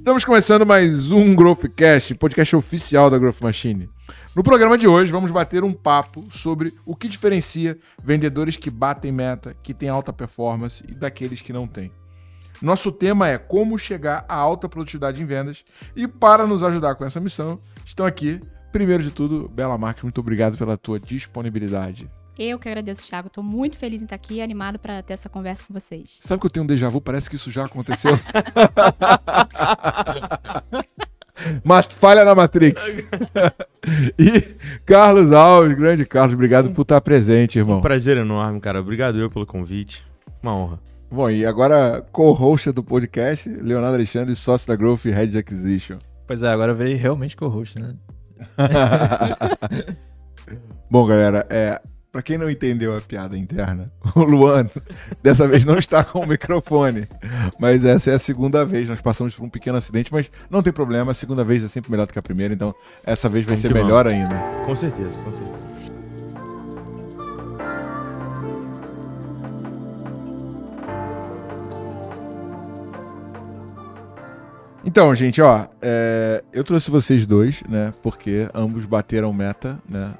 Estamos começando mais um Growthcast, podcast oficial da Growth Machine. No programa de hoje, vamos bater um papo sobre o que diferencia vendedores que batem meta, que têm alta performance e daqueles que não têm. Nosso tema é como chegar à alta produtividade em vendas e para nos ajudar com essa missão, estão aqui, primeiro de tudo, Bela Marques, muito obrigado pela tua disponibilidade. Eu que agradeço, Thiago. Estou muito feliz em estar aqui e animado para ter essa conversa com vocês. Sabe que eu tenho um déjà vu? Parece que isso já aconteceu. Mas falha na Matrix. e Carlos Alves, grande Carlos, obrigado por estar presente, irmão. Um prazer enorme, cara. Obrigado eu pelo convite. Uma honra. Bom, e agora co-host do podcast, Leonardo Alexandre, sócio da Growth Head Acquisition. Pois é, agora veio realmente co-host, né? Bom, galera, é, para quem não entendeu a piada interna, o Luan dessa vez não está com o microfone, mas essa é a segunda vez. Nós passamos por um pequeno acidente, mas não tem problema. A segunda vez é sempre melhor do que a primeira, então essa vez vai ser melhor ainda. Com certeza, com certeza. Então, gente, ó, é, eu trouxe vocês dois, né? Porque ambos bateram meta, né?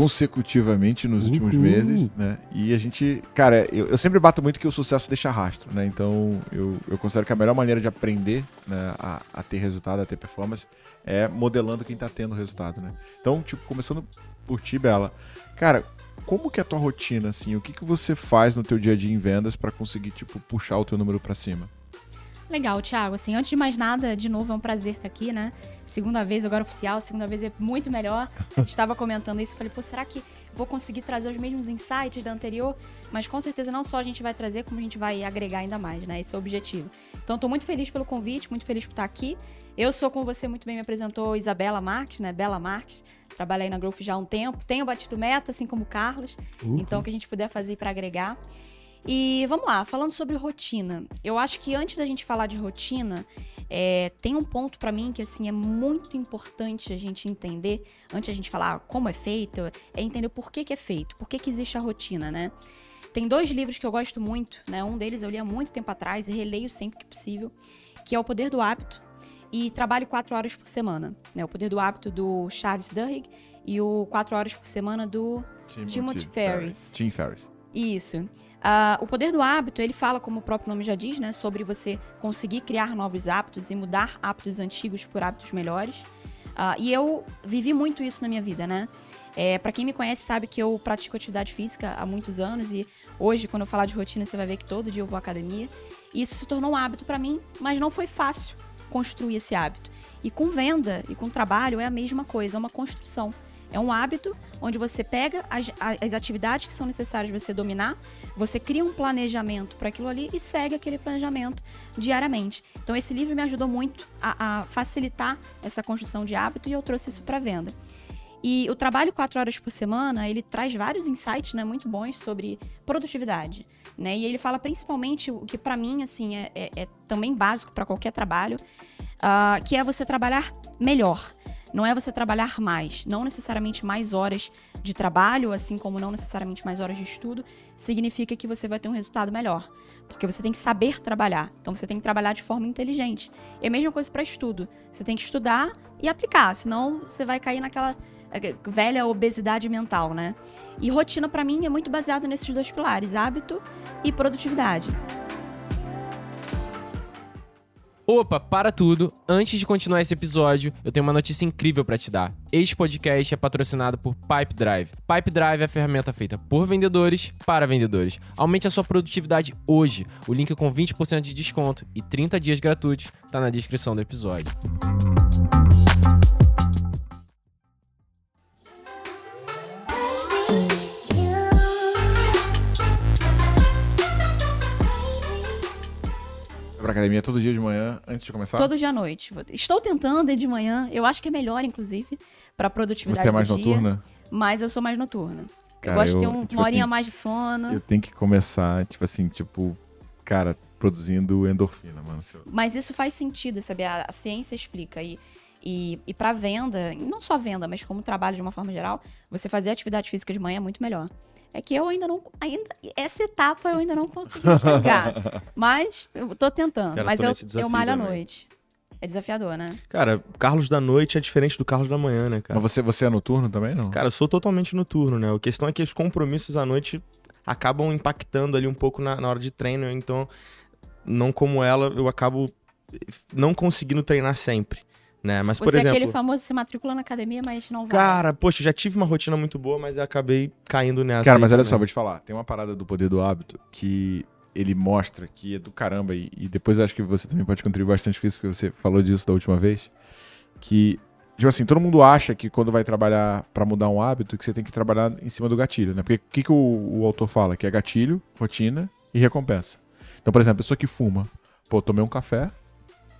Consecutivamente nos Uhul. últimos meses, né? E a gente, cara, eu, eu, sempre bato muito que o sucesso deixa rastro, né? Então eu, eu considero que a melhor maneira de aprender né, a, a ter resultado, a ter performance, é modelando quem tá tendo resultado, né? Então, tipo, começando por ti, Bela, cara, como que é a tua rotina, assim? O que, que você faz no teu dia a dia em vendas para conseguir, tipo, puxar o teu número para cima? Legal, Thiago. Assim, antes de mais nada, de novo, é um prazer estar aqui, né? Segunda vez, agora oficial, segunda vez é muito melhor. A gente estava comentando isso, falei, pô, será que vou conseguir trazer os mesmos insights da anterior? Mas com certeza não só a gente vai trazer, como a gente vai agregar ainda mais, né? Esse é o objetivo. Então, estou muito feliz pelo convite, muito feliz por estar aqui. Eu sou, como você muito bem me apresentou, Isabela Marques, né? Bela Marques. Trabalhei na Growth já há um tempo. Tenho batido meta, assim como o Carlos. Uhum. Então, o que a gente puder fazer para agregar. E vamos lá, falando sobre rotina. Eu acho que antes da gente falar de rotina, é, tem um ponto para mim que assim é muito importante a gente entender, antes a gente falar como é feito, é entender por que, que é feito, por que, que existe a rotina, né? Tem dois livros que eu gosto muito, né? Um deles eu li há muito tempo atrás e releio sempre que possível, que é O Poder do Hábito e Trabalhe Quatro Horas por Semana. Né? O Poder do Hábito do Charles Duhigg e o Quatro Horas por Semana do Timothy, Timothy Ferris. Tim Ferris. Isso. Uh, o poder do hábito, ele fala, como o próprio nome já diz, né, sobre você conseguir criar novos hábitos e mudar hábitos antigos por hábitos melhores. Uh, e eu vivi muito isso na minha vida, né? É, para quem me conhece sabe que eu pratico atividade física há muitos anos e hoje, quando eu falar de rotina, você vai ver que todo dia eu vou à academia. E isso se tornou um hábito para mim, mas não foi fácil construir esse hábito. E com venda e com trabalho é a mesma coisa, é uma construção. É um hábito onde você pega as, as atividades que são necessárias você dominar, você cria um planejamento para aquilo ali e segue aquele planejamento diariamente. Então, esse livro me ajudou muito a, a facilitar essa construção de hábito e eu trouxe isso para venda. E o trabalho quatro horas por semana, ele traz vários insights, né, muito bons sobre produtividade, né? E ele fala principalmente o que para mim assim é, é, é também básico para qualquer trabalho, uh, que é você trabalhar melhor não é você trabalhar mais, não necessariamente mais horas de trabalho, assim como não necessariamente mais horas de estudo, significa que você vai ter um resultado melhor. Porque você tem que saber trabalhar. Então você tem que trabalhar de forma inteligente. E a mesma coisa para estudo. Você tem que estudar e aplicar, senão você vai cair naquela eh, velha obesidade mental, né? E rotina para mim é muito baseado nesses dois pilares, hábito e produtividade. Opa, para tudo. Antes de continuar esse episódio, eu tenho uma notícia incrível para te dar. Este podcast é patrocinado por Pipe Drive. Pipe Drive é a ferramenta feita por vendedores para vendedores. Aumente a sua produtividade hoje. O link com 20% de desconto e 30 dias gratuitos está na descrição do episódio. Pra academia todo dia de manhã, antes de começar? Todo dia à noite. Estou tentando ir de manhã. Eu acho que é melhor, inclusive, pra produtividade Você é mais do noturna? Dia, mas eu sou mais noturna. Cara, eu gosto eu, de ter um, tipo uma horinha assim, mais de sono. Eu tenho que começar, tipo assim, tipo, cara, produzindo endorfina, mano. Mas isso faz sentido, sabe? A, a ciência explica. E, e, e para venda, não só venda, mas como trabalho de uma forma geral, você fazer atividade física de manhã é muito melhor. É que eu ainda não. Ainda, essa etapa eu ainda não consegui chegar. mas eu tô tentando. Quero mas eu, eu malho à noite. é desafiador, né? Cara, Carlos da noite é diferente do Carlos da manhã, né, cara? Mas você, você é noturno também, não? Cara, eu sou totalmente noturno, né? A questão é que os compromissos à noite acabam impactando ali um pouco na, na hora de treino, então, não como ela, eu acabo não conseguindo treinar sempre. Né? Mas, Você por é exemplo, aquele famoso se matricula na academia, mas não vai. cara, poxa, eu já tive uma rotina muito boa, mas eu acabei caindo nessa. Cara, mas olha também. só, vou te falar. Tem uma parada do poder do hábito que ele mostra que é do caramba. E, e depois eu acho que você também pode contribuir bastante com isso, porque você falou disso da última vez. Que, tipo assim, todo mundo acha que quando vai trabalhar pra mudar um hábito, que você tem que trabalhar em cima do gatilho, né? Porque o que, que o, o autor fala? Que é gatilho, rotina e recompensa. Então, por exemplo, a pessoa que fuma. Pô, tomei um café,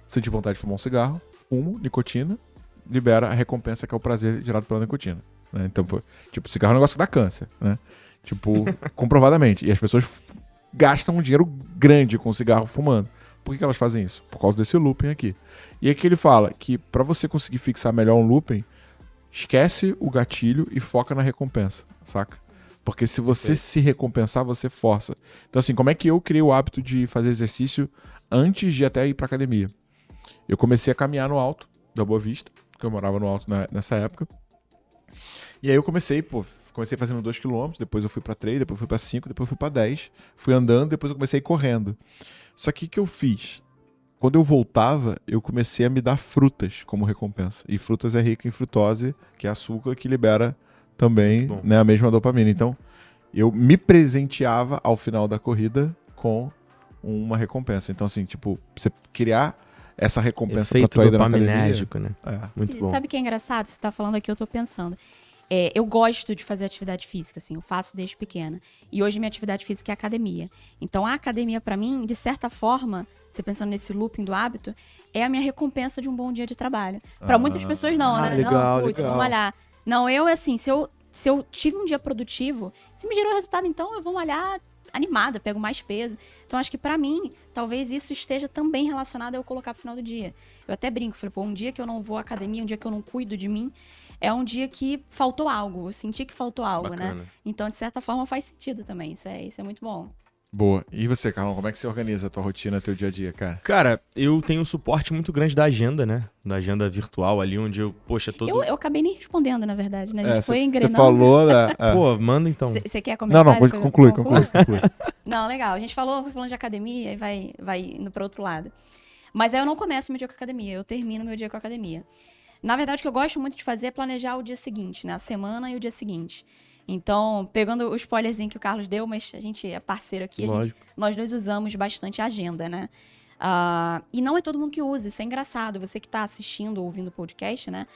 senti vontade de fumar um cigarro, fumo, nicotina, libera a recompensa que é o prazer gerado pela nicotina. né? Então, pô, tipo, cigarro é um negócio que dá câncer, né? Tipo, comprovadamente. E as pessoas gastam um dinheiro grande com cigarro fumando. Por que, que elas fazem isso? Por causa desse looping aqui. E aqui ele fala que pra você conseguir fixar melhor um looping, esquece o gatilho e foca na recompensa, saca? Porque se você se recompensar, você força. Então, assim, como é que eu criei o hábito de fazer exercício antes de até ir pra academia? Eu comecei a caminhar no alto da Boa Vista, porque eu morava no alto na- nessa época. E aí eu comecei, pô, comecei fazendo 2km, depois eu fui pra 3, depois eu fui pra 5, depois eu fui pra 10. Fui andando, depois eu comecei correndo. Só que o que eu fiz? Quando eu voltava, eu comecei a me dar frutas como recompensa. E frutas é rica em frutose, que é açúcar que libera também bom. né, a mesma dopamina. Então, eu me presenteava ao final da corrida com uma recompensa. Então, assim, tipo, você criar essa recompensa Efeito pra tua ida na academia. né? É. Muito E bom. Sabe o que é engraçado? Você tá falando aqui, eu tô pensando. É, eu gosto de fazer atividade física, assim, eu faço desde pequena. E hoje minha atividade física é academia. Então a academia, pra mim, de certa forma, você pensando nesse looping do hábito, é a minha recompensa de um bom dia de trabalho. Pra Ah. muitas pessoas não, Ah, né? legal, não, putz, legal. vou malhar. Não, eu, assim, se eu, se eu tive um dia produtivo, se me gerou resultado, então eu vou malhar animada, pego mais peso. Então acho que pra mim, talvez isso esteja também relacionado a eu colocar pro final do dia. Eu até brinco, falei, pô, um dia que eu não vou à academia, um dia que eu não cuido de mim, é um dia que faltou algo. Eu senti que faltou algo, né? Bacana. Então, de certa forma, faz sentido também. Isso é, isso é muito bom. Boa. E você, Carlão, como é que você organiza a tua rotina, teu dia a dia, cara? Cara, eu tenho um suporte muito grande da agenda, né? Da agenda virtual ali, onde eu, poxa, todo. Eu, eu acabei nem respondendo, na verdade, né? A gente É, foi você engrenando. falou da. é. Pô, manda então. Você quer começar? Não, não, depois conclui, conclui, conclui. Não, legal. A gente falou, foi falando de academia e vai, vai indo para outro lado. Mas aí eu não começo meu dia com a academia, eu termino meu dia com a academia. Na verdade, o que eu gosto muito de fazer é planejar o dia seguinte, né? A semana e o dia seguinte. Então, pegando o spoilerzinho que o Carlos deu, mas a gente é parceiro aqui, gente, nós dois usamos bastante agenda, né? Ah, e não é todo mundo que usa, isso é engraçado. Você que está assistindo ou ouvindo o podcast, né?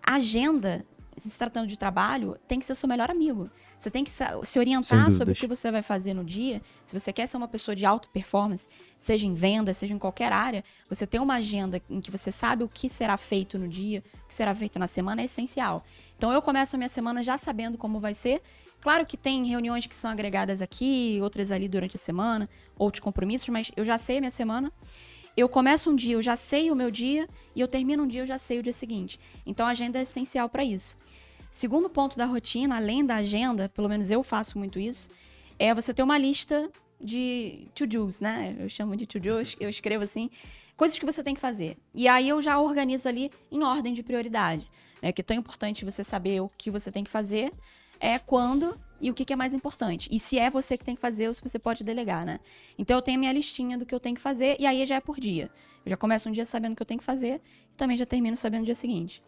A agenda, se tratando de trabalho, tem que ser o seu melhor amigo. Você tem que se orientar sobre o que você vai fazer no dia. Se você quer ser uma pessoa de alta performance, seja em venda, seja em qualquer área, você ter uma agenda em que você sabe o que será feito no dia, o que será feito na semana é essencial. Então eu começo a minha semana já sabendo como vai ser. Claro que tem reuniões que são agregadas aqui, outras ali durante a semana, outros compromissos, mas eu já sei a minha semana. Eu começo um dia, eu já sei o meu dia, e eu termino um dia, eu já sei o dia seguinte. Então a agenda é essencial para isso. Segundo ponto da rotina, além da agenda, pelo menos eu faço muito isso, é você ter uma lista de to-dos, né? Eu chamo de to-dos, eu escrevo assim, coisas que você tem que fazer. E aí eu já organizo ali em ordem de prioridade, né? Que é tão importante você saber o que você tem que fazer, é quando e o que que é mais importante. E se é você que tem que fazer ou se você pode delegar, né? Então eu tenho a minha listinha do que eu tenho que fazer e aí já é por dia. Eu já começo um dia sabendo o que eu tenho que fazer e também já termino sabendo o dia seguinte.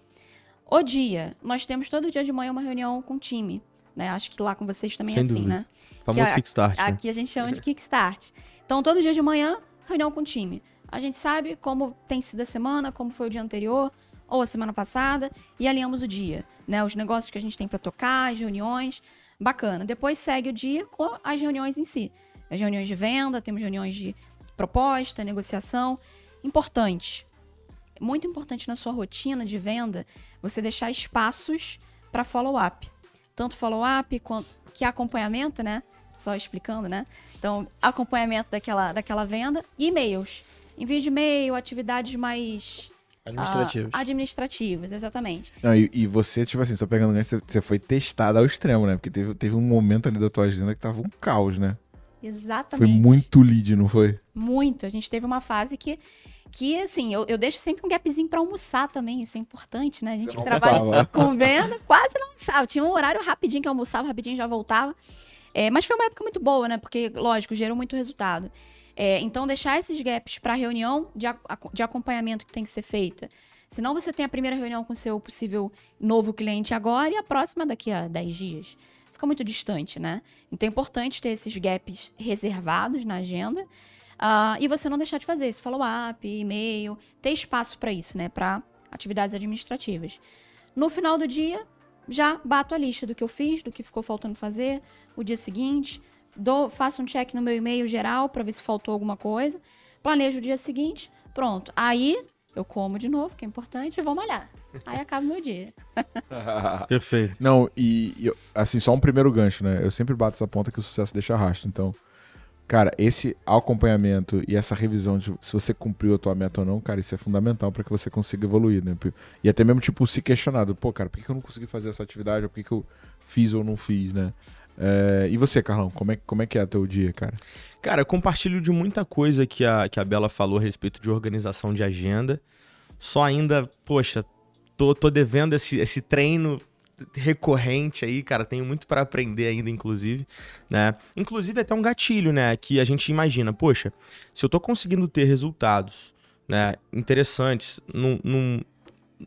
O dia, nós temos todo dia de manhã uma reunião com o time, né? Acho que lá com vocês também Sem é assim, dúvida. né? Famoso a- kickstart. né? Aqui a gente chama de kickstart. Então, todo dia de manhã, reunião com o time. A gente sabe como tem sido a semana, como foi o dia anterior ou a semana passada e alinhamos o dia, né? Os negócios que a gente tem para tocar, as reuniões, bacana. Depois segue o dia com as reuniões em si. As reuniões de venda, temos reuniões de proposta, negociação. Importante. Muito importante na sua rotina de venda você deixar espaços para follow-up. Tanto follow-up quanto que acompanhamento, né? Só explicando, né? Então, acompanhamento daquela, daquela venda e e-mails. Envio de e-mail, atividades mais Administrativos. ah, administrativas, exatamente. Não, e, e você, tipo assim, só pegando gancho, você, você foi testada ao extremo, né? Porque teve, teve um momento ali da tua agenda que tava um caos, né? Foi Exatamente. muito lead, não foi? Muito. A gente teve uma fase que Que, assim, eu, eu deixo sempre um gapzinho pra almoçar também, isso é importante, né? A gente que trabalha almoçava. com venda, quase não almoçava. Tinha um horário rapidinho que eu almoçava, rapidinho já voltava. É, mas foi uma época muito boa, né? Porque, lógico, gerou muito resultado. É, então, deixar esses gaps para reunião de, de acompanhamento que tem que ser feita. Senão você tem a primeira reunião com seu possível novo cliente agora e a próxima daqui a 10 dias. Fica muito distante, né? Então é importante ter esses gaps reservados na agenda. ah, e você não deixar de fazer esse follow-up, e-mail, ter espaço para isso, né? Para atividades administrativas. No final do dia, já bato a lista do que eu fiz, do que ficou faltando fazer, o dia seguinte, dou, faço um check no meu e-mail geral para ver se faltou alguma coisa, planejo o dia seguinte, pronto. Aí eu como de novo, que é importante, e vou malhar. Aí acaba o meu dia. Perfeito. Não, e, e eu- assim, só um primeiro gancho, né? Eu sempre bato essa ponta que o sucesso deixa rastro. Então, cara, esse acompanhamento e essa revisão de se você cumpriu a tua meta ou não, cara, isso é fundamental para que você consiga evoluir, né? E até mesmo, tipo, se questionar, do, pô, cara, por que que eu não consegui fazer essa atividade? Ou por que que eu fiz ou não fiz, né? É, e você, Carlão, como é, como é que é teu dia, cara? Cara, eu compartilho de muita coisa que a, que a Bela falou a respeito de organização de agenda. Só ainda, poxa, tô, tô devendo esse, esse treino recorrente aí, cara. Tenho muito para aprender ainda, inclusive, né? Inclusive até um gatilho, né? Que a gente imagina, poxa, se eu tô conseguindo ter resultados, né, interessantes num, num-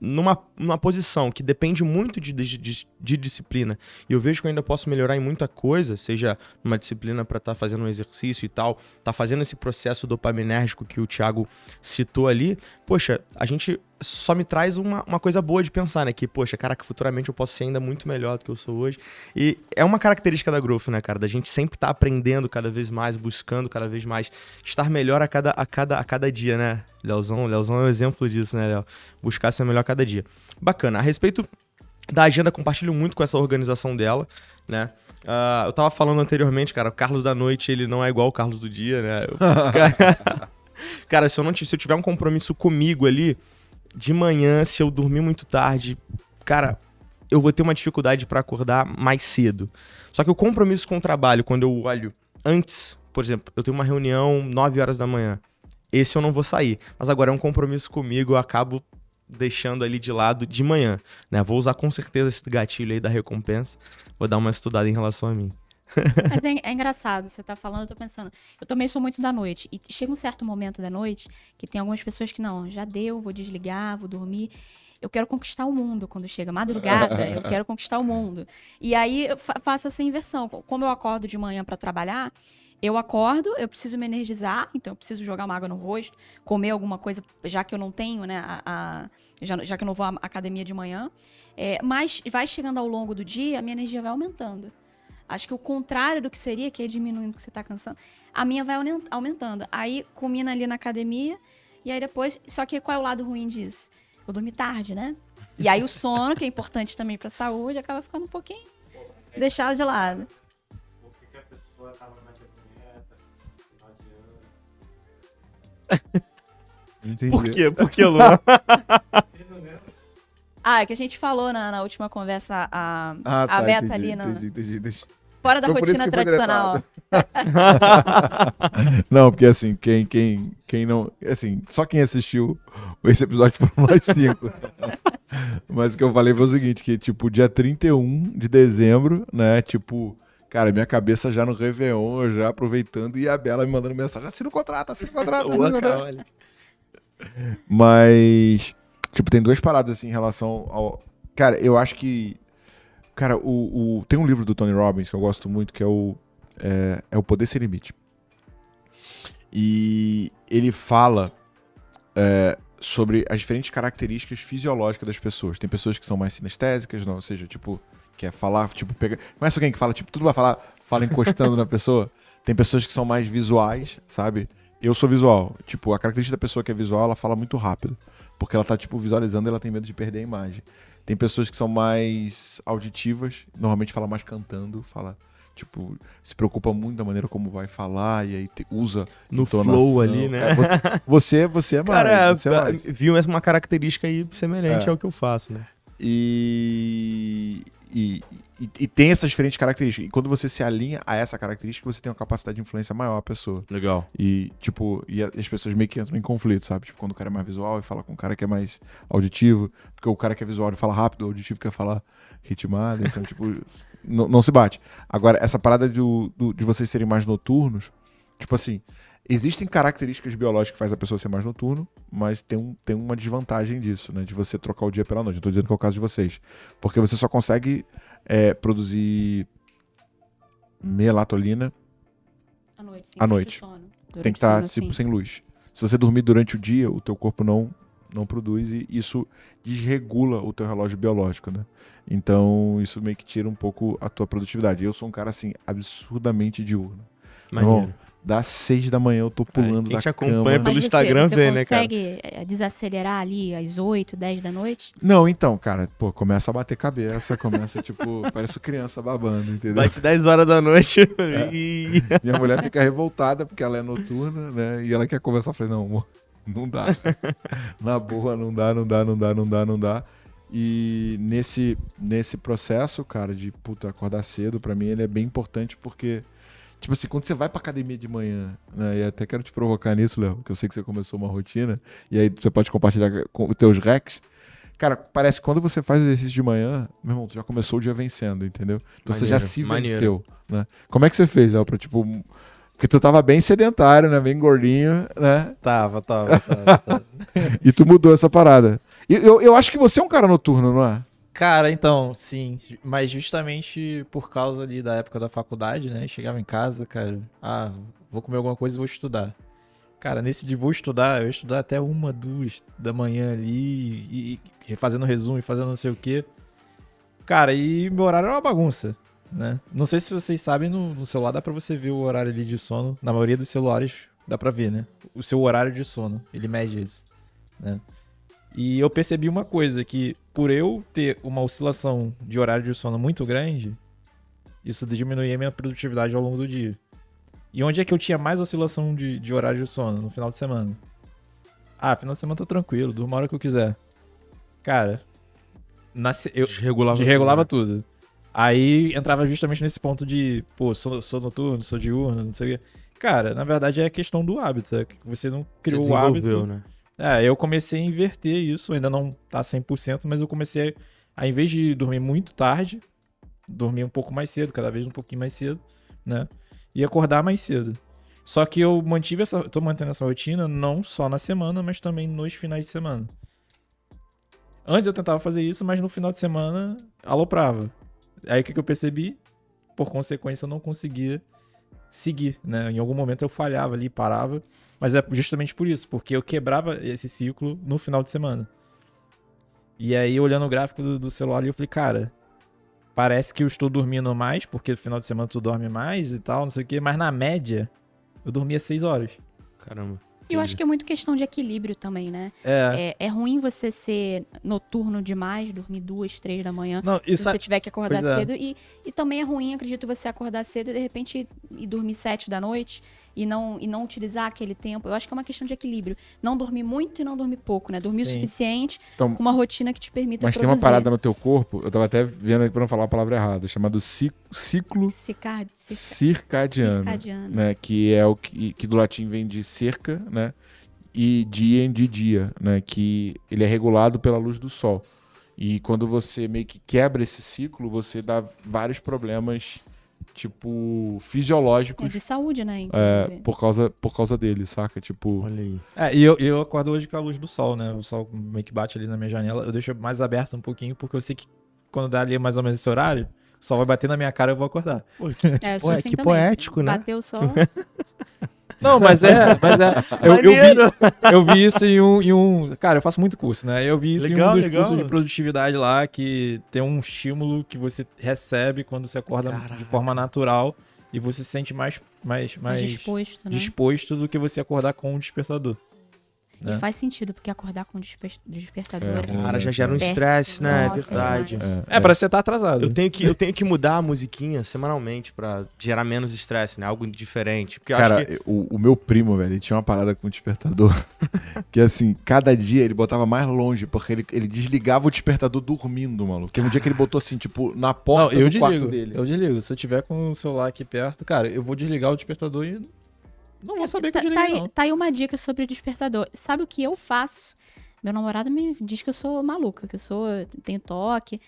numa, numa posição que depende muito de, de, de- disciplina e eu vejo que eu ainda posso melhorar em muita coisa, seja numa disciplina para estar fazendo um exercício e tal, tá fazendo esse processo dopaminérgico que o Thiago citou ali, poxa, a gente só me traz uma, uma coisa boa de pensar, né? Que, poxa, caraca, futuramente eu posso ser ainda muito melhor do que eu sou hoje. E é uma característica da Growth, né, cara? Da gente sempre estar aprendendo cada vez mais, buscando cada vez mais estar melhor a cada, a cada, a cada dia, né? Leozão, Leozão é um exemplo disso, né, Léo? Buscar ser melhor a cada dia. Bacana. A respeito da agenda, compartilho muito com essa organização dela, né? Ah, eu tava falando anteriormente, cara, o Carlos da noite, ele não é igual o Carlos do dia, né? Eu- cara, se eu não se eu tiver um compromisso comigo ali, de manhã, se eu dormir muito tarde, cara, eu vou ter uma dificuldade pra acordar mais cedo. Só que o compromisso com o trabalho, quando eu olho antes, por exemplo, eu tenho uma reunião 9 horas da manhã. Esse eu não vou sair. Mas agora é um compromisso comigo, eu acabo deixando ali de lado de manhã, né? Vou usar com certeza esse gatilho aí da recompensa. Vou dar uma estudada em relação a mim. Mas é, é engraçado, você tá falando, eu tô pensando. Eu também sou muito da noite. E chega um certo momento da noite que tem algumas pessoas que não, já deu, vou desligar, vou dormir. Eu quero conquistar o mundo quando chega madrugada, eu quero conquistar o mundo. E aí faço essa inversão. Como eu acordo de manhã pra trabalhar, eu acordo, eu preciso me energizar, então eu preciso jogar uma água no rosto, comer alguma coisa, já que eu não tenho, né, a, a- já, já que eu não vou à academia de manhã. É, mas vai chegando ao longo do dia, a minha energia vai aumentando. Acho que o contrário do que seria, que é diminuindo que você tá cansando, a minha vai aumen- aumentando. Aí combina ali na academia, e aí depois. Só que qual é o lado ruim disso? Eu dormi tarde, né? E aí o sono, que é importante também pra saúde, acaba ficando um pouquinho deixado de lado. Entendi. Por quê? Por que, Luan? Ah, é que a gente falou na, na última conversa, a, Ah, a Beta entendi, ali, entendi, entendi, entendi. Fora da Foi rotina foi tradicional. Não, porque assim, quem, quem, quem não. Assim, só quem assistiu esse episódio foram nós cinco. Mas o que eu falei foi o seguinte: que, tipo, dia 31 de dezembro, né? Tipo, cara, minha cabeça já no Réveillon, já aproveitando, e a Bela me mandando mensagem: assina o contrato, assina o contrato. assina o contrato. Mas, tipo, tem duas paradas assim em relação ao. Cara, eu acho que. Cara, o, o- tem um livro do Tony Robbins que eu gosto muito, que é o. É, é o Poder Sem Limite. E ele fala é, sobre as diferentes características fisiológicas das pessoas. Tem pessoas que são mais sinestésicas, não, ou seja, tipo, quer falar, tipo, pega. Conhece alguém que fala, tipo, tudo vai falar, fala encostando na pessoa? Tem pessoas que são mais visuais, sabe? Eu sou visual. Tipo, a característica da pessoa que é visual, ela fala muito rápido. Porque ela tá, tipo, visualizando e ela tem medo de perder a imagem. Tem pessoas que são mais auditivas, normalmente fala mais cantando, fala, tipo, se preocupa muito da maneira como vai falar e aí te- usa No entonação. flow ali, né? É, você, você, você é mais. Cara, você é mais. viu uma característica aí semelhante É. ao que eu faço, né? E, e, e, e tem essas diferentes características. E quando você se alinha a essa característica, você tem uma capacidade de influência maior a pessoa. Legal. E, tipo, e as pessoas meio que entram em conflito, sabe? Tipo, quando o cara é mais visual e fala com o cara que é mais auditivo, porque o cara que é visual ele fala rápido, o auditivo quer falar ritmado, então, tipo, não, não se bate. Agora, essa parada do, do- de vocês serem mais noturnos, tipo assim, existem características biológicas que faz a pessoa ser mais noturno, mas tem, um, tem uma desvantagem disso, né? De você trocar o dia pela noite. Não tô dizendo que é o caso de vocês. Porque você só consegue é, produzir melatonina À noite, sim. À noite. sono. tem que estar sono, tipo, sim. sem luz. Se você dormir durante o dia, o teu corpo não não produz e isso desregula o teu relógio biológico, né? Então, isso meio que tira um pouco a tua produtividade. Eu sou um cara assim absurdamente diurno. Maneiro. Das seis da manhã eu tô pulando quem da te acompanha cama. pelo você, Instagram você vê, né, cara? consegue eh, desacelerar ali às 8, 10 da noite? Não, então, cara, pô, começa a bater cabeça, começa tipo, parece criança babando, entendeu? Bate 10 horas da noite. É. e... Minha mulher fica revoltada porque ela é noturna, né? E ela quer conversar. Eu falei, não, amor, não dá. Na boa, não dá, não dá, não dá, não dá, não dá. E nesse, nesse processo, cara, de puta, acordar cedo, pra mim ele é bem importante porque, tipo assim, quando você vai pra academia de manhã, né? E até quero te provocar nisso, Léo, que eu sei que você começou uma rotina, e aí você pode compartilhar com os teus recs. Cara, parece que quando você faz exercício de manhã, meu irmão, tu já começou o dia vencendo, entendeu? Então você já Maneiro, se maneiro. venceu, né? Como é que você fez, Léo, pra, tipo... Porque tu tava bem sedentário, né? Bem gordinho, né? Tava, tava, tava. tava. E tu mudou essa parada. E eu, eu acho que você é um cara noturno, não é? Cara, então, sim. Mas justamente por causa ali da época da faculdade, né? Chegava em casa, cara, ah, vou comer alguma coisa e vou estudar. Cara, nesse de vou estudar, eu estudar até uma, duas da manhã ali, e, e fazendo resumo e fazendo não sei o quê. Cara, e meu horário era uma bagunça, né? Não sei se vocês sabem, no, no celular dá pra você ver o horário ali de sono. Na maioria dos celulares dá pra ver, né? O seu horário de sono, ele mede isso, né? E eu percebi uma coisa, que por eu ter uma oscilação de horário de sono muito grande, isso diminuía a minha produtividade ao longo do dia. E onde é que eu tinha mais oscilação de, de horário de sono? No final de semana. Ah, final de semana tá tranquilo, durmo a hora que eu quiser. Cara, na se- eu Desregulava. desregulava tudo, tudo. Aí entrava justamente nesse ponto de, pô, sou, sou noturno, sou diurno, não sei o quê. Cara, na verdade é questão do hábito. É que você não né? criou Você o hábito. né? É, eu comecei a inverter isso, ainda não tá 100%, mas eu comecei a, em vez de dormir muito tarde, dormir um pouco mais cedo, cada vez um pouquinho mais cedo, né? E acordar mais cedo. Só que eu mantive essa, tô mantendo essa rotina não só na semana, mas também nos finais de semana. Antes eu tentava fazer isso, mas no final de semana aloprava. Aí o que eu percebi? Por consequência, eu não conseguia seguir, né? Em algum momento eu falhava ali, parava. Mas é justamente por isso, porque eu quebrava esse ciclo no final de semana. E aí, olhando o gráfico do, do celular ali, eu falei, cara, parece que eu estou dormindo mais, porque no final de semana tu dorme mais e tal, não sei o quê, mas na média, eu dormia seis horas. Caramba. E eu acho que é muito questão de equilíbrio também, né? É. É, é ruim você ser noturno demais, dormir duas, três da manhã. Não, Se você tiver que acordar Pois é. cedo. E, e também é ruim, acredito, você acordar cedo e de repente ir dormir sete da noite e não, e não utilizar aquele tempo. Eu acho que é uma questão de equilíbrio. Não dormir muito e não dormir pouco, né? Dormir o Sim. suficiente Então, com uma rotina que te permita mas tem produzir. uma parada no teu corpo, eu tava até vendo aqui pra não falar a palavra errada, chamado ci- ciclo Cicard... cica- circadiano. circadiano. né, que é o que, que do latim vem de cerca, né, e dia de dia, né, que ele é regulado pela luz do sol. E quando você meio que quebra esse ciclo, você dá vários problemas, tipo, É fisiológicos, de saúde, né? é, por, causa, por causa dele, saca? Tipo, Olha aí. É, e eu, eu acordo hoje com a luz do sol, né? O sol meio que bate ali na minha janela. Eu deixo mais aberto um pouquinho, porque eu sei que quando dá ali mais ou menos esse horário, o sol vai bater na minha cara e eu vou acordar. É, eu sou Ué, assim que poético, né? Bateu o sol. Não, mas é, mas é. Eu, eu, vi, eu vi isso em um, em um. Cara, eu faço muito curso, né? Eu vi isso em Legal, um dos legal. cursos de produtividade lá, que tem um estímulo que você recebe quando você acorda de Caraca. forma natural e você se sente mais, mais, Mais mais disposto, né? disposto do que você acordar com um despertador. E né? faz sentido, porque acordar com desper- despertador. É, é- Cara, já gera um estresse, né? É Nossa, verdade. demais. É, parece que você tá atrasado. Eu tenho, que, eu tenho que mudar a musiquinha semanalmente pra gerar menos estresse, né? Algo diferente. Porque Cara, acho que. o, o meu primo, velho, ele tinha uma parada com o despertador. que assim, cada dia ele botava mais longe, porque ele, ele desligava o despertador dormindo, maluco. Teve um dia que ele botou assim, tipo, na Não, porta eu do quarto desligo. dele. Eu desligo. Se eu tiver com o celular aqui perto, cara, eu vou desligar o despertador e não vou saber que tá, eu tá desliguei, não. tá aí uma dica sobre o despertador. Sabe o que eu faço? Meu namorado me diz que eu sou maluca, que eu sou tenho toque.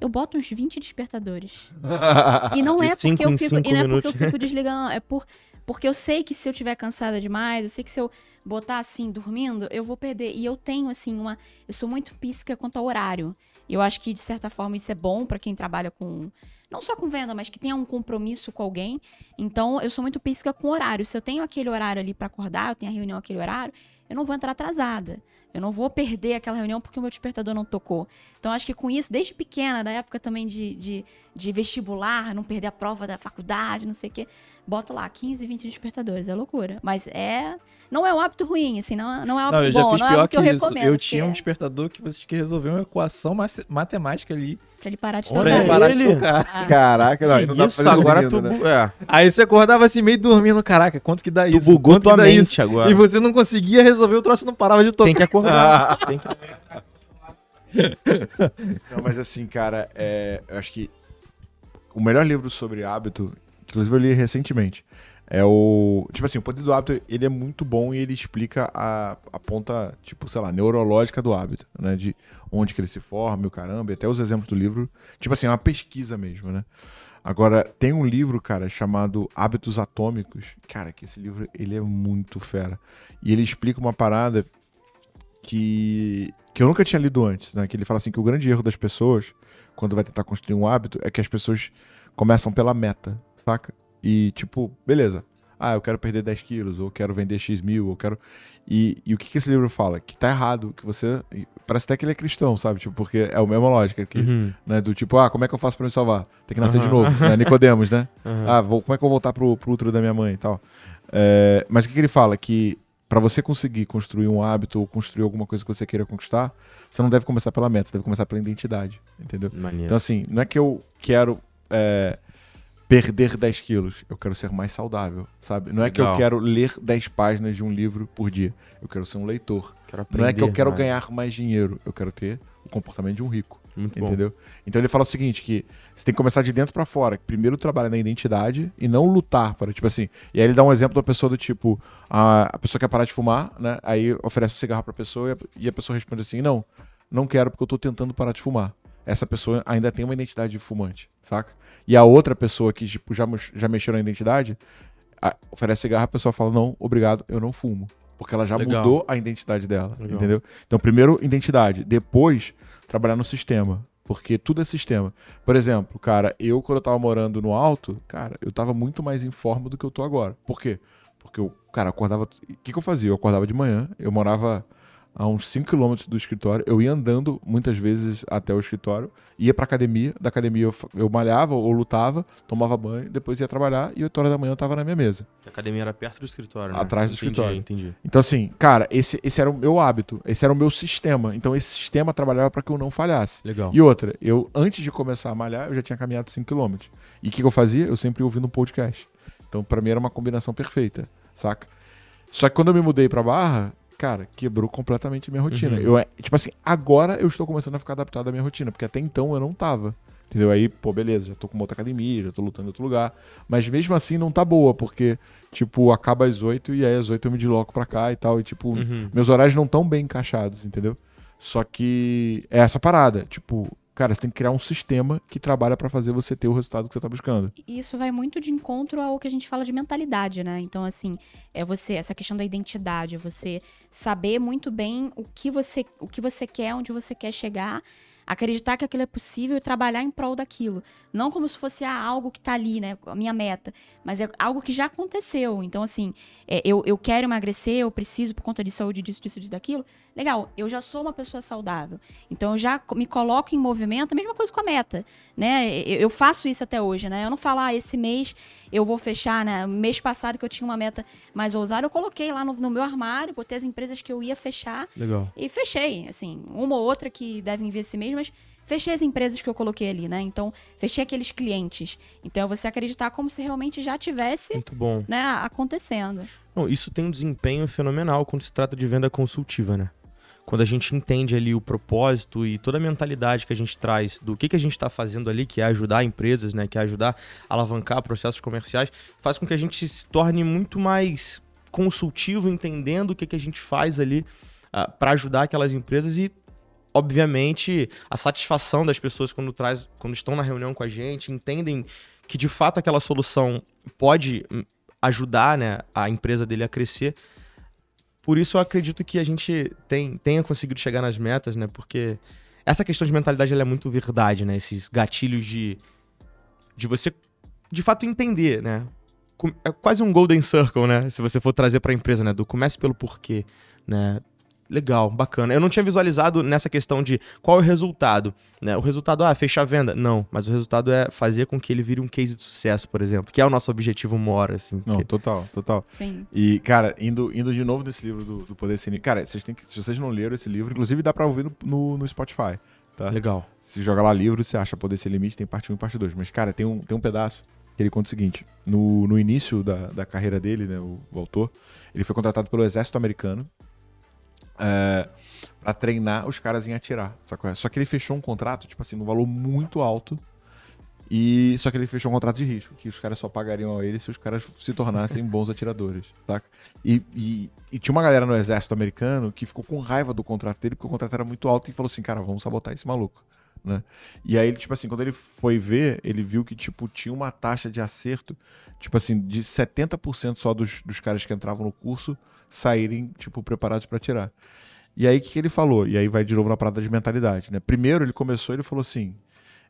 Eu boto uns 20 despertadores. E não De é porque eu fico, e não é porque eu fico desligando, é por porque eu sei que se eu tiver cansada demais, eu sei que se eu botar assim dormindo, eu vou perder. E eu tenho assim uma, eu sou muito pisca quanto ao horário. Eu acho que de certa forma isso é bom pra quem trabalha com não só com venda, mas que tenha um compromisso com alguém. Então, eu sou muito pisca com horário. Se eu tenho aquele horário ali pra acordar, eu tenho a reunião aquele horário, eu não vou entrar atrasada. Eu não vou perder aquela reunião porque o meu despertador não tocou. Então, acho que com isso, desde pequena, da época também de, de, de vestibular, não perder a prova da faculdade, não sei o quê, boto lá 15, 20 despertadores. É loucura. Mas é. Não é um hábito ruim, assim, não, é- não é um hábito Não, eu já bom, fiz não é pior algo que, que eu isso. recomendo. Eu porque tinha um é despertador que você tinha que resolver uma equação matemática ali Pra ele parar de pra tocar. ele parar de tocar. Ah, Caraca, não, não dá pra isso, fazer agora dormindo, tu. né? É, Aí você acordava assim, meio dormindo. Caraca, quanto que dá tu isso? bugou quanto tua mente isso? agora. E você não conseguia resolver, o troço não parava de tocar. Tem que acordar. Tem que- Não, mas assim, cara, é, eu acho que o melhor livro sobre hábito, inclusive eu li recentemente, é o. Tipo assim, o poder do hábito, ele é muito bom e ele explica a, a ponta, tipo, sei lá, neurológica do hábito, né? De onde que ele se forma, o caramba, e até os exemplos do livro. Tipo assim, é uma pesquisa mesmo, né? Agora, tem um livro, cara, chamado Hábitos Atômicos. Cara, que esse livro, ele é muito fera. E ele explica uma parada que, que eu nunca tinha lido antes, né? Que ele fala assim que o grande erro das pessoas, quando vai tentar construir um hábito, é que as pessoas começam pela meta, saca? E tipo, beleza. Ah, eu quero perder 10 quilos, ou quero vender X mil, ou quero... E, e o que, que esse livro fala? Que tá errado, que você... Parece até que ele é cristão, sabe? Tipo, porque é a mesma lógica que, Uhum, né? Do tipo, ah, como é que eu faço pra me salvar? Tem que nascer de Aham. novo, né? Nicodemos, né? uhum. Ah, vou, como é que eu vou voltar pro, pro útero da minha mãe e tal? É, mas o que, que ele fala? Que pra você conseguir construir um hábito ou construir alguma coisa que você queira conquistar, você não deve começar pela meta, você deve começar pela identidade, entendeu? Maneiro. Então, assim, não é que eu quero é, perder 10 quilos, eu quero ser mais saudável, sabe? Não é que eu quero ler 10 páginas de um livro por dia, eu quero ser um leitor. Quero Não é que eu aprender quero ganhar mais dinheiro, eu quero ter o comportamento de um rico. Muito bom. Entendeu? Então ele fala o seguinte, que você tem que começar de dentro pra fora. Primeiro trabalhar na identidade e não lutar para, tipo assim. E aí ele dá um exemplo da pessoa do tipo, a, a pessoa quer parar de fumar, né? Aí oferece um cigarro pra pessoa e a, e a pessoa responde assim, não, não quero porque eu tô tentando parar de fumar. Essa pessoa ainda tem uma identidade de fumante, saca? E a outra pessoa que, tipo, já, já mexeu na identidade, a- oferece cigarro, a pessoa fala, não, obrigado, eu não fumo. Porque ela já Legal. mudou a identidade dela, Legal. entendeu? Então, primeiro, identidade. Depois, trabalhar no sistema. Porque tudo é sistema. Por exemplo, cara, eu quando eu tava morando no alto, cara, eu tava muito mais em forma do que eu tô agora. Por quê? Porque eu, cara, acordava. O que, que eu fazia? Eu acordava de manhã, eu morava a uns 5 km do escritório, eu ia andando muitas vezes até o escritório, ia pra academia, da academia eu, eu malhava ou lutava, tomava banho, depois ia trabalhar e 8 horas da manhã eu tava na minha mesa. A academia era perto do escritório, né? Atrás do Entendi, escritório. Entendi. Então, assim, cara, esse, esse era o meu hábito, esse era o meu sistema. Então, esse sistema trabalhava pra que eu não falhasse. Legal. E outra, eu, antes de começar a malhar, eu já tinha caminhado 5km. E o que, que eu fazia? Eu sempre ouvindo um podcast. Então, pra mim, era uma combinação perfeita, saca? Só que quando eu me mudei pra Barra, cara, quebrou completamente a minha rotina. Uhum. Eu, é, tipo assim, agora eu estou começando a ficar adaptado à minha rotina, porque até então eu não tava. Entendeu? Aí, pô, beleza, já tô com uma outra academia, já tô lutando em outro lugar. Mas mesmo assim não tá boa, porque, tipo, acaba às 8 e aí às 8 eu me desloco pra cá e tal. E, tipo, Uhum. meus horários não estão bem encaixados, entendeu? Só que é essa parada. Tipo, cara, você tem que criar um sistema que trabalha pra fazer você ter o resultado que você tá buscando. Isso vai muito de encontro ao que a gente fala de mentalidade, né? Então, assim, é você, essa questão da identidade, é você saber muito bem o que você, o que você quer, onde você quer chegar, acreditar que aquilo é possível e trabalhar em prol daquilo. Não como se fosse ah, algo que tá ali, né? A minha meta. Mas é algo que já aconteceu. Então, assim, é, eu, eu quero emagrecer, eu preciso por conta de saúde, disso, disso, disso, daquilo. Legal, eu já sou uma pessoa saudável. Então eu já me coloco em movimento, a mesma coisa com a meta, né? Eu, eu faço isso até hoje, né? Eu não falo, ah, esse mês eu vou fechar, né? Mês passado que eu tinha uma meta mais ousada, eu coloquei lá no, no meu armário, botei as empresas que eu ia fechar Legal. e fechei, assim, uma ou outra que devem vir esse mês, mas fechei as empresas que eu coloquei ali, né? Então, fechei aqueles clientes. Então, é você acreditar como se realmente já tivesse, Muito bom. né, acontecendo. Não, isso tem um desempenho fenomenal quando se trata de venda consultiva, né? Quando a gente entende ali o propósito e toda a mentalidade que a gente traz do que, que a gente está fazendo ali, que é ajudar empresas, né? Que é ajudar a alavancar processos comerciais, faz com que a gente se torne muito mais consultivo, entendendo o que, que a gente faz ali para ajudar aquelas empresas e, obviamente, a satisfação das pessoas quando, traz, quando estão na reunião com a gente, entendem que de fato aquela solução pode hum, ajudar né, a empresa dele a crescer. Por isso eu acredito que a gente tem, tenha conseguido chegar nas metas, né? Porque essa questão de mentalidade é muito verdade, né? Esses gatilhos de, de você, de fato, entender, né? É quase um golden circle, né? Se você for trazer para a empresa, né? Do comece pelo porquê, né? Legal, bacana. Eu não tinha visualizado nessa questão de qual é o resultado, né? O resultado, ah, fechar a venda. Não, mas o resultado é fazer com que ele vire um case de sucesso, por exemplo, que é o nosso objetivo maior, assim. Não, que- total, total. Sim. E, cara, indo, indo de novo nesse livro do, do Poder Sem Cara, vocês têm que, se vocês não leram esse livro, inclusive dá pra ouvir no, no, no Spotify, tá? Legal. Se joga lá livro, você acha Poder Sem Limite, tem parte 1 e parte 2. Mas, cara, tem um, tem um pedaço que ele conta o seguinte: no, no início da, da carreira dele, né, o, o autor, ele foi contratado pelo exército americano é, pra treinar os caras em atirar. Sacou? Só que ele fechou um contrato, tipo assim, num valor muito alto. E só que ele fechou um contrato de risco, que os caras só pagariam a ele se os caras se tornassem bons atiradores, saca? E, e- e tinha uma galera no exército americano que ficou com raiva do contrato dele, porque o contrato era muito alto e falou assim, cara, vamos sabotar esse maluco, né? E aí, ele, tipo assim, quando ele foi ver, ele viu que, tipo, tinha uma taxa de acerto, tipo assim, de 70% só dos, dos caras que entravam no curso saírem, tipo, preparados pra atirar. E aí, o que, que ele falou? E aí vai de novo na parada de mentalidade, né? Primeiro, ele começou, ele falou assim,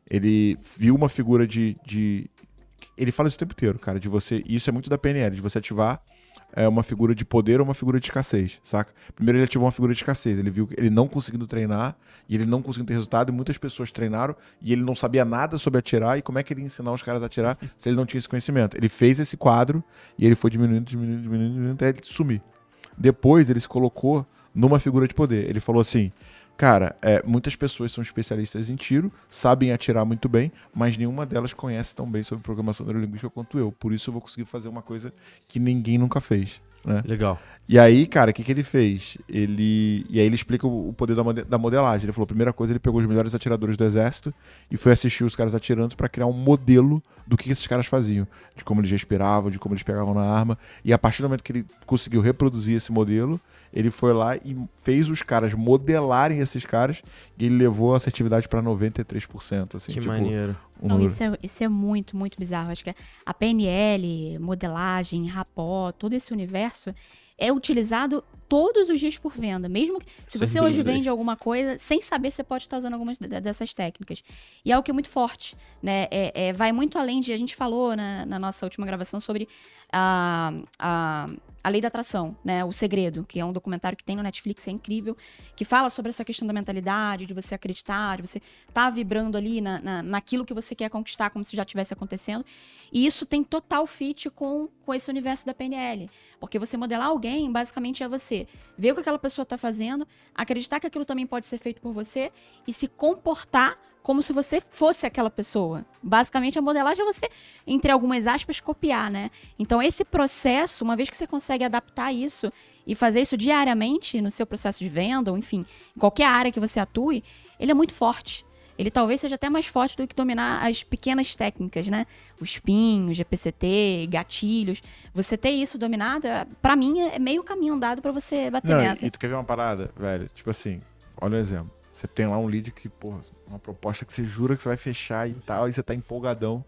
ele viu uma figura de, de. Ele fala isso o tempo inteiro, cara, de você. E isso é muito da PNL, de você ativar é, uma figura de poder ou uma figura de escassez, saca? Primeiro ele ativou uma figura de escassez. Ele viu que ele não conseguindo treinar e ele não conseguindo ter resultado, e muitas pessoas treinaram e ele não sabia nada sobre atirar. E como é que ele ia ensinar os caras a atirar se ele não tinha esse conhecimento? Ele fez esse quadro e ele foi diminuindo, diminuindo, diminuindo, diminuindo até ele sumir. Depois ele se colocou numa figura de poder. Ele falou assim: Cara, é, muitas pessoas são especialistas em tiro, sabem atirar muito bem, mas nenhuma delas conhece tão bem sobre programação neurolinguística quanto eu. Por isso eu vou conseguir fazer uma coisa que ninguém nunca fez. Né? Legal. E aí, cara, o que, que ele fez? Ele. E aí ele explica o o poder da, mode- da modelagem. Ele falou: primeira coisa, ele pegou os melhores atiradores do exército e foi assistir os caras atirando pra criar um modelo do que esses caras faziam. De como eles respiravam, de como eles pegavam na arma. E a partir do momento que ele conseguiu reproduzir esse modelo, ele foi lá e fez os caras modelarem esses caras e ele levou a assertividade pra 93%. Assim, que tipo, maneiro. um Não, isso é, isso é muito, muito bizarro. Acho que a PNL, modelagem, rapó, todo esse universo é utilizado todos os dias por venda. Mesmo que, se Sem você hoje vende alguma coisa, sem saber, você pode estar usando algumas de- dessas técnicas. E é algo que é muito forte, né? É, é- vai muito além de... A gente falou na, na nossa última gravação sobre a, a, a Lei da Atração, né? O Segredo, que é um documentário que tem no Netflix, é incrível, que fala sobre essa questão da mentalidade, de você acreditar, de você estar vibrando ali na, na, naquilo que você quer conquistar, como se já estivesse acontecendo. E isso tem total fit com, com esse universo da PNL. Porque você modelar alguém, basicamente, é você ver o que aquela pessoa está fazendo, acreditar que aquilo também pode ser feito por você e se comportar como se você fosse aquela pessoa. Basicamente, a modelagem é você, entre algumas aspas, copiar, né? Então, esse processo, uma vez que você consegue adaptar isso e fazer isso diariamente no seu processo de venda, ou enfim, em qualquer área que você atue, ele é muito forte. Ele talvez seja até mais forte do que dominar as pequenas técnicas, né? O spin, o GPCT, gatilhos. Você ter isso dominado, é- pra mim, é meio caminho andado pra você bater Não, meta. e, e tu quer ver uma parada, velho? Tipo assim, olha o exemplo. Você tem lá um lead que, porra, uma proposta que você jura que você vai fechar e tal, e você tá empolgadão.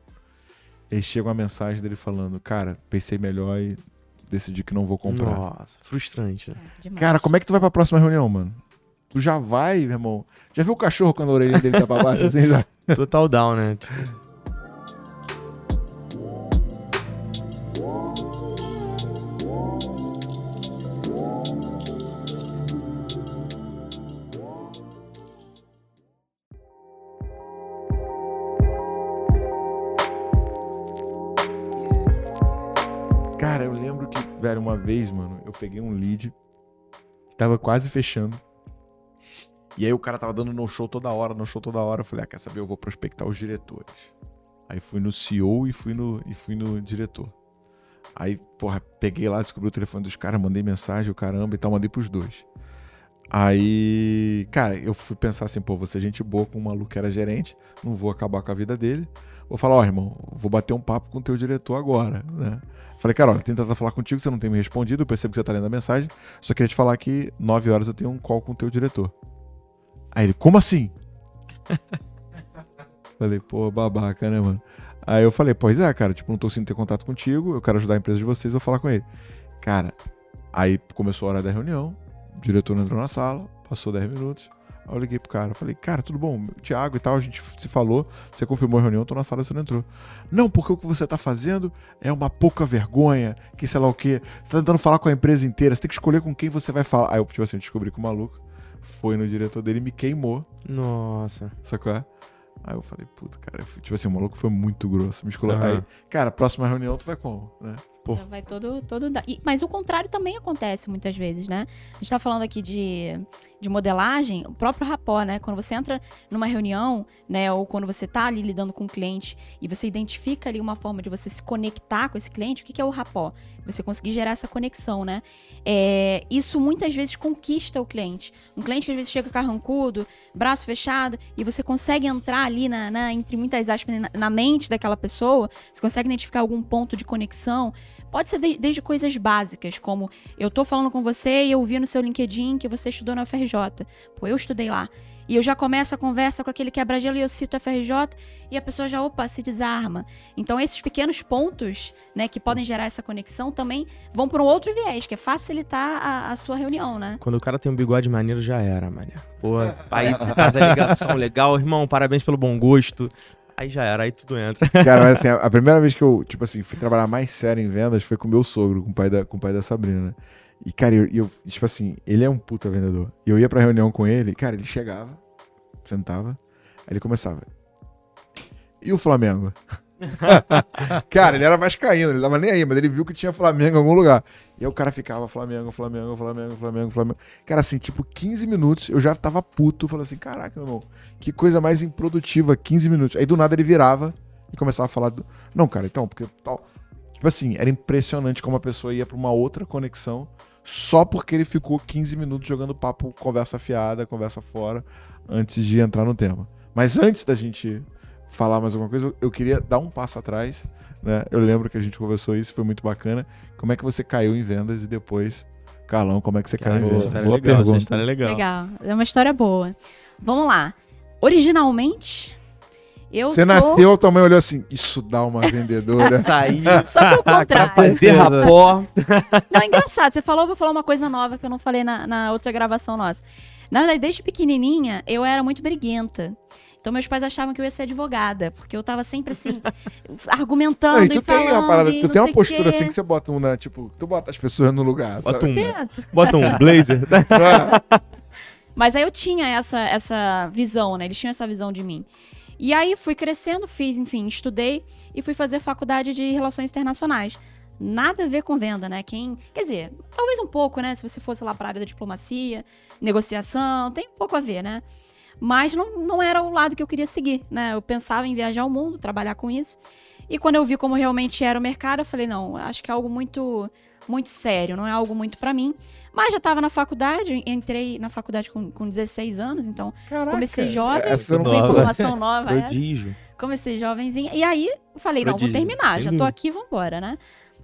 E chega uma mensagem dele falando, cara, pensei melhor e decidi que não vou comprar. Nossa, frustrante. né? Demais. Cara, como é que tu vai pra próxima reunião, mano? Tu já vai, meu irmão? Já viu o cachorro quando a orelha dele tá pra baixo, assim, já? Total down, né? Tipo, vez, mano, eu peguei um lead que tava quase fechando. E aí o cara tava dando no show toda hora, no show toda hora. Eu falei, ah, quer saber? Eu vou prospectar os diretores. Aí fui no CEO e fui no, e fui no diretor. Aí, porra, peguei lá, descobri o telefone dos caras, mandei mensagem, o caramba e tal, mandei pros dois. Aí, cara, eu fui pensar assim, pô, vou ser gente boa com um maluco que era gerente, não vou acabar com a vida dele. Vou falar, ó, irmão, vou bater um papo com o teu diretor agora, né? Falei, cara, olha, tentando falar contigo, você não tem me respondido, eu percebo que você tá lendo a mensagem, só queria te falar que 9 horas eu tenho um call com o teu diretor. Aí ele, como assim? falei, pô, babaca, né, mano? Aí eu falei, pois é, cara, tipo, não tô conseguindo ter contato contigo, eu quero ajudar a empresa de vocês, vou falar com ele. Cara, aí começou a hora da reunião, o diretor entrou na sala, passou 10 minutos. Eu liguei pro cara, falei, cara, tudo bom? Thiago e tal, a gente se falou, você confirmou a reunião, tô na sala, você não entrou. Não, porque o que você tá fazendo é uma pouca vergonha, que sei lá o quê. Você tá tentando falar com a empresa inteira, você tem que escolher com quem você vai falar. Aí eu, tipo assim, descobri que o maluco foi no diretor dele e me queimou, Nossa. sacou? é? Aí eu falei, puta, cara, tipo assim, o maluco foi muito grosso, me escolheu. Aham. Aí, cara, próxima reunião tu vai como, né? Pô. Já vai todo, todo e- mas o contrário também acontece muitas vezes, né? A gente tá falando aqui de, de modelagem, o próprio rapó, né? Quando você entra numa reunião, né? Ou quando você tá ali lidando com um cliente e você identifica ali uma forma de você se conectar com esse cliente, o que, que é o rapó? Você conseguir gerar essa conexão, né? É, isso muitas vezes conquista o cliente. Um cliente que às vezes chega carrancudo, braço fechado, e você consegue entrar ali na, na- entre muitas aspas, na, na mente daquela pessoa, você consegue identificar algum ponto de conexão. Pode ser de- desde coisas básicas, como eu tô falando com você e eu vi no seu LinkedIn que você estudou na FRJ. Pô, eu estudei lá. E eu já começo a conversa com aquele quebra-gelo e eu cito a FRJ e a pessoa já, opa, se desarma. Então, esses pequenos pontos, né, que podem gerar essa conexão também vão para um outro viés, que é facilitar a, a sua reunião, né? Quando o cara tem um bigode maneiro, já era, mané. Pô, aí faz a ligação legal, irmão, parabéns pelo bom gosto. Aí já era, aí tudo entra. Cara, mas assim, a, primeira vez que eu, tipo assim, fui trabalhar mais sério em vendas foi com meu sogro, com o pai da, com o pai da Sabrina, né? E, cara, eu, eu, tipo assim, ele é um puta vendedor. E eu ia pra reunião com ele, cara, ele chegava, sentava, aí ele começava. E o Flamengo? cara, ele era vascaíno, ele tava nem aí, mas ele viu que tinha Flamengo em algum lugar. E aí o cara ficava Flamengo, Flamengo, Flamengo, Flamengo, Flamengo. Cara, assim, tipo, 15 minutos, eu já tava puto, falando assim, caraca, meu irmão, que coisa mais improdutiva, 15 minutos. Aí do nada ele virava e começava a falar do... Não, cara, então, porque tal... Tipo assim, era impressionante como a pessoa ia pra uma outra conexão só porque ele ficou 15 minutos jogando papo, conversa fiada, conversa fora, antes de entrar no tema. Mas antes da gente falar mais alguma coisa, eu- queria dar um passo atrás, né? Eu lembro que a gente conversou isso, foi muito bacana. Como é que você caiu em vendas e depois, Carlão, como é que você caiu em vendas? história boa legal, essa pergunta. história é legal. Legal. É uma história boa. Vamos lá. Originalmente, eu Você tô... nasceu, tua mãe olhou assim, isso dá uma vendedora. Saí Só que o contrário. fazer rapó. Não, é engraçado. Você falou, eu vou falar uma coisa nova que eu não falei na, na outra gravação nossa. Na verdade, desde pequenininha, eu era muito briguenta. Então, meus pais achavam que eu ia ser advogada, porque eu tava sempre assim, argumentando Não, e e tu tem falando. uma parada, e tu não tem uma postura quê. assim que você bota um, né? Tipo, tu bota as pessoas no lugar. Bota sabe? um, Tento. bota um blazer. Mas aí eu tinha essa, essa visão, né? Eles tinham essa visão de mim. E aí fui crescendo, fiz, enfim, estudei e fui fazer faculdade de Relações Internacionais. Nada a ver com venda, né? Quem, quer dizer, talvez um pouco, né? Se você fosse lá para a área da diplomacia, negociação, tem um pouco a ver, né? Mas não, não era o lado que eu queria seguir, né? Eu pensava em viajar ao mundo, trabalhar com isso. E quando eu vi como realmente era o mercado, eu falei, não, acho que é algo muito muito sério, não é algo muito para mim. Mas já estava na faculdade, entrei na faculdade com, com 16 anos, então caraca. comecei jovem, Essa eu não com nova. informação nova. é. Prodígio. Comecei jovenzinha. E aí, eu falei, não, vou Prodígio, terminar, sem já tô dúvida. aqui, vambora, né?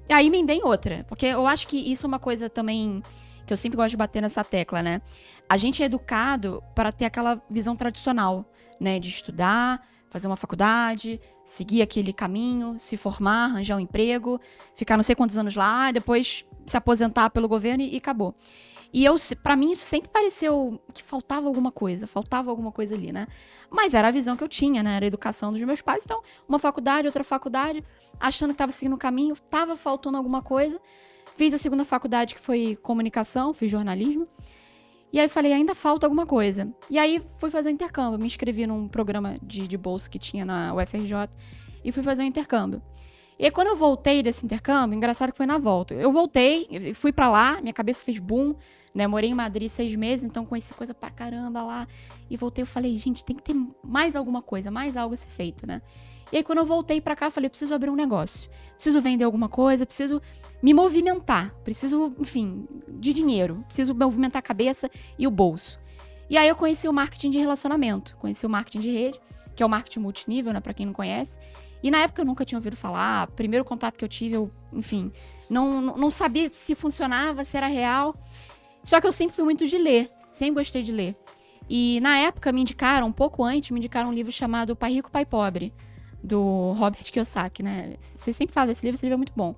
E aí emendei em outra. Porque eu acho que isso é uma coisa também que eu sempre gosto de bater nessa tecla, né? A gente é educado para ter aquela visão tradicional, né? De estudar, fazer uma faculdade, seguir aquele caminho, se formar, arranjar um emprego, ficar não sei quantos anos lá, depois se aposentar pelo governo e, e acabou. E eu, para mim, isso sempre pareceu que faltava alguma coisa, faltava alguma coisa ali, né? Mas era a visão que eu tinha, né? Era a educação dos meus pais. Então, uma faculdade, outra faculdade, achando que estava seguindo o caminho, estava faltando alguma coisa. Fiz a segunda faculdade, que foi comunicação, fiz jornalismo. E aí falei, ainda falta alguma coisa. E aí fui fazer o intercâmbio. Me inscrevi num programa de, de bolsa que tinha na UFRJ e fui fazer o intercâmbio. E aí, quando eu voltei desse intercâmbio, engraçado que foi na volta. Eu voltei, fui pra lá, minha cabeça fez boom, né? Morei em Madrid seis meses, então conheci coisa pra caramba lá. E voltei, eu falei, gente, tem que ter mais alguma coisa, mais algo a ser feito, né? E aí, quando eu voltei pra cá, falei, preciso abrir um negócio. Preciso vender alguma coisa, preciso me movimentar. Preciso, enfim, de dinheiro. Preciso movimentar a cabeça e o bolso. E aí eu conheci o marketing de relacionamento, conheci o marketing de rede, que é o marketing multinível, né, para quem não conhece. E na época eu nunca tinha ouvido falar, primeiro contato que eu tive, eu, enfim, não, não sabia se funcionava, se era real. Só que eu sempre fui muito de ler, sempre gostei de ler. E na época me indicaram, um pouco antes, me indicaram um livro chamado Pai Rico, Pai Pobre, do Robert Kiyosaki, né? Você sempre fala desse livro, esse livro é muito bom.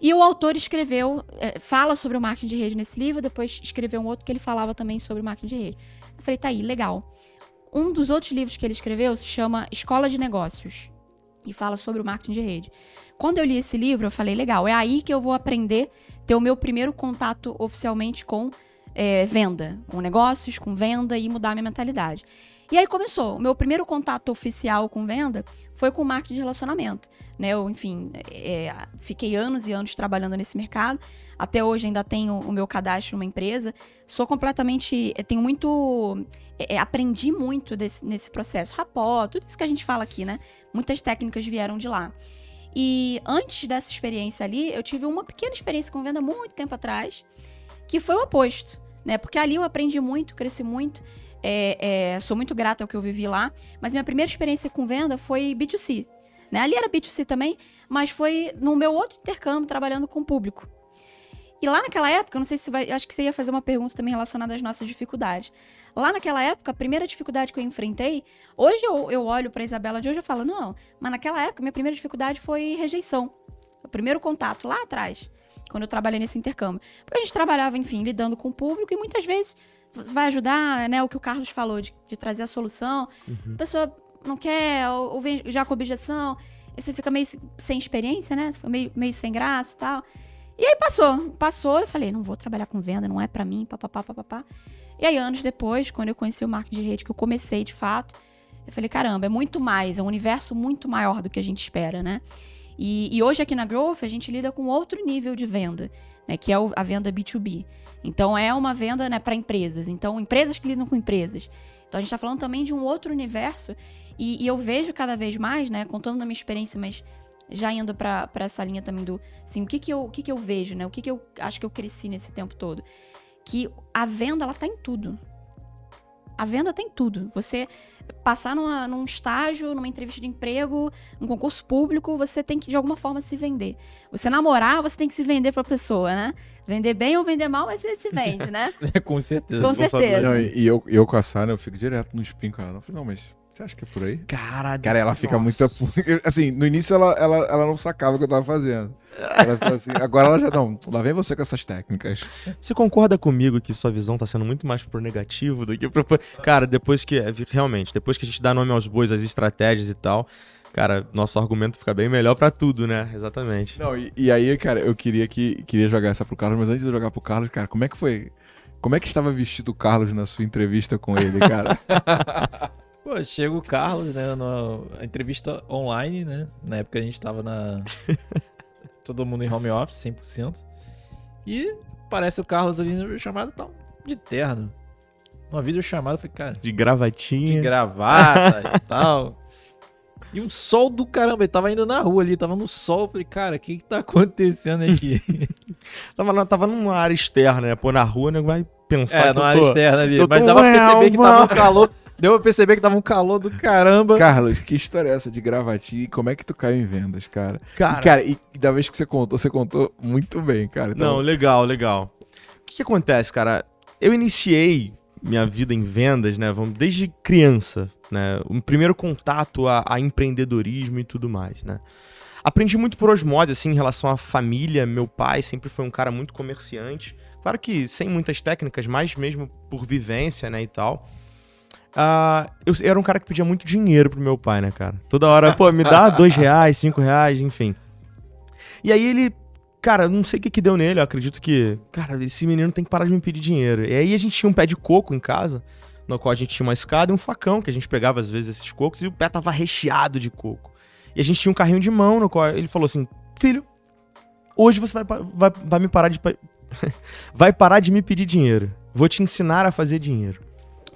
E o autor escreveu, é, fala sobre o marketing de rede nesse livro, depois escreveu um outro que ele falava também sobre o marketing de rede. Eu falei, tá aí, legal. Um dos outros livros que ele escreveu se chama Escola de Negócios e fala sobre o marketing de rede. Quando eu li esse livro, eu falei, legal, é aí que eu vou aprender, ter o meu primeiro contato oficialmente com é, venda, com negócios, com venda e mudar minha mentalidade. E aí começou. O meu primeiro contato oficial com venda foi com marketing de relacionamento. Né? Eu, enfim, é, fiquei anos e anos trabalhando nesse mercado. Até hoje ainda tenho o meu cadastro numa empresa. Sou completamente. É, tenho muito. É, aprendi muito desse, nesse processo. Rapó, tudo isso que a gente fala aqui, né? Muitas técnicas vieram de lá. E antes dessa experiência ali, eu tive uma pequena experiência com venda muito tempo atrás, que foi o oposto, né? Porque ali eu aprendi muito, cresci muito. É, é, sou muito grata ao que eu vivi lá, mas minha primeira experiência com venda foi B2C. Né? Ali era B2C também, mas foi no meu outro intercâmbio, trabalhando com o público. E lá naquela época, não sei se vai. Acho que você ia fazer uma pergunta também relacionada às nossas dificuldades. Lá naquela época, a primeira dificuldade que eu enfrentei, hoje eu, eu olho para Isabela de hoje e falo, não, mas naquela época, minha primeira dificuldade foi rejeição. O primeiro contato, lá atrás, quando eu trabalhei nesse intercâmbio. Porque a gente trabalhava, enfim, lidando com o público e muitas vezes vai ajudar, né? O que o Carlos falou de, de trazer a solução. Uhum. A pessoa não quer, ou, ou, vem já com objeção. Aí você fica meio sem experiência, né? Você fica meio, meio sem graça e tal. E aí passou. Passou, eu falei, não vou trabalhar com venda, não é para mim, papapá, papapá. E aí, anos depois, quando eu conheci o marketing de rede, que eu comecei de fato, eu falei, caramba, é muito mais, é um universo muito maior do que a gente espera, né? E, e hoje aqui na Growth, a gente lida com outro nível de venda, né? Que é a venda B2B. Então é uma venda né, para empresas. Então, empresas que lidam com empresas. Então a gente está falando também de um outro universo. E, e, eu vejo cada vez mais, né, contando da minha experiência, mas já indo para essa linha também do. Assim, o que, que, eu, o que, que eu vejo, né? O que, que eu acho que eu cresci nesse tempo todo? Que a venda, ela tá em tudo. A venda tem tudo. Você passar numa, num estágio, numa entrevista de emprego, num concurso público, você tem que de alguma forma se vender. Você namorar, você tem que se vender para a pessoa, né? Vender bem ou vender mal, mas você se vende, né? é, com certeza. Com certeza. Não, e, eu, eu com a Sara, eu fico direto no spin com ela. Eu falei, não, mas você acha que é por aí? Cara, Cara, ela fica muito. Assim, no início ela, ela, ela não sacava o que eu tava fazendo. Ela assim, agora ela já. Não, lá vem você com essas técnicas. Você concorda comigo que sua visão tá sendo muito mais pro negativo do que pro. Cara, depois que. Realmente, depois que a gente dá nome aos bois, as estratégias e tal. Cara, nosso argumento fica bem melhor para tudo, né? Exatamente. Não, e, e, aí, cara, eu queria que queria jogar essa pro Carlos, mas antes de jogar pro Carlos, cara, como é que foi? Como é que estava vestido o Carlos na sua entrevista com ele, cara? Pô, chega o Carlos, né, na entrevista online, né? Na época a gente tava na. Todo mundo em home office, 100%. E parece o Carlos ali no chamado tal, de terno. Uma videochamada, eu falei, cara. De gravatinha. De gravata e tal. E um sol do caramba, ele tava indo na rua ali, tava no sol. Eu falei, cara, o que que tá acontecendo aqui? tava, tava numa área externa, né? Pô, na rua, né? Vai pensar. É, numa área externa ali. Mas dava pra perceber que tava um calor. Deu pra perceber que tava um calor do caramba. Carlos, que história é essa de gravatinha e como é que tu caiu em vendas, cara? Cara, e, cara, e, e da vez que você contou, você contou muito bem, cara. Então... Não, legal, legal. O que, que acontece, cara? Eu iniciei minha vida em vendas, né? Vamos, desde criança, né? O primeiro contato a, a, empreendedorismo e tudo mais, né? Aprendi muito por osmose, assim, em relação à família. Meu pai sempre foi um cara muito comerciante. Claro que sem muitas técnicas, mas mesmo por vivência, né, e tal. Uh, eu era um cara que pedia muito dinheiro pro meu pai, né, cara? Toda hora, pô, me dá dois reais, cinco reais, enfim. E aí ele, cara, não sei o que que deu nele, eu acredito que, cara, esse menino tem que parar de me pedir dinheiro. E aí a gente tinha um pé de coco em casa, no qual a gente tinha uma escada e um facão, que a gente pegava às vezes esses cocos, e o pé tava recheado de coco. E a gente tinha um carrinho de mão no qual ele falou assim: Filho, hoje você vai, vai, vai me parar de. vai parar de me pedir dinheiro. Vou te ensinar a fazer dinheiro.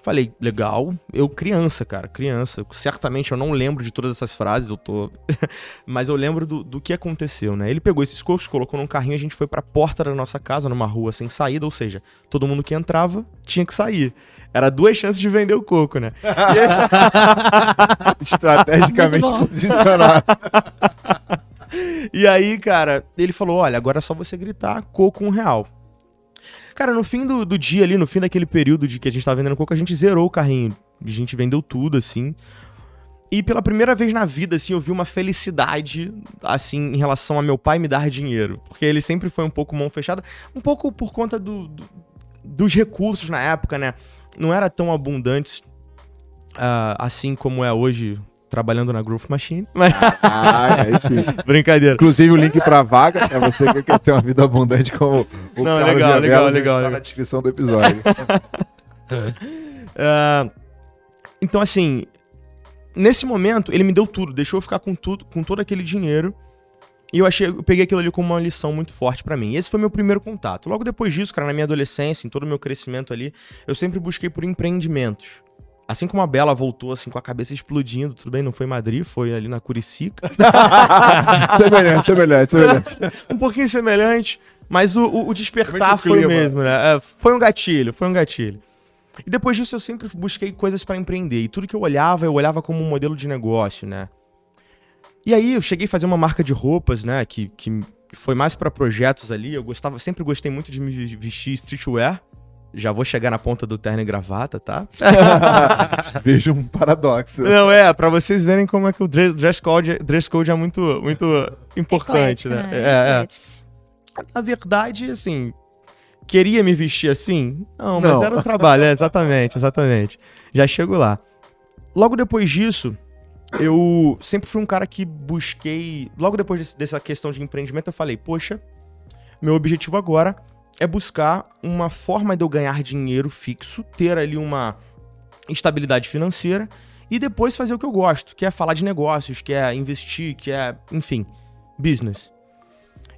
Falei, legal. Eu, criança, cara, criança. Certamente eu não lembro de todas essas frases, eu tô. Mas eu lembro do, do que aconteceu, né? Ele pegou esses cocos, colocou num carrinho, a gente foi pra porta da nossa casa, numa rua sem saída, ou seja, todo mundo que entrava tinha que sair. Era duas chances de vender o coco, né? Estrategicamente Muito bom. posicionado. E aí, cara, ele falou: olha, agora é só você gritar coco um real. Cara, no fim do, do dia ali, no fim daquele período de que a gente tava vendendo coco, a gente zerou o carrinho. A gente vendeu tudo, assim. E pela primeira vez na vida, assim, eu vi uma felicidade, assim, em relação a meu pai me dar dinheiro. Porque ele sempre foi um pouco mão fechada, um pouco por conta do, do- dos recursos na época, né? Não era tão abundantes ah, assim como é hoje, trabalhando na Growth Machine. Mas, Ah, aí sim. brincadeira. Inclusive o link pra vaga é você que quer ter uma vida abundante como o Não, Carlos legal, Viabella, legal, já legal, está legal. na descrição do episódio. Ah, então, assim, nesse momento, ele me deu tudo, deixou eu ficar com tudo, com todo aquele dinheiro. E eu achei, eu peguei aquilo ali como uma lição muito forte pra mim. Esse foi meu primeiro contato. Logo depois disso, cara, na minha adolescência, em todo o meu crescimento ali, eu sempre busquei por empreendimentos. Assim como a Bela voltou assim com a cabeça explodindo, tudo bem, não foi em Madrid, foi ali na Curicica. semelhante, semelhante, semelhante. um pouquinho semelhante, mas o, o- despertar foi o clima. mesmo, né? É, foi um gatilho, foi um gatilho. E depois disso eu sempre busquei coisas pra empreender. E tudo que eu olhava, eu olhava como um modelo de negócio, né? E aí eu cheguei a fazer uma marca de roupas, né? Que, que foi mais pra projetos ali. Eu gostava, sempre gostei muito de me vestir streetwear. Já vou chegar na ponta do terno e gravata, tá? Vejo um paradoxo. Não, é, pra vocês verem como é que o dress, code, dress code é muito, muito importante, né? né? É, é. Na verdade, assim, queria me vestir assim? Não, mas Não. era o trabalho, é, exatamente, exatamente. Já chego lá. Logo depois disso, eu sempre fui um cara que busquei. Logo depois desse- dessa questão de empreendimento, eu falei, poxa, meu objetivo agora é buscar uma forma de eu ganhar dinheiro fixo, ter ali uma estabilidade financeira e depois fazer o que eu gosto, que é falar de negócios, que é investir, que é, enfim, business.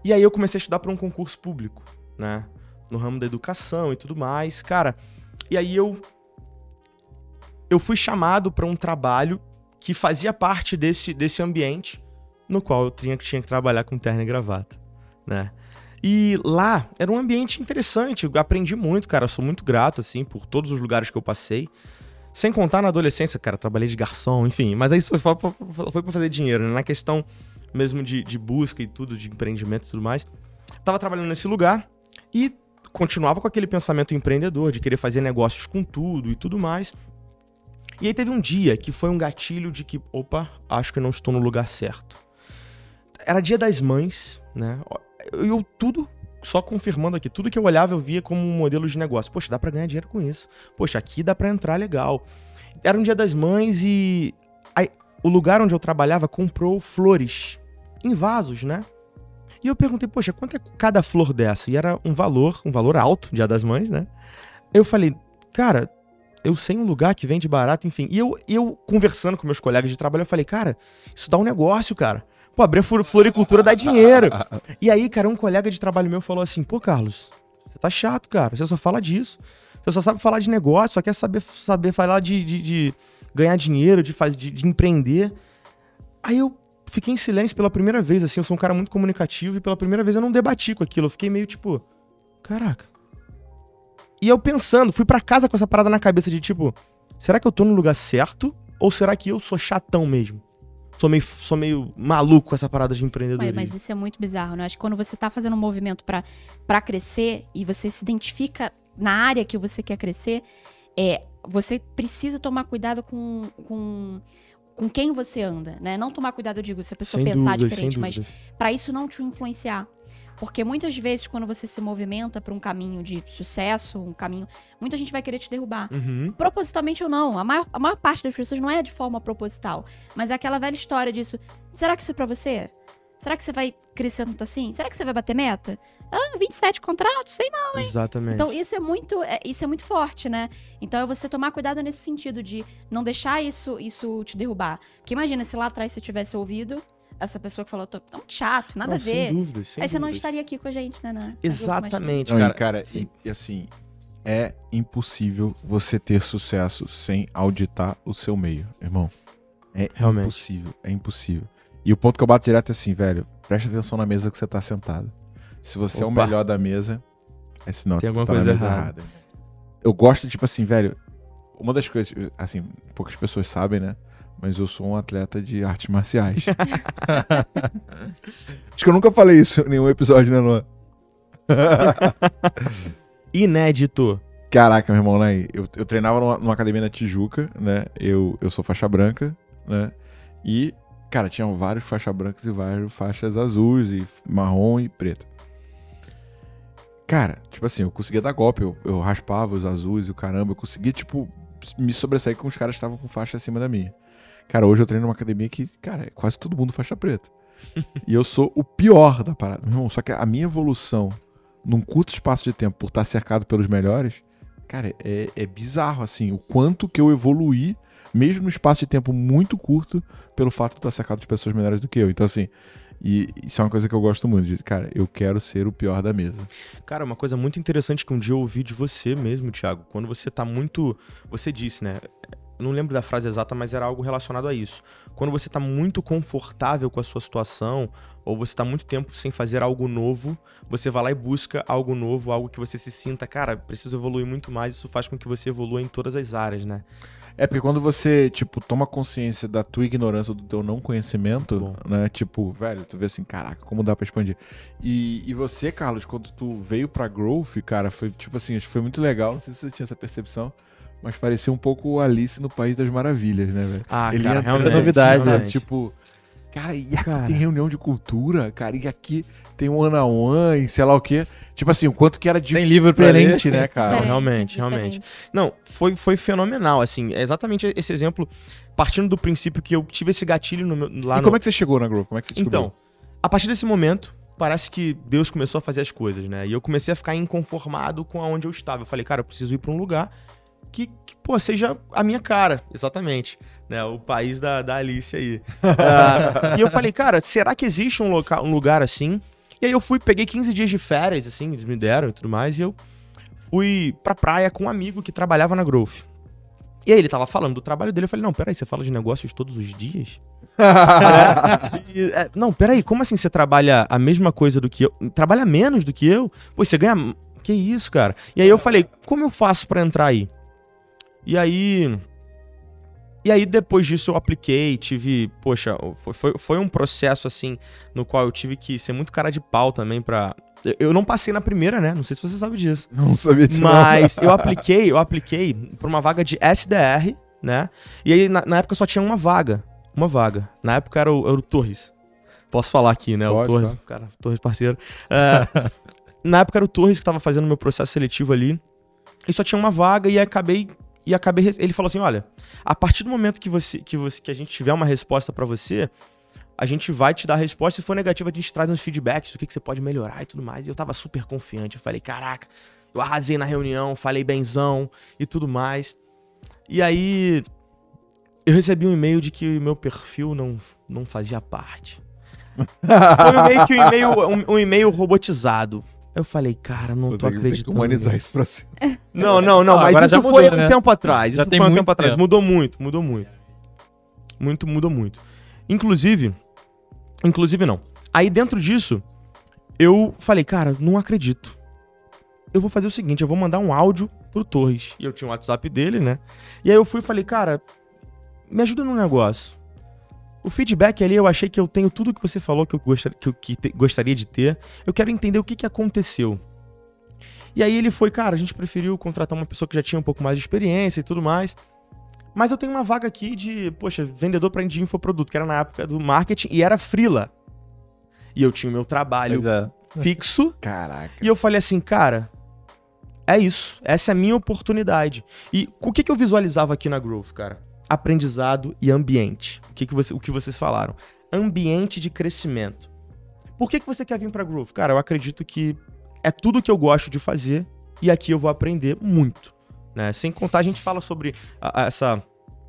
E aí eu comecei a estudar para um concurso público, né? No ramo da educação e tudo mais, cara. E aí eu eu fui chamado para um trabalho que fazia parte desse, desse ambiente no qual eu tinha, tinha que trabalhar com terno e gravata, né? E lá era um ambiente interessante, eu aprendi muito, cara, eu sou muito grato, assim, por todos os lugares que eu passei. Sem contar na adolescência, cara, trabalhei de garçom, enfim, mas aí foi, pra- foi pra fazer dinheiro, né? Na questão mesmo de, de busca e tudo, de empreendimento e tudo mais. Tava trabalhando nesse lugar e continuava com aquele pensamento empreendedor, de querer fazer negócios com tudo e tudo mais. E aí teve um dia que foi um gatilho de que, opa, acho que não estou no lugar certo. Era dia das mães, né? Eu, tudo, só confirmando aqui, tudo que eu olhava eu via como um modelo de negócio. Poxa, dá pra ganhar dinheiro com isso. Poxa, aqui dá pra entrar legal. Era um dia das mães e aí, o lugar onde eu trabalhava comprou flores em vasos, né? E eu perguntei, poxa, quanto é cada flor dessa? E era um valor, um valor alto, dia das mães, né? Eu falei, cara, eu sei um lugar que vende barato, enfim. E eu, eu conversando com meus colegas de trabalho, eu falei, cara, isso dá um negócio, cara. Pô, abrir floricultura dá dinheiro. E aí, cara, um colega de trabalho meu falou assim, pô, Carlos, você tá chato, cara. Você só fala disso. Você só sabe falar de negócio, só quer saber, saber falar de, de- de ganhar dinheiro, de, faz, de, de empreender. Aí eu fiquei em silêncio pela primeira vez, assim. Eu sou um cara muito comunicativo e pela primeira vez eu não debati com aquilo. Eu fiquei meio tipo, caraca. E eu pensando, fui pra casa com essa parada na cabeça de tipo, será que eu tô no lugar certo? Ou será que eu sou chatão mesmo? Sou meio, sou meio maluco com essa parada de empreendedorismo. mas isso é muito bizarro, né? Acho que quando você tá fazendo um movimento pra crescer e você se identifica na área que você quer crescer, é, você precisa tomar cuidado com, com, com quem você anda, né? Não tomar cuidado, eu digo, se a pessoa sem pensar dúvidas, diferente, mas para isso não te influenciar. Porque muitas vezes, quando você se movimenta para um caminho de sucesso, um caminho. Muita gente vai querer te derrubar. Uhum. Propositalmente ou não. A maior, a maior parte das pessoas não é de forma proposital. Mas é aquela velha história disso. Será que isso é pra você? Será que você vai crescer tanto assim? Será que você vai bater meta? Ah, 27 contratos? Sei não. Exatamente. Então, isso é muito, é, isso é muito forte, né? Então, é você tomar cuidado nesse sentido de não deixar isso, isso te derrubar. Porque imagina se lá atrás você tivesse ouvido essa pessoa que falou, "Tô tão chato, nada Não, a ver. Sem dúvidas, sem Aí você não estaria aqui com a gente, né? na- Exatamente, Não, cara. cara, e, e assim, é impossível você ter sucesso sem auditar o seu meio, irmão. É Realmente. impossível, é impossível. E o ponto que eu bato direto é assim, velho, preste atenção na mesa que você tá sentado. Se você é o Opa. melhor da mesa, é sinal Tem que alguma tá coisa errada. errada. Eu gosto, tipo assim, velho, uma das coisas, assim, poucas pessoas sabem, né? Mas eu sou um atleta de artes marciais. Acho que eu nunca falei isso em nenhum episódio, né, Luan? Inédito. Caraca, meu irmão, né? Eu, eu treinava numa, numa academia na Tijuca, né? Eu, eu sou faixa branca, né? E, cara, tinham vários faixas brancas e várias faixas azuis e marrom e preta. Cara, tipo assim, eu conseguia dar golpe, eu, eu raspava os azuis e o caramba, eu conseguia, tipo, me sobressair com os caras que estavam com faixa acima da minha. Cara, hoje eu treino numa academia que, cara, é quase todo mundo faixa preta. e eu sou o pior da parada. Irmão, só que a minha evolução num curto espaço de tempo por estar cercado pelos melhores, cara, é, é bizarro, assim, o quanto que eu evoluí, mesmo num espaço de tempo muito curto, pelo fato de estar cercado de pessoas melhores do que eu. Então, assim, e isso é uma coisa que eu gosto muito, de, cara, eu quero ser o pior da mesa. Cara, uma coisa muito interessante que um dia eu ouvi de você mesmo, Thiago, quando você tá muito. Você disse, né? Não lembro da frase exata, mas era algo relacionado a isso. Quando você tá muito confortável com a sua situação, ou você tá muito tempo sem fazer algo novo, você vai lá e busca algo novo, algo que você se sinta, cara, preciso evoluir muito mais, isso faz com que você evolua em todas as áreas, né? É porque quando você, tipo, toma consciência da tua ignorância, do teu não conhecimento, Bom. né? Tipo, velho, tu vê assim, caraca, como dá pra expandir. E, e você, Carlos, quando tu veio pra Growth, cara, foi tipo assim, acho que foi muito legal. Não sei se você tinha essa percepção, mas parecia um pouco o Alice no País das Maravilhas, né, velho? Ah, Ele cara, realmente. na novidade, né? realmente. Tipo, cara, e aqui Cara. tem reunião de cultura, cara, e aqui tem um one on one, e sei lá o quê. Tipo assim, o quanto que era Tem livro diferente, né, cara? Não, Diferente, realmente, diferente. realmente. Não, foi, foi fenomenal, assim. É exatamente esse exemplo, partindo do princípio que eu tive esse gatilho no meu, lá E no... como é que você chegou na Growth? Como é que você descobriu? Então, a partir desse momento, parece que Deus começou a fazer as coisas, né? E eu comecei a ficar inconformado com aonde eu estava. Eu falei, cara, eu preciso ir pra um lugar que, que, pô, seja a minha cara, exatamente. Né, o país da, da Alice aí. Ah, e eu falei, cara, será que existe um, local, um lugar assim? E aí eu fui, peguei 15 dias de férias, assim, eles me deram e tudo mais, e eu fui pra praia com um amigo que trabalhava na Growth. E aí ele tava falando do trabalho dele, eu falei, não, peraí, você fala de negócios todos os dias? E, é, não, peraí, como assim você trabalha a mesma coisa do que eu? Trabalha menos do que eu? Pô, você ganha. Que isso, cara? E aí eu falei, como eu faço pra entrar aí? E aí. E aí, depois disso, eu apliquei, tive. Poxa, foi, foi, um processo assim, no qual eu tive que ser muito cara de pau também pra. eu- não passei na primeira, né? Não sei se você sabe disso. Não sabia disso. não. Mas eu apliquei, eu apliquei pra uma vaga de SDR, né? E aí, na, na época, só tinha uma vaga. Uma vaga. Na época era o, era o Torres. Posso falar aqui, né? Pode, o Torres, cara, Torres parceiro. É, na época era o Torres que tava fazendo meu processo seletivo ali. E só tinha uma vaga e acabei. E acabei. Ele falou assim: olha, a partir do momento que você que, você, que a gente tiver uma resposta pra você, a gente vai te dar a resposta. Se for negativa, a gente traz uns feedbacks, o que, que você pode melhorar e tudo mais. E eu tava super confiante. Eu falei, caraca, eu arrasei na reunião, falei benzão e tudo mais. E aí eu recebi um e-mail de que o meu perfil não, não fazia parte. Foi meio que um e-mail, um, um e-mail robotizado. Eu falei, cara, não Eu tô tenho que- tenho que acreditando. humanizar nisso. esse processo. Não, não, não, Não, mas agora isso já foi mudou, um né? tempo atrás. Já isso tem foi um muito tempo atrás. tempo. Mudou muito, mudou muito. Muito, mudou muito. Inclusive, inclusive não. Aí dentro disso, eu falei, cara, não acredito. Eu vou fazer o seguinte, eu vou mandar um áudio pro Torres. E eu tinha o WhatsApp dele, né? E aí eu fui e falei, cara, me ajuda num negócio. O feedback ali, eu achei que eu tenho tudo que você falou que eu gostaria, que eu que te- gostaria de ter. Eu quero entender o que, que aconteceu. E aí ele foi, cara, a gente preferiu contratar uma pessoa que já tinha um pouco mais de experiência e tudo mais. Mas eu tenho uma vaga aqui de, poxa, vendedor para de infoproduto, que era na época do marketing e era frila. E eu tinha o meu trabalho é. fixo Caraca. e eu falei assim, cara, é isso. Essa é a minha oportunidade. E o que, que eu visualizava aqui na Growth, cara? Aprendizado e ambiente. O que, que, você, o que vocês falaram? Ambiente de crescimento. Por que, que você quer vir pra Growth? Cara, eu acredito que é tudo que eu gosto de fazer e aqui eu vou aprender muito, né? Sem contar, a gente fala sobre a- a- essa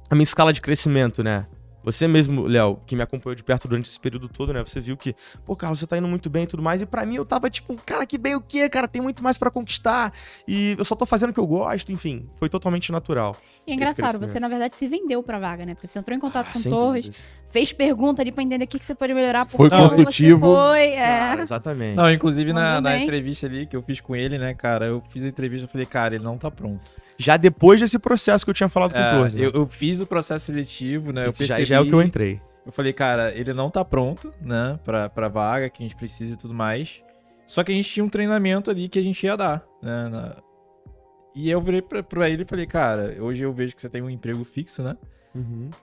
a minha escala de crescimento, né? Você mesmo, Léo, que me acompanhou de perto durante esse período todo, né? Você viu que, pô, Carlos, você tá indo muito bem e tudo mais. E pra mim eu tava tipo, cara, que bem o quê, cara? Tem muito mais pra conquistar. E eu só tô fazendo o que eu gosto, enfim. Foi totalmente natural. E é engraçado, você na verdade se vendeu pra vaga, né? Porque você entrou em contato Ah, com Torres, dúvidas. fez pergunta ali pra entender o que, que você pode melhorar. por Foi construtivo. Foi, é. Cara, exatamente. Não, inclusive na, na entrevista ali que eu fiz com ele, né, cara, eu fiz a entrevista e falei, cara, ele não tá pronto. Já depois desse processo que eu tinha falado com o É, Torres. né? eu, eu fiz o processo seletivo, né? Esse eu percebi, já é o que eu entrei. Eu falei, cara, ele não tá pronto, né, pra, pra vaga que a gente precisa e tudo mais. Só que a gente tinha um treinamento ali que a gente ia dar, né? na- E eu virei pra, pra ele e falei, cara, hoje eu vejo que você tem um emprego fixo, né?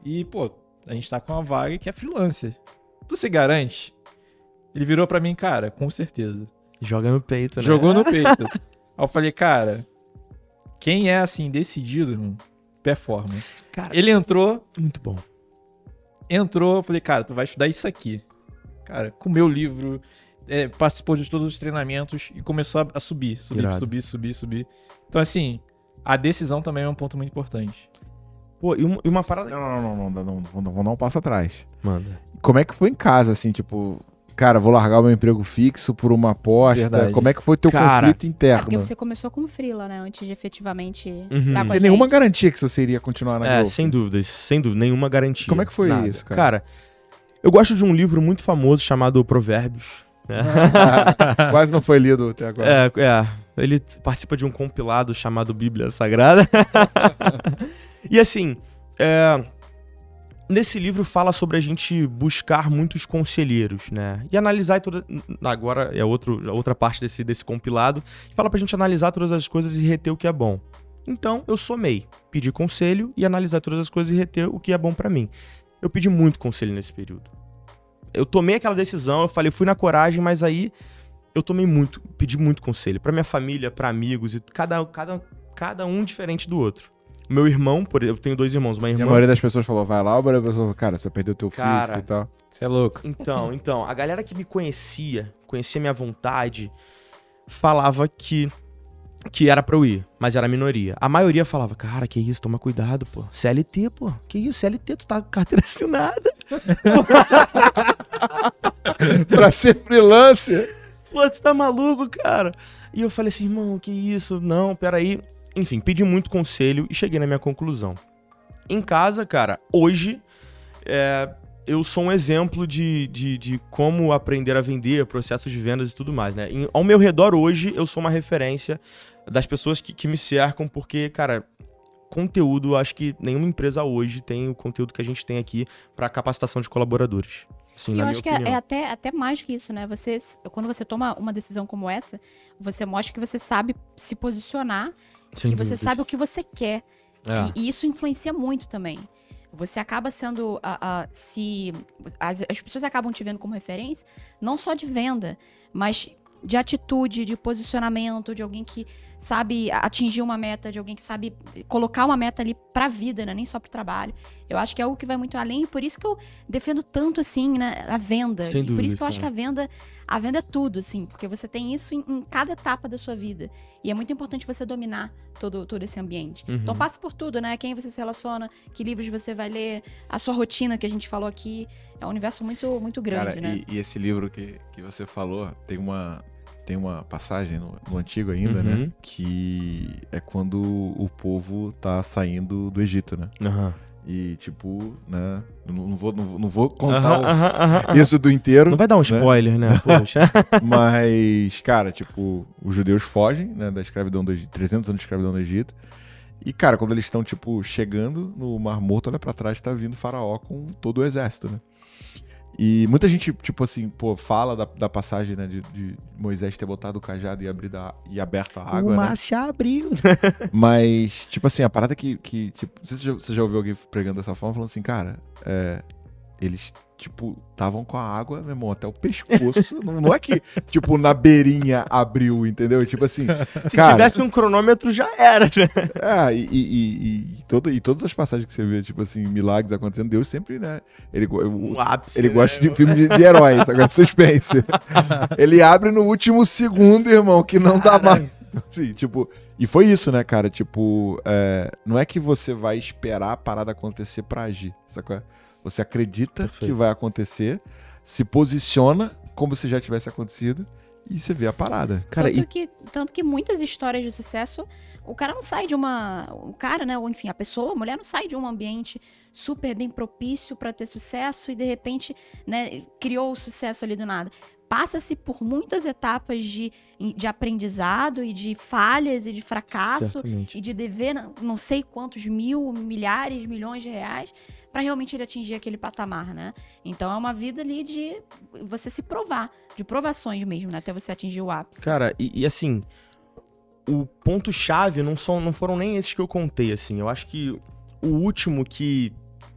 E, pô, a gente tá com uma vaga que é freelancer. Tu se garante? Ele virou pra mim, cara, com certeza. Joga no peito, né? Jogou no peito. Aí eu falei, cara, quem é assim, decidido, irmão, performa. Cara, Ele entrou, muito bom. entrou, eu falei, cara, tu vai estudar isso aqui. Cara, comeu o livro, é, participou de todos os treinamentos e começou a, a subir, subir, Irado. subir, subir, subir. Então, assim, a decisão também é um ponto muito importante. Pô, e uma, e uma parada. Não, não, não, não, não, não, não, vamos dar um passo atrás. Manda. Como é que foi em casa, assim, tipo, cara, vou largar o meu emprego fixo por uma aposta? Verdade. Como é que foi teu Cara, conflito É interno? porque você começou como freela, né? Antes de efetivamente Uhum. estar com Não a tem gente. nenhuma garantia que você iria continuar na É, Growth. sem dúvidas, sem dúvida, nenhuma garantia. Como é que foi Nada. isso, cara? Cara, eu gosto de um livro muito famoso chamado Provérbios. né? Quase não foi lido até agora. É, é. Ele participa de um compilado chamado Bíblia Sagrada. e assim, é, nesse livro fala sobre a gente buscar muitos conselheiros, né? E analisar toda. Agora é outro, outra parte desse, desse compilado. Fala pra gente analisar todas as coisas e reter o que é bom. Então, eu somei. Pedi conselho e analisar todas as coisas e reter o que é bom pra mim. Eu pedi muito conselho nesse período. Eu tomei aquela decisão, eu falei, fui na coragem, mas aí eu tomei muito, pedi muito conselho pra minha família, pra amigos e cada, cada, cada um diferente do outro. Meu irmão, por eu tenho dois irmãos, uma E a irmã. maioria das pessoas falou, vai lá, a maioria das pessoas falou, cara, você perdeu teu filho e tal. Você é louco. Então, então, a galera que me conhecia, conhecia minha vontade, falava que que era pra eu ir, mas era a minoria. A maioria falava, cara, que isso, toma cuidado, pô. CLT, pô. Que isso, CLT, tu tá com carteira assinada. pra ser freelancer. Pô, tu tá maluco, cara? E eu falei assim, irmão, que isso? Não, peraí. Enfim, pedi muito conselho e cheguei na minha conclusão. Em casa, cara, hoje é, eu sou um exemplo de, de, de como aprender a vender, processos de vendas e tudo mais, né? Em- ao meu redor hoje, eu sou uma referência das pessoas que, que me cercam, porque, cara, conteúdo, eu acho que nenhuma empresa hoje tem o conteúdo que a gente tem aqui para capacitação de colaboradores. Assim, E eu acho que é, opinião. é até, até mais que isso, né? Você, quando você toma uma decisão como essa, você mostra que você sabe se posicionar, Sem que você dúvidas. sabe o que você quer. É. E, e isso influencia muito também. Você acaba sendo. a- a- se as, as pessoas acabam te vendo como referência, não só de venda, mas de atitude, de posicionamento, de alguém que sabe atingir uma meta, de alguém que sabe colocar uma meta ali pra vida, né? Nem só pro trabalho. Eu acho que é algo que vai muito além, e por isso que eu defendo tanto, assim, né, a venda. Sem e por isso que eu acho que a venda, a venda é tudo, assim, porque você tem isso em, em cada etapa da sua vida. E é muito importante você dominar todo, todo esse ambiente. Uhum. Então passe por tudo, né? Quem você se relaciona, que livros você vai ler, a sua rotina que a gente falou aqui. É um universo muito, muito grande, Cara, né? e, e esse livro que, que você falou, tem uma, tem uma passagem no, no antigo ainda, Uhum. né? Que é quando o povo tá saindo do Egito, né? Aham. E, tipo, né? Não, não vou, não, vou- não vou contar Aham, o- aham, aham, aham. isso do inteiro. Não vai dar um spoiler, né? Poxa. Mas, cara, tipo, os judeus fogem, né, da escravidão do Egito, 300 anos de escravidão no Egito. E, cara, quando eles estão, tipo, chegando no Mar Morto, olha pra trás, tá vindo o faraó com todo o exército, né? E muita gente, tipo assim, pô, fala da, da passagem, né, de, de Moisés ter botado o cajado e, abrido a, e aberto a água, o né? abriu. Mas, tipo assim, a parada que, que tipo, não sei se você já, você já ouviu alguém pregando dessa forma, falando assim, cara, é, eles, tipo, estavam com a água, meu irmão, até o pescoço. não, não é que, tipo, na beirinha abriu, entendeu? Tipo assim. Se cara, tivesse um cronômetro, já era, né? É, e, e, e, e, todo, e todas as passagens que você vê, tipo assim, milagres acontecendo, Deus sempre, né? Ele, Um ápice. ele né? gosta de filme de, de herói, sabe? de suspense. ele abre no último segundo, irmão, que não dá mais. Assim, tipo, e foi isso, né, cara? Tipo, é, não é que você vai esperar a parada acontecer pra agir, sacou? Você acredita Perfeito. que vai acontecer, se posiciona como se já tivesse acontecido e você vê a parada. Cara, tanto, e que, tanto que muitas histórias de sucesso, o cara não sai de uma. O cara, né? Ou enfim, a pessoa, a mulher não sai de um ambiente super bem propício pra ter sucesso e de repente, né, criou o sucesso ali do nada. Passa-se por muitas etapas de, de aprendizado e de falhas e de fracasso certamente. e de dever não sei quantos mil, milhares, milhões de reais para realmente ele atingir aquele patamar, né? Então é uma vida ali de você se provar, de provações mesmo, né? Até você atingir o ápice. Cara, e, e assim, o ponto-chave não, não foram nem esses que eu contei, assim. Eu acho que o último que.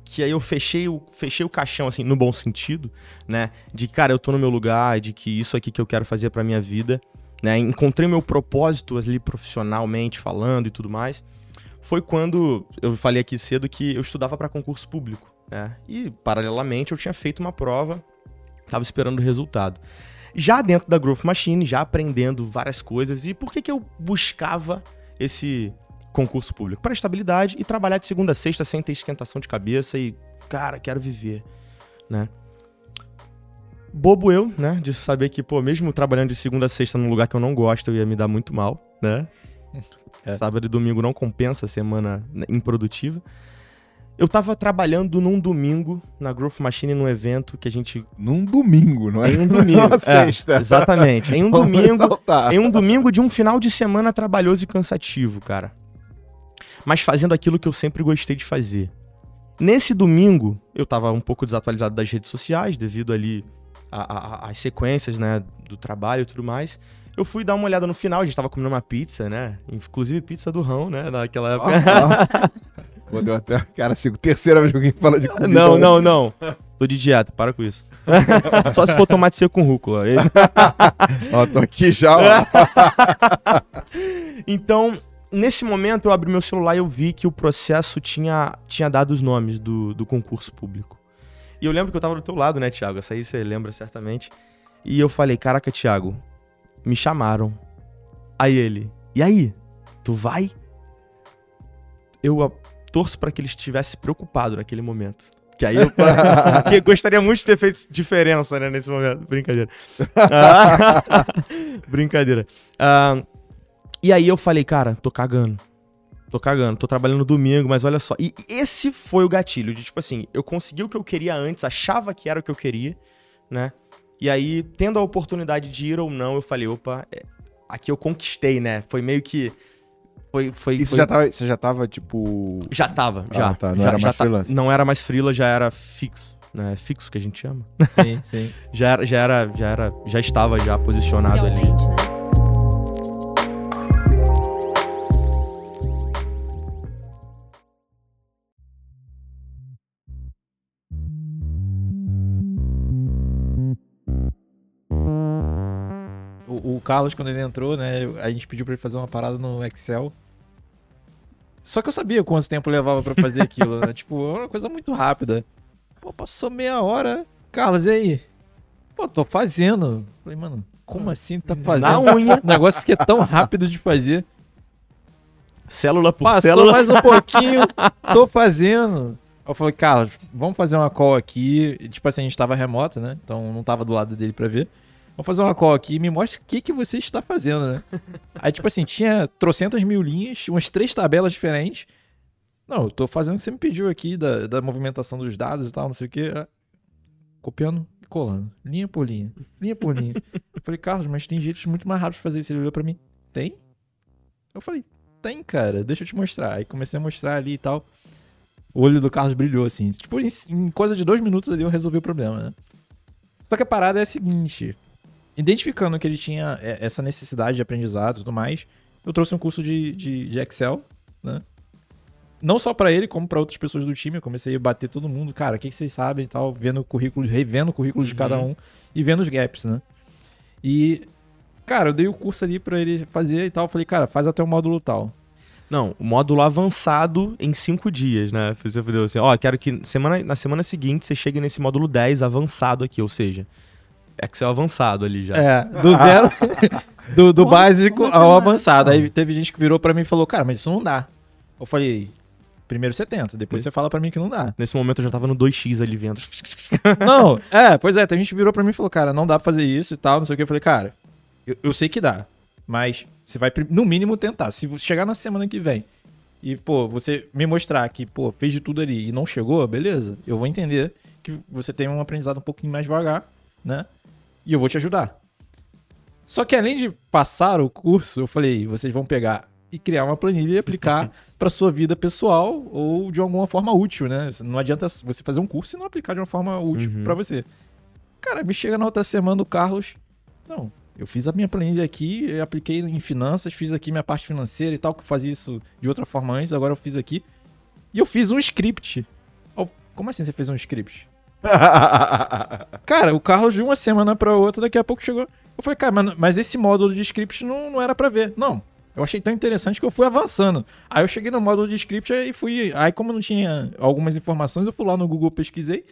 Que aí eu fechei o, fechei o caixão, assim, no bom sentido, né? De, cara, eu tô no meu lugar, de que isso aqui que eu quero fazer pra minha vida, né? Encontrei meu propósito ali profissionalmente falando e tudo mais. Foi quando eu falei aqui cedo que eu estudava pra concurso público, né? E, paralelamente, eu tinha feito uma prova, tava esperando o resultado já dentro da Growth Machine, já aprendendo várias coisas. E por que, que eu buscava esse concurso público? Para estabilidade e trabalhar de segunda a sexta sem ter esquentação de cabeça e, cara, quero viver, né? Bobo eu, né? De saber que, pô, mesmo trabalhando de segunda a sexta num lugar que eu não gosto, eu ia me dar muito mal, né? É. Sábado e domingo não compensa a semana né, improdutiva. Eu tava trabalhando num domingo na Growth Machine num evento que a gente Num domingo, não é? em um domingo. Numa É, sexta. exatamente. Em um Vamos domingo. Em um domingo de um final de semana trabalhoso e cansativo, cara. Mas fazendo aquilo que eu sempre gostei de fazer. Nesse domingo, eu tava um pouco desatualizado das redes sociais, devido ali às sequências, né, do trabalho e tudo mais. Eu fui dar uma olhada no final, a gente tava comendo uma pizza, né? Inclusive pizza do Rão, né? Naquela época. Pô, deu até. Cara, assim, terceira vez que alguém fala de comida. Não, não, não. Tô de dieta, para com isso. Só se for tomate seco com rúcula. Ó, tô aqui já, ó. Então, nesse momento, eu abri meu celular e eu vi que o processo tinha, tinha dado os nomes do, do concurso público. E eu lembro que eu tava do teu lado, né, Thiago? Essa aí você lembra certamente. E eu falei, caraca, Thiago, me chamaram. Aí ele, e aí? Tu vai? Eu ah, torço pra que ele estivesse preocupado naquele momento. Que aí eu que gostaria muito de ter feito diferença, né, nesse momento. Brincadeira. Ah, Brincadeira. Ah, e aí eu falei, cara, tô cagando. Tô cagando, tô trabalhando domingo, mas olha só. E esse foi o gatilho de tipo assim, eu consegui o que eu queria antes, achava que era o que eu queria, né? E aí, tendo a oportunidade de ir ou não, eu falei, opa, é, aqui eu conquistei, né? Foi meio que. Foi. foi, E você foi- já tava, você já tava, tipo. já tava, Ah, já. tá, não já, era mais tá- freelance. Não era mais freela, já era fixo, né? Fixo que a gente chama. Sim, sim. Já era, já era, já era, já estava já posicionado ali. Oficialmente, né? O, o Carlos, quando ele entrou, né, a gente pediu pra ele fazer uma parada no Excel. Só que eu sabia quanto tempo levava pra fazer aquilo, né? Tipo, é uma coisa muito rápida. Pô, passou meia hora. Carlos, e aí? Pô, tô fazendo. Falei, mano, como assim tá Na fazendo? unha, Um negócio que é tão rápido de fazer. célula por Passou célula. mais um pouquinho, tô fazendo. Eu falei, Carlos, vamos fazer uma call aqui. E, Tipo assim, a gente tava remoto, né? Então não tava do lado dele pra ver. Vamos fazer uma call aqui e me mostra o que, que você está fazendo, né? Aí, tipo assim, tinha trocentas mil linhas, umas três tabelas diferentes. Não, eu tô fazendo o que você me pediu aqui, da, da movimentação dos dados e tal, não sei o quê. Ah, Copiando e colando. Linha por linha. Linha por linha. Eu falei, Carlos, mas tem jeitos muito mais rápidos de fazer isso. Ele olhou pra mim. Tem? Eu falei, tem, cara. Deixa eu te mostrar. Aí comecei a mostrar ali e tal. O olho do Carlos brilhou, assim. Tipo, em, em coisa de dois minutos ali eu resolvi o problema, né? Só que a parada é a seguinte. Identificando que ele tinha é, essa necessidade de aprendizado e tudo mais, eu trouxe um curso de, de, de Excel, né? não só pra ele, como pra outras pessoas do time. Eu comecei a bater todo mundo. Cara, o que, que vocês sabem e tal, vendo o currículo, revendo o currículo de cada um e vendo os gaps, né? E, cara, eu dei o curso ali pra ele fazer e tal. Eu falei, cara, faz até o módulo tal. Não, o módulo avançado em cinco dias, né? Você falou assim, ó, quero que semana, na semana seguinte você chegue nesse módulo 10 avançado aqui, ou seja, Excel avançado ali já. É, do zero, do, do Como- básico como ao assim, avançado. Aí teve gente que virou pra mim e falou, cara, mas isso não dá. Eu falei, primeiro você tenta, depois você fala pra mim que não dá. Nesse momento eu já tava no 2x ali vendo. Não, é, pois é, tem gente que virou pra mim e falou, cara, não dá pra fazer isso e tal, não sei o que. Eu falei, cara, eu, eu sei que dá, mas você vai, no mínimo, tentar. Se você chegar na semana que vem e, pô, você me mostrar que, pô, fez de tudo ali e não chegou, beleza, eu vou entender que você tem um aprendizado um pouquinho mais devagar, né? E eu vou te ajudar. Só que além de passar o curso, eu falei, vocês vão pegar e criar uma planilha e aplicar para sua vida pessoal ou de alguma forma útil, né? Não adianta você fazer um curso e não aplicar de uma forma útil Uhum. pra você. Cara, me chega na outra semana o Carlos. Não, eu fiz a minha planilha aqui, eu apliquei em finanças, fiz aqui minha parte financeira e tal, que eu fazia isso de outra forma antes, agora eu fiz aqui. E eu fiz um script. Como assim você fez um script? Cara, o Carlos de uma semana pra outra, daqui a pouco chegou. Eu falei, cara, mas, mas esse módulo de script não, não era pra ver. Não. Eu achei tão interessante que eu fui avançando. Aí eu cheguei no módulo de script e fui. Aí, como não tinha algumas informações, eu fui lá no Google, pesquisei.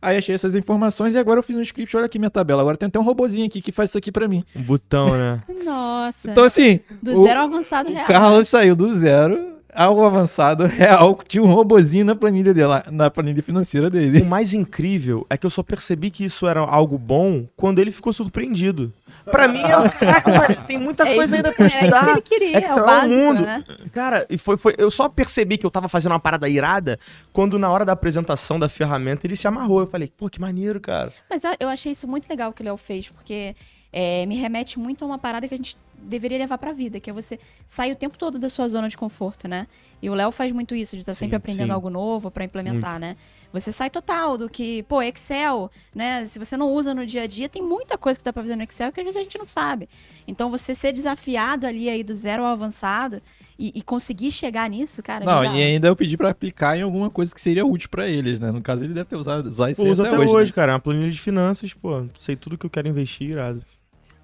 Aí achei essas informações e agora eu fiz um script. Olha aqui minha tabela. Agora tem até um robozinho aqui que faz isso aqui pra mim. Um botão, né? Nossa. Então, assim, do o- zero avançado o real. Carlos saiu do zero ao avançado real. Tinha um robozinho na planilha dele, lá, na planilha financeira dele. O mais incrível é que eu só percebi que isso era algo bom quando ele ficou surpreendido. Pra mim, é um saco, mas tem muita É coisa isso- ainda pra é isso que estudar. ele queria, É que é o tá básico, mundo. né? Cara, e foi, foi, eu só percebi que eu tava fazendo uma parada irada quando na hora da apresentação da ferramenta ele se amarrou. Eu falei, pô, que maneiro, cara. Mas eu- eu achei isso muito legal que o Léo fez, porque é, me remete muito a uma parada que a gente deveria levar pra vida, que é você sair o tempo todo da sua zona de conforto, né? E o Léo faz muito isso, de estar sempre Sim, aprendendo sim. algo novo pra implementar, né? Você sai total do que, pô, Excel, né? Se você não usa no dia a dia, tem muita coisa que dá pra fazer no Excel que às vezes a gente não sabe. Então você ser desafiado ali aí do zero ao avançado e, e conseguir chegar nisso, cara, é Não, bizarro. e ainda eu pedi pra aplicar em alguma coisa que seria útil pra eles, né? No caso, ele deve ter usado usar isso Pô, até, até hoje, hoje. né? cara. É uma planilha de finanças, pô. Sei tudo que eu quero investir, irado.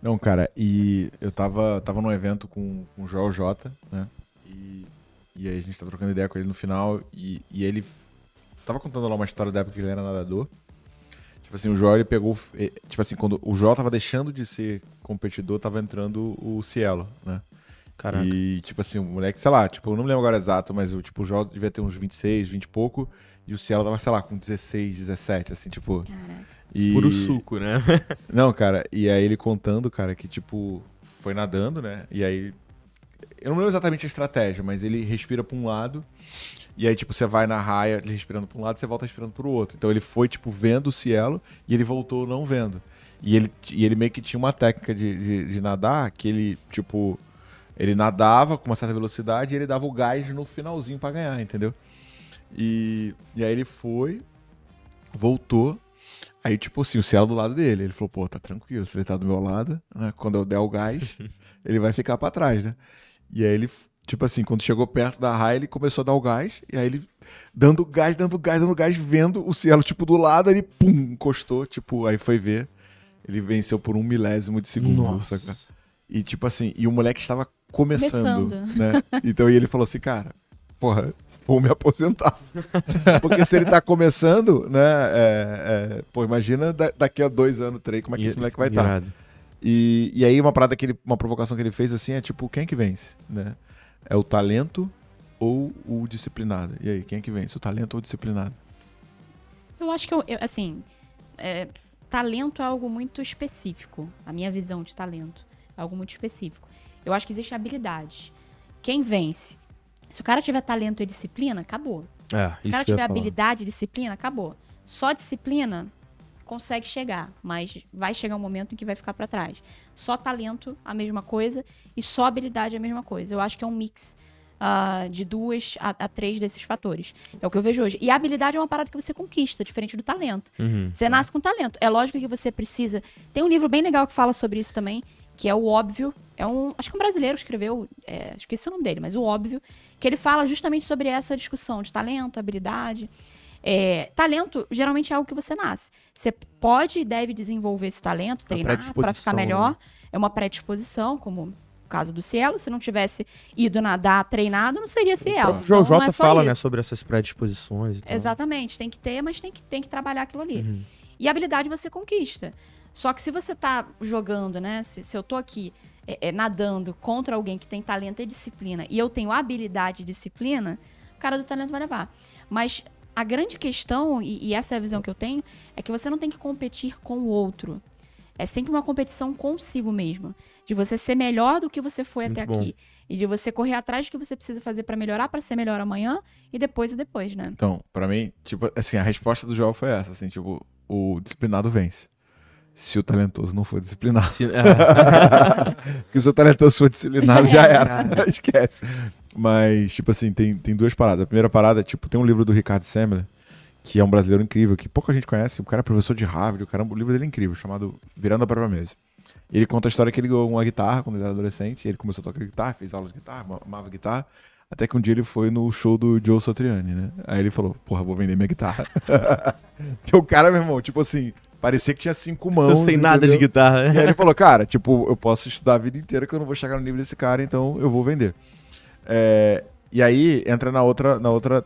Não, cara, e eu tava, tava num evento com, com o Joel J, né? E, e aí a gente tá trocando ideia com ele no final e, e ele tava contando lá uma história da época que ele era nadador. Tipo assim, o Joel ele pegou. eh, Tipo assim, quando o Joel tava deixando de ser competidor, tava entrando o Cielo, né? Caraca. E, tipo assim, o moleque, sei lá, tipo, eu não me lembro agora exato, mas o, tipo, o Joel devia ter uns 26, 20 e pouco. E o Cielo tava, sei lá, com 16, 17, assim, tipo. Caraca. E... Puro suco, né? Não, cara, e aí ele contando, cara, que tipo, foi nadando, né? E aí. Eu não lembro exatamente a estratégia, mas ele respira pra um lado. E aí, tipo, você vai na raia, ele respirando pra um lado, você volta respirando pro outro. Então ele foi, tipo, vendo o cielo e ele voltou não vendo. E ele, e ele meio que tinha uma técnica de, de, de nadar que ele, tipo, ele nadava com uma certa velocidade e ele dava o gás no finalzinho pra ganhar, entendeu? E, e aí ele foi, voltou. Aí, tipo assim, o cielo do lado dele. Ele falou, pô, tá tranquilo, se ele tá do meu lado, né? Quando eu der o gás, ele vai ficar pra trás, né? E aí ele, tipo assim, quando chegou perto da raia, ele começou a dar o gás. E aí ele, dando gás, dando gás, dando gás, vendo o cielo, tipo, do lado, ele, pum, encostou, tipo, aí foi ver. Ele venceu por um milésimo de segundo, saca? E tipo assim, e o moleque estava começando, Começando. né? Então e ele falou assim, cara, porra, vou me aposentar. Porque se ele tá começando, né? é, é, pô, imagina da- daqui a dois anos, três, como é que esse moleque vai estar. Irado. E, e aí uma parada que ele, uma provocação que ele fez assim é tipo, quem é que vence, né? É o talento ou o disciplinado? E aí, quem é que vence? O talento ou o disciplinado? Eu acho que, eu, eu- assim, é, talento é algo muito específico. A minha visão de talento é algo muito específico. Eu acho que existe habilidade. Quem vence? Se o cara tiver talento e disciplina, acabou. É, Se o cara tiver habilidade e disciplina, acabou. Só disciplina consegue chegar, mas vai chegar um momento em que vai ficar pra trás. Só talento, a mesma coisa, e só habilidade, a mesma coisa. Eu acho que é um mix ah, de duas a, a três desses fatores. É o que eu vejo hoje. E a habilidade é uma parada que você conquista, diferente do talento. Uhum. Você nasce com talento. É lógico que você precisa. Tem um livro bem legal que fala sobre isso também, que é o óbvio. É um, acho que um brasileiro escreveu, é, esqueci o nome dele, mas o óbvio, que ele fala justamente sobre essa discussão de talento, habilidade. É, talento geralmente é algo que você nasce. Você pode e deve desenvolver esse talento, treinar para ficar predisposição, melhor. né? É uma predisposição, como o caso do Cielo. Se não tivesse ido nadar treinado, não seria Cielo. O Então, não Jota é fala, né, sobre essas predisposições e tal. Exatamente, tem que ter, mas tem que, tem que trabalhar aquilo ali. Uhum. E habilidade você conquista. Só que se você tá jogando, né? Se, se eu tô aqui é, é, nadando contra alguém que tem talento e disciplina, e eu tenho habilidade e disciplina, o cara do talento vai levar. Mas a grande questão, e, e essa é a visão que eu tenho, é que você não tem que competir com o outro. É sempre uma competição consigo mesmo. De você ser melhor do que você foi Muito até bom. aqui. E de você correr atrás do que você precisa fazer pra melhorar, pra ser melhor amanhã e depois e depois, né? Então, pra mim, tipo, assim, a resposta do Joel foi essa, assim, tipo, o disciplinado vence. Se o talentoso não for disciplinado. Se- é. Porque se o talentoso for disciplinado, já Já era. Esquece. Mas, tipo assim, tem, tem duas paradas. A primeira parada, tipo, tem um livro do Ricardo Semler, que é um brasileiro incrível, que pouca gente conhece. O cara é professor de Harvard, o, caramba, o livro dele é incrível, chamado Virando a Própria Mesa. Ele conta a história que ele ganhou uma guitarra quando ele era adolescente. Ele começou a tocar guitarra, fez aulas de guitarra, ama- amava guitarra. Até que um dia ele foi no show do Joe Satriani, né? Aí ele falou, porra, vou vender minha guitarra. Porque o cara, meu irmão, tipo assim, parecia que tinha cinco mãos. Não sei nada de entendeu? guitarra. E aí ele falou, cara, tipo, eu posso estudar a vida inteira que eu não vou chegar no nível desse cara, então eu vou vender. É, e aí entra na outra, na outra.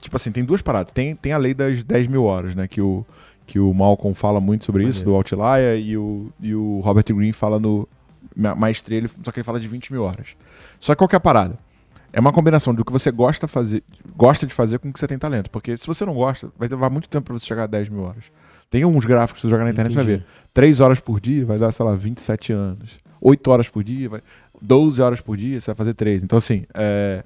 Tipo assim, tem duas paradas. Tem, tem a lei das 10 mil horas, né? Que o, que o Malcolm fala muito sobre isso, do Outlier, e o, e o Robert Greene fala no Ma- Maestria, ele, só que ele fala de 20 mil horas. Só que qual que é a parada? É uma combinação do que você gosta, fazer, gosta de fazer com o que você tem talento. Porque se você não gosta, vai levar muito tempo pra você chegar a 10 mil horas. Tem uns gráficos que você joga na internet, você vai ver. Entendi. 3 horas por dia vai dar, sei lá, 27 anos. 8 horas por dia, vai... 12 horas por dia, você vai fazer 3. Então, assim, é...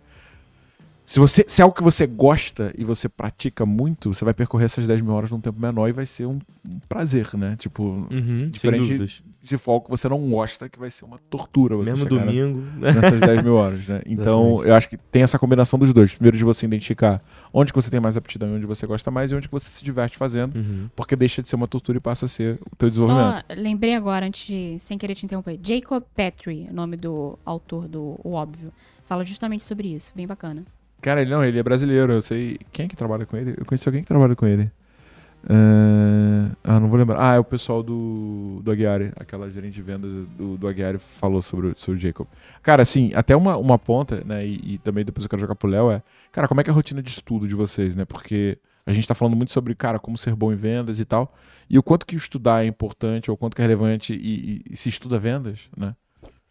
se, você, se é algo que você gosta e você pratica muito, você vai percorrer essas 10 mil horas num tempo menor e vai ser um, um prazer, né? Tipo, Uhum, diferente se for algo que você não gosta, que vai ser uma tortura você Mesmo chegar nessa- domingo. nessas 10 mil horas, né? Então, Exatamente. eu acho que tem essa combinação dos dois. Primeiro, de você identificar onde que você tem mais aptidão e onde você gosta mais e onde que você se diverte fazendo, Uhum. porque deixa de ser uma tortura e passa a ser o teu desenvolvimento. Só lembrei agora, antes de, sem querer te interromper, Jacob Petrie, o nome do autor do O Óbvio, fala justamente sobre isso, bem bacana. Cara, ele não, ele é brasileiro, eu sei. Quem é que trabalha com ele? Eu conheci alguém que trabalha com ele. É, Ah, não vou lembrar. Ah, é o pessoal do, do Aguiar, aquela gerente de vendas do, do Aguiar falou sobre, sobre o Jacob. Cara, assim, até uma, uma ponta, né, e, e também depois eu quero jogar pro Léo, é, cara, como é que é a rotina de estudo de vocês, né? Porque a gente tá falando muito sobre, cara, como ser bom em vendas e tal, e o quanto que estudar é importante, ou o quanto que é relevante, e, e- e se estuda vendas, né?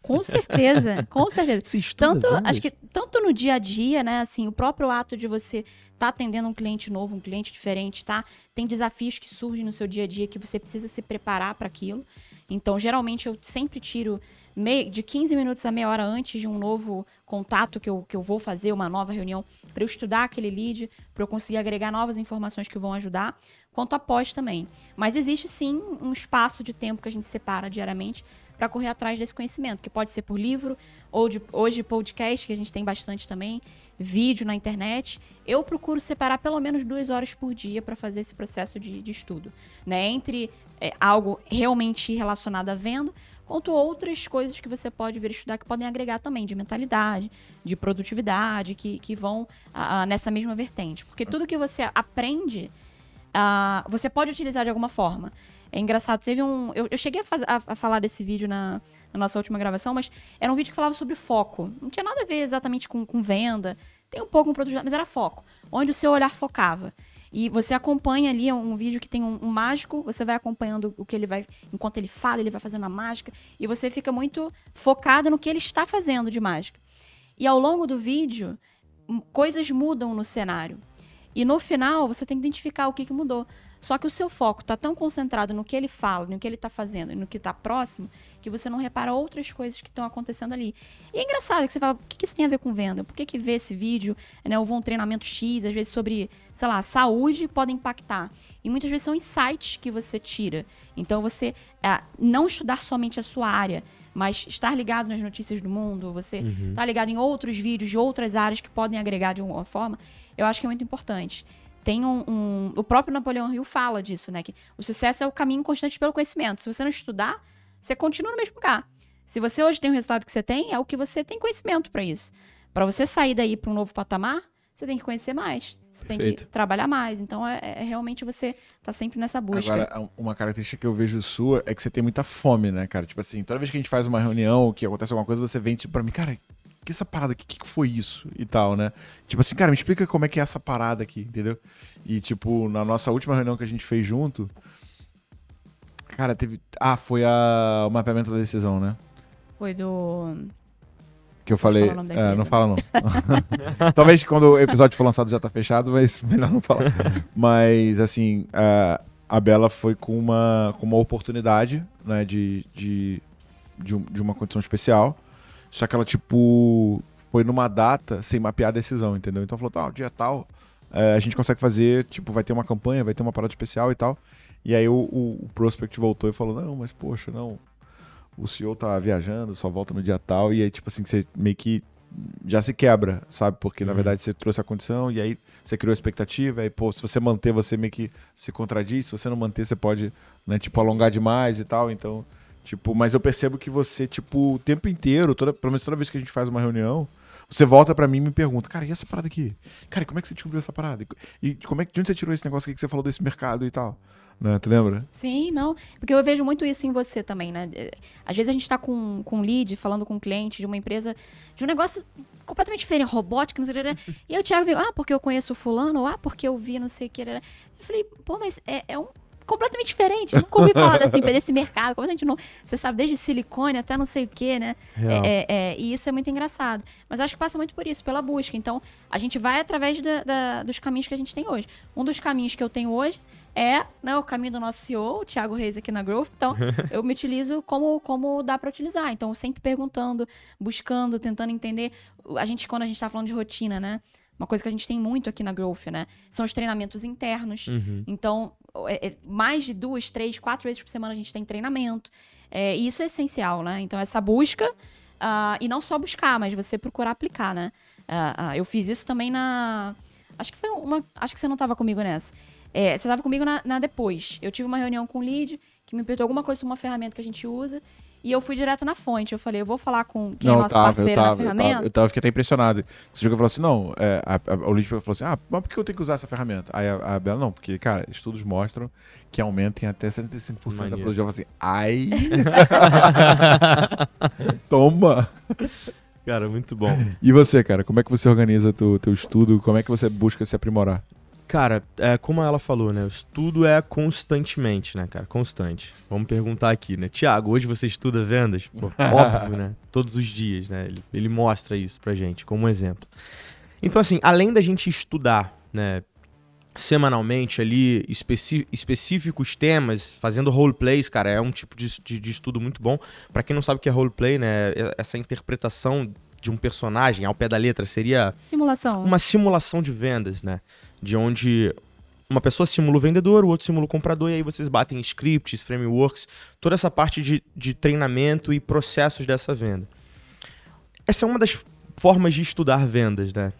Com certeza, com certeza. Você estuda Tanto, vendas? acho que tanto no dia a dia, né, assim, o próprio ato de você estar atendendo um cliente novo, um cliente diferente, tá? Tem desafios que surgem no seu dia a dia que você precisa se preparar para aquilo. Então, geralmente eu sempre tiro mei- de 15 minutos a meia hora antes de um novo contato que eu, que eu vou fazer, uma nova reunião, para eu estudar aquele lead, para eu conseguir agregar novas informações que vão ajudar, quanto após também. Mas existe sim um espaço de tempo que a gente separa diariamente para correr atrás desse conhecimento, que pode ser por livro, ou de, hoje podcast, que a gente tem bastante também, vídeo na internet. Eu procuro separar pelo menos duas horas por dia para fazer esse processo de, de estudo. Né? Entre é, algo realmente relacionado à venda, quanto outras coisas que você pode vir estudar que podem agregar também, de mentalidade, de produtividade, que, que vão ah, nessa mesma vertente. Porque tudo que você aprende, ah, você pode utilizar de alguma forma. É engraçado, teve um. Eu, eu cheguei a, faz- a- a falar desse vídeo na, na nossa última gravação, mas era um vídeo que falava sobre foco. Não tinha nada a ver exatamente com, com venda. Tem um pouco com produtividade, mas era foco. Onde o seu olhar focava. E você acompanha ali é um vídeo que tem um, um mágico, você vai acompanhando o que ele vai. Enquanto ele fala, ele vai fazendo a mágica. E você fica muito focado no que ele está fazendo de mágica. E ao longo do vídeo, coisas mudam no cenário. E no final, você tem que identificar o que, que mudou. Só que o seu foco está tão concentrado no que ele fala, no que ele está fazendo e no que está próximo, que você não repara outras coisas que estão acontecendo ali. E é engraçado que você fala, o que, que isso tem a ver com venda? Por que, que ver esse vídeo, né, ou um treinamento X, às vezes sobre, sei lá, saúde, pode impactar. E muitas vezes são insights que você tira. Então você ah, não estudar somente a sua área, mas estar ligado nas notícias do mundo, você Uhum. estar ligado em outros vídeos de outras áreas que podem agregar de alguma forma, eu acho que é muito importante. Tem um, um- O próprio Napoleão Hill fala disso, né? Que o sucesso é o caminho constante pelo conhecimento. Se você não estudar, você continua no mesmo lugar. Se você hoje tem o resultado que você tem, é o que você tem conhecimento para isso. Para você sair daí para um novo patamar, você tem que conhecer mais. Você tem que Perfeito. trabalhar mais. Então, é, é realmente você tá sempre nessa busca. Agora, um- uma característica que eu vejo sua é que você tem muita fome, né, cara? Tipo assim, toda vez que a gente faz uma reunião, que acontece alguma coisa, você vem, tipo, pra mim, cara, que essa parada aqui? O que, que foi isso? E tal, né? Tipo assim, cara, me explica como é que é essa parada aqui, entendeu? E, tipo, na nossa última reunião que a gente fez junto, cara, teve. Ah, foi a... o mapeamento da decisão, né? Foi do. Que eu falei. é, não fala, não. Talvez quando o episódio for lançado já tá fechado, mas melhor não falar. mas, assim, a, a Bela foi com uma, com uma oportunidade, né, de, de, de, um- de uma condição especial. Só que ela, tipo, foi numa data sem mapear a decisão, entendeu? Então falou, tá, dia tal, é, a gente consegue fazer, tipo, vai ter uma campanha, vai ter uma parada especial e tal. E aí o, o, o Prospect voltou e falou, não, mas poxa, não, o CEO tá viajando, só volta no dia tal, e aí, tipo assim, você meio que já se quebra, sabe? Porque, na Uhum. verdade, você trouxe a condição e aí você criou a expectativa, aí, pô, se você manter, você meio que se contradiz, se você não manter, você pode, né, tipo, alongar demais e tal, então, tipo, mas eu percebo que você, tipo, o tempo inteiro, toda, pelo menos toda vez que a gente faz uma reunião, você volta pra mim e me pergunta, cara, e essa parada aqui? Cara, como é que você descobriu essa parada? E como é que, de onde você tirou esse negócio aqui que você falou desse mercado e tal? Né, tu lembra? Sim, não. Porque eu vejo muito isso em você também, né? É, Às vezes a gente tá com, com um lead, falando com um cliente de uma empresa, de um negócio completamente diferente, robótica, não sei o que. E aí o Thiago veio, ah, porque eu conheço o fulano, ou ah, porque eu vi não sei o que. Eu falei, pô, mas é, é um completamente diferente. Nunca ouvi falar desse, desse mercado, completamente novo. Você sabe, desde silicone até não sei o que, né? Real. É, é, e isso é muito engraçado. Mas acho que passa muito por isso, pela busca. Então, a gente vai através da- da- dos caminhos que a gente tem hoje. Um dos caminhos que eu tenho hoje é né, o caminho do nosso CEO, o Thiago Reis aqui na Growth. Então, eu me utilizo como, como dá para utilizar. Então, sempre perguntando, buscando, tentando entender. A gente, quando a gente está falando de rotina, né? Uma coisa que a gente tem muito aqui na Growth, né? São os treinamentos internos. Uhum. Então, é- é mais de duas, três, quatro vezes por semana a gente tem treinamento. É, e isso é essencial, né? Então, essa busca, ah, e não só buscar, mas você procurar aplicar, né? Ah, ah, eu fiz isso também na. Acho que foi uma. Acho que você não estava comigo nessa. É, você estava comigo na, na depois. Eu tive uma reunião com o lead que me perguntou alguma coisa sobre uma ferramenta que a gente usa. E eu fui direto na fonte. Eu falei, eu vou falar com quem é eu nosso tava, parceiro eu tava, na eu ferramenta. tava, eu tava, fiquei até impressionado. Você chegou e falou assim, não, é, a, a, o Lídio falou assim, ah, mas por que eu tenho que usar essa ferramenta? Aí a, a Bela, não, porque, cara, estudos mostram que aumenta em até 75% da produtividade. Eu falei assim, ai... Toma! Cara, muito bom. E você, cara, como é que você organiza teu, teu estudo? Como é que você busca se aprimorar? Cara, é, como ela falou, né? O estudo é constantemente, né, cara? Constante. Vamos perguntar aqui, né? Tiago, hoje você estuda vendas? Pô, óbvio, né? Todos os dias, né? Ele, ele mostra isso pra gente, como um exemplo. Então, assim, além da gente estudar, né? Semanalmente ali, específicos temas, fazendo roleplays, cara, é um tipo de, de- de estudo muito bom. Pra quem não sabe o que é roleplay, né? é- Essa interpretação de um personagem ao pé da letra seria Simulação. uma simulação de vendas, né? De onde uma pessoa simula o vendedor, o outro simula o comprador, e aí vocês batem scripts, frameworks, toda essa parte de, de treinamento e processos dessa venda. Essa é uma das formas de estudar vendas, né?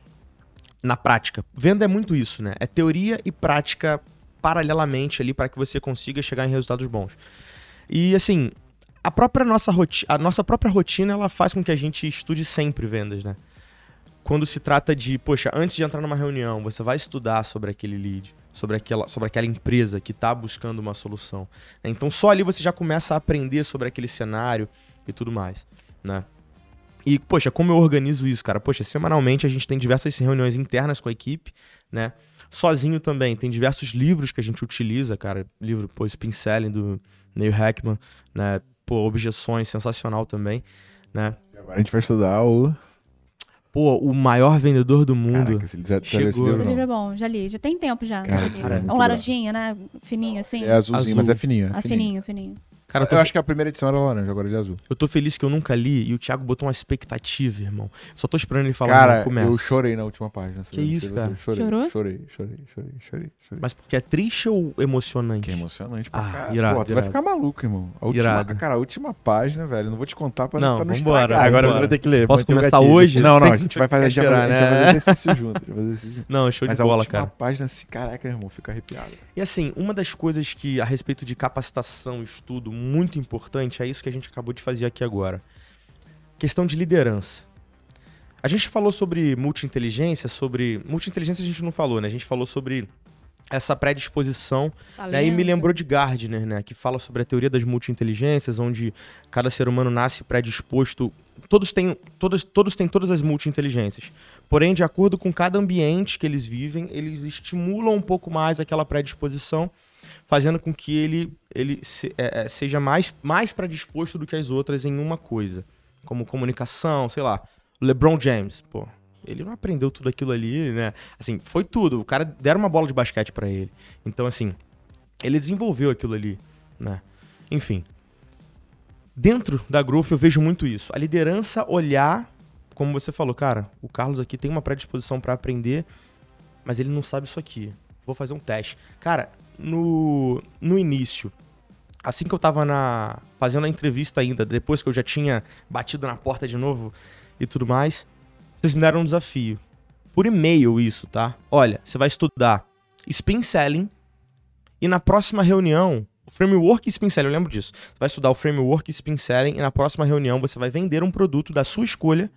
Na prática. Venda é muito isso, né? É teoria e prática paralelamente ali para que você consiga chegar em resultados bons. E assim, a própria nossa roti a nossa própria rotina ela faz com que a gente estude sempre vendas, né? Quando se trata de, poxa, antes de entrar numa reunião, você vai estudar sobre aquele lead, sobre aquela, sobre aquela empresa que está buscando uma solução. Então só ali você já começa a aprender sobre aquele cenário e tudo mais, né? E, poxa, como eu organizo isso, cara? Poxa, semanalmente a gente tem diversas reuniões internas com a equipe, né? Sozinho também, tem diversos livros que a gente utiliza, cara. Livro, pô, Spin do Neil Hackman, né? Pô, Objeções, sensacional também, né? Agora a gente vai estudar o... Pô, o maior vendedor do mundo. Caraca, esse- já, já Chegou. esse livro, Esse livro é bom, já li. Já tem tempo já. Cara, já li. cara, é um laranjinha, né? Fininho assim. É azulzinho, Azul. mas é fininho. é Ah, fininho, fininho. Cara, eu tô, Eu acho que a primeira edição era laranja, agora ele é azul. eu tô feliz que eu nunca li e o Thiago botou uma expectativa, irmão. Só tô esperando ele falar Cara, começa. eu chorei na última página. Que isso, você, cara? Chorei, Chorou? chorei, chorei, chorei, chorei, chorei. Mas porque é triste ou emocionante? Que emocionante pra Ah, caralho. irado, Pô, tu vai ficar maluco, irmão. A última, Irado. cara, a última página, velho, não vou te contar pra Não, pra não vambora. estragar. Agora Vambora. você vai ter que ler. Posso começar gatilho. hoje? Não, não, Tem a gente vai fazer, a esperar, fazer, a gente vai né? fazer exercício junto. a gente vai fazer exercício junto. Não, show Mas de a bola, última cara. página, assim, caraca, irmão, fica arrepiado. E assim, uma das coisas que a respeito de capacitação, estudo, muito importante, é isso que a gente acabou de fazer aqui agora. questão de liderança. A gente falou sobre multi-inteligência, sobre. Multi-inteligência a gente não falou, né? A gente falou sobre essa predisposição. Né? E me lembrou de Gardner, né? Que fala sobre a teoria das multi-inteligências, onde cada ser humano nasce predisposto. Todos têm, todos, todos têm todas as multi-inteligências. Porém, de acordo com cada ambiente que eles vivem, eles estimulam um pouco mais aquela predisposição, fazendo com que ele, ele se, é, é seja mais, mais predisposto do que as outras em uma coisa. Como comunicação, sei lá. LeBron James, pô, ele não aprendeu tudo aquilo ali, né? Assim, foi tudo. O cara deram uma bola de basquete para ele. Então, assim, ele desenvolveu aquilo ali, né? Enfim. Dentro da Growth eu vejo muito isso. A liderança olhar, como você falou, cara, o Carlos aqui tem uma predisposição para aprender, mas ele não sabe isso aqui. Vou fazer um teste. Cara, no, no início, assim que eu tava na, fazendo a entrevista ainda, depois que eu já tinha batido na porta de novo, e tudo mais, vocês me deram um desafio. Por e-mail isso, tá? Olha, você vai estudar Spin Selling e na próxima reunião, o framework Spin Selling, eu lembro disso. Você vai estudar o framework Spin Selling e na próxima reunião você vai vender um produto da sua escolha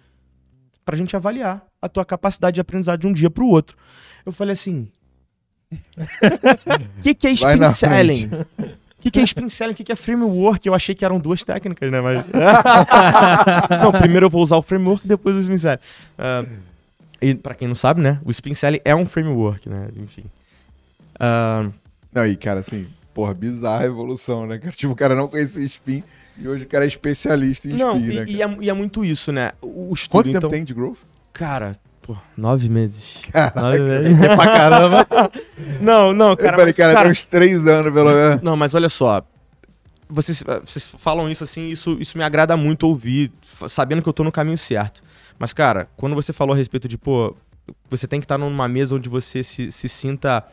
pra gente avaliar a tua capacidade de aprendizado de um dia pro outro. Eu falei assim, o que, que é Spin Selling? O que, que é spin selling? O que, que é framework? Eu achei que eram duas técnicas, né? Mas... não, primeiro eu vou usar o framework, depois o spin selling. Uh, e pra quem não sabe, né? O spin selling é um framework, né? Enfim. Uh... Não, e cara, assim, porra, bizarra a evolução, né? Tipo, o cara não conhecia spin e hoje o cara é especialista em não, e, né? E é, e é, muito isso, né? O estudo, Quanto então... tempo tem de growth? Cara, Pô, nove meses. Caraca. Nove meses. É pra caramba. não, não, cara. Eu falei, mas, cara, cara, tem uns três anos, pelo menos. Não, mas olha só. Vocês, vocês falam isso assim, isso, isso me agrada muito ouvir, sabendo que eu tô no caminho certo. Mas, cara, quando você falou a respeito de, pô, você tem que estar numa mesa onde você se, se sinta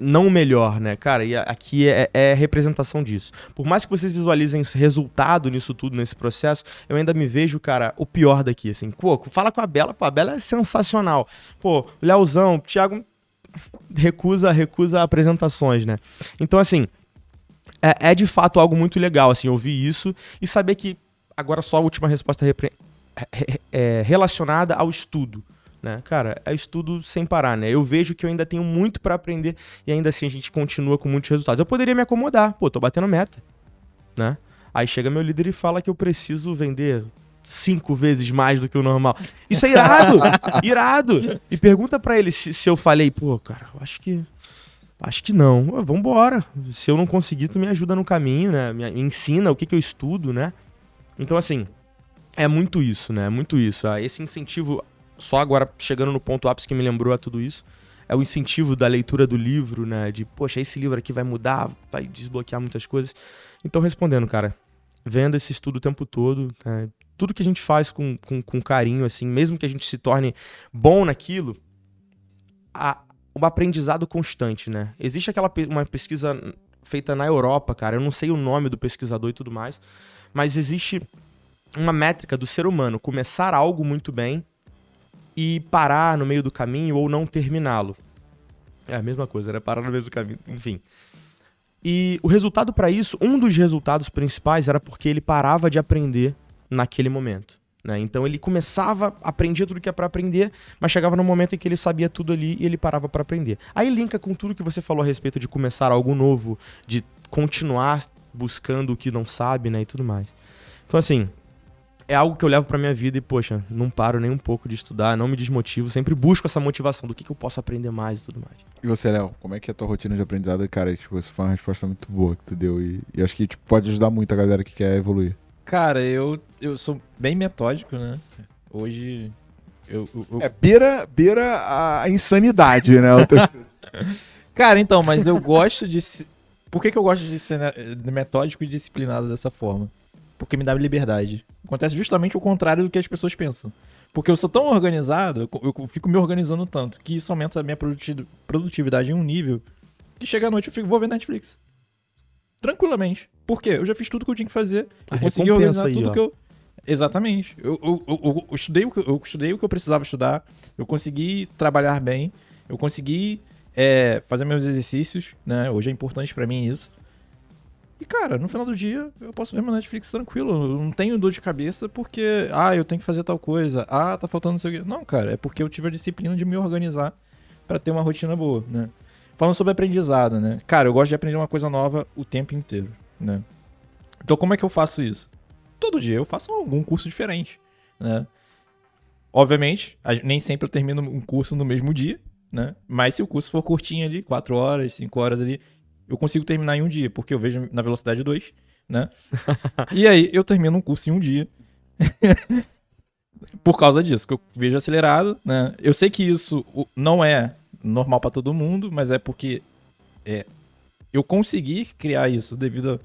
não o melhor, né, cara? E aqui é, é, representação disso. Por mais que vocês visualizem resultado nisso tudo, nesse processo, eu ainda me vejo, cara, o pior daqui, assim. Pô, fala com a Bela, pô, a Bela é sensacional. Pô, o Leozão, Thiago recusa, recusa apresentações, né? Então, assim, é, é, de fato algo muito legal, assim, ouvir isso e saber que agora só a última resposta repre... é, relacionada ao estudo né? Cara, é estudo sem parar, né? Eu vejo que eu ainda tenho muito para aprender e ainda assim a gente continua com muitos resultados. Eu poderia me acomodar, pô, tô batendo meta, né? Aí chega meu líder e fala que eu preciso vender cinco vezes mais do que o normal. Isso é irado! irado! E pergunta para ele se, se eu falei, pô, cara, eu acho que. Acho que não. Vambora. Se eu não conseguir, tu me ajuda no caminho, né? Me ensina o que, que eu estudo, né? Então, assim, é muito isso, né? É muito isso. Ah, esse incentivo só agora chegando no ponto ápice que me lembrou a tudo isso, é o incentivo da leitura do livro, né? De, poxa, esse livro aqui vai mudar, vai desbloquear muitas coisas. Então, respondendo, cara, vendo esse estudo o tempo todo, né? tudo que a gente faz com, com, com, carinho, assim, mesmo que a gente se torne bom naquilo, a, um aprendizado constante, né? Existe aquela uma pesquisa feita na Europa, cara, eu não sei o nome do pesquisador e tudo mais, mas existe uma métrica do ser humano começar algo muito bem e parar no meio do caminho ou não terminá-lo. É a mesma coisa, né? Parar no meio do caminho, enfim. E o resultado para isso, um dos resultados principais era porque ele parava de aprender naquele momento. Né? Então ele começava, aprendia tudo que é para aprender, mas chegava no momento em que ele sabia tudo ali e ele parava para aprender. Aí linka com tudo que você falou a respeito de começar algo novo, de continuar buscando o que não sabe, né, e tudo mais. Então assim, é algo que eu levo pra minha vida e, poxa, não paro nem um pouco de estudar, não me desmotivo, sempre busco essa motivação do que, que eu posso aprender mais e tudo mais. E você, Léo, como é que é a tua rotina de aprendizado? Cara, tipo, isso foi uma resposta muito boa que tu deu e, e acho que tipo, pode ajudar muito a galera que quer evoluir. Cara, eu, eu sou bem metódico, né? Hoje. Eu, eu, eu... É, beira, beira a insanidade, né? Cara, então, mas eu gosto de. Por que, que eu gosto de ser né, metódico e disciplinado dessa forma? Porque me dá liberdade. Acontece justamente o contrário do que as pessoas pensam. Porque eu sou tão organizado, eu fico me organizando tanto, que isso aumenta a minha produtividade em um nível que chega à noite eu fico, vou ver Netflix. Tranquilamente. Por quê? Eu já fiz tudo que eu tinha que fazer. Eu consegui organizar aí, tudo ó. que eu. Exatamente. Eu, eu, eu, eu, estudei o que, eu estudei o que eu precisava estudar. Eu consegui trabalhar bem. Eu consegui é, fazer meus exercícios. Né? Hoje é importante para mim isso. E, cara, no final do dia, eu posso ver meu Netflix tranquilo. Não tenho dor de cabeça porque, ah, eu tenho que fazer tal coisa. Ah, tá faltando não sei o quê. Não, cara, é porque eu tive a disciplina de me organizar pra ter uma rotina boa, né? Falando sobre aprendizado, né? Cara, eu gosto de aprender uma coisa nova o tempo inteiro, né? Então, como é que eu faço isso? Todo dia eu faço algum curso diferente, né? Obviamente, nem sempre eu termino um curso no mesmo dia, né? Mas se o curso for curtinho ali, 4 horas, 5 horas ali, eu consigo terminar em um dia, porque eu vejo na velocidade 2, né? e aí eu termino um curso em um dia. Por causa disso, que eu vejo acelerado, né? Eu sei que isso não é normal pra todo mundo, mas é porque é, eu consegui criar isso devido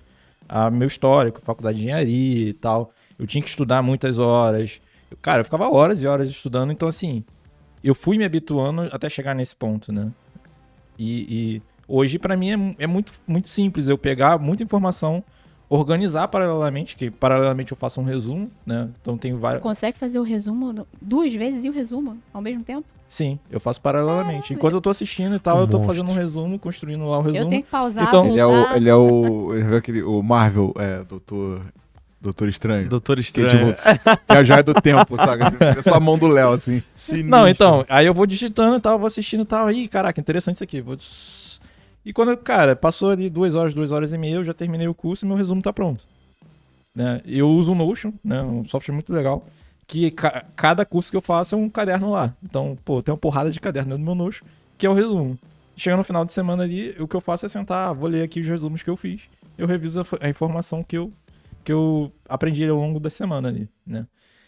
a meu histórico, faculdade de engenharia e tal. Eu tinha que estudar muitas horas. Eu- Cara, eu ficava horas e horas estudando, então assim, eu fui me habituando até chegar nesse ponto, né? E, e hoje pra mim é, é muito, muito simples eu pegar muita informação, organizar paralelamente, que paralelamente eu faço um resumo, né? Então tem várias. Consegue fazer o resumo duas vezes e o resumo ao mesmo tempo? Sim, eu faço paralelamente. Enquanto eu tô assistindo e tal, Um eu tô monstro. fazendo um resumo, construindo lá o resumo. Eu tenho que pausar, Então- Ele é o. Ele é o. Ele é aquele, o Marvel, é, Doutor. Doutor Estranho. Doutor Que, Estranho. tipo, é a joia do tempo, sabe? É só a mão do Léo, assim. Não, então, aí eu vou digitando e tal, vou assistindo e tal. Aí, caraca, interessante isso aqui. Vou... E quando, cara, passou ali duas horas, duas horas e meia, eu já terminei o curso e meu resumo tá pronto. Né? Eu uso o Notion, né? Um software muito legal. Que ca- cada curso que eu faço é um caderno lá. Então, pô, tem uma porrada de caderno do meu Notion, que é o resumo. Chega no final de semana ali, o que eu faço é sentar, ah, vou ler aqui os resumos que eu fiz. Eu reviso a, a informação que eu, que eu aprendi ao longo da semana ali, né?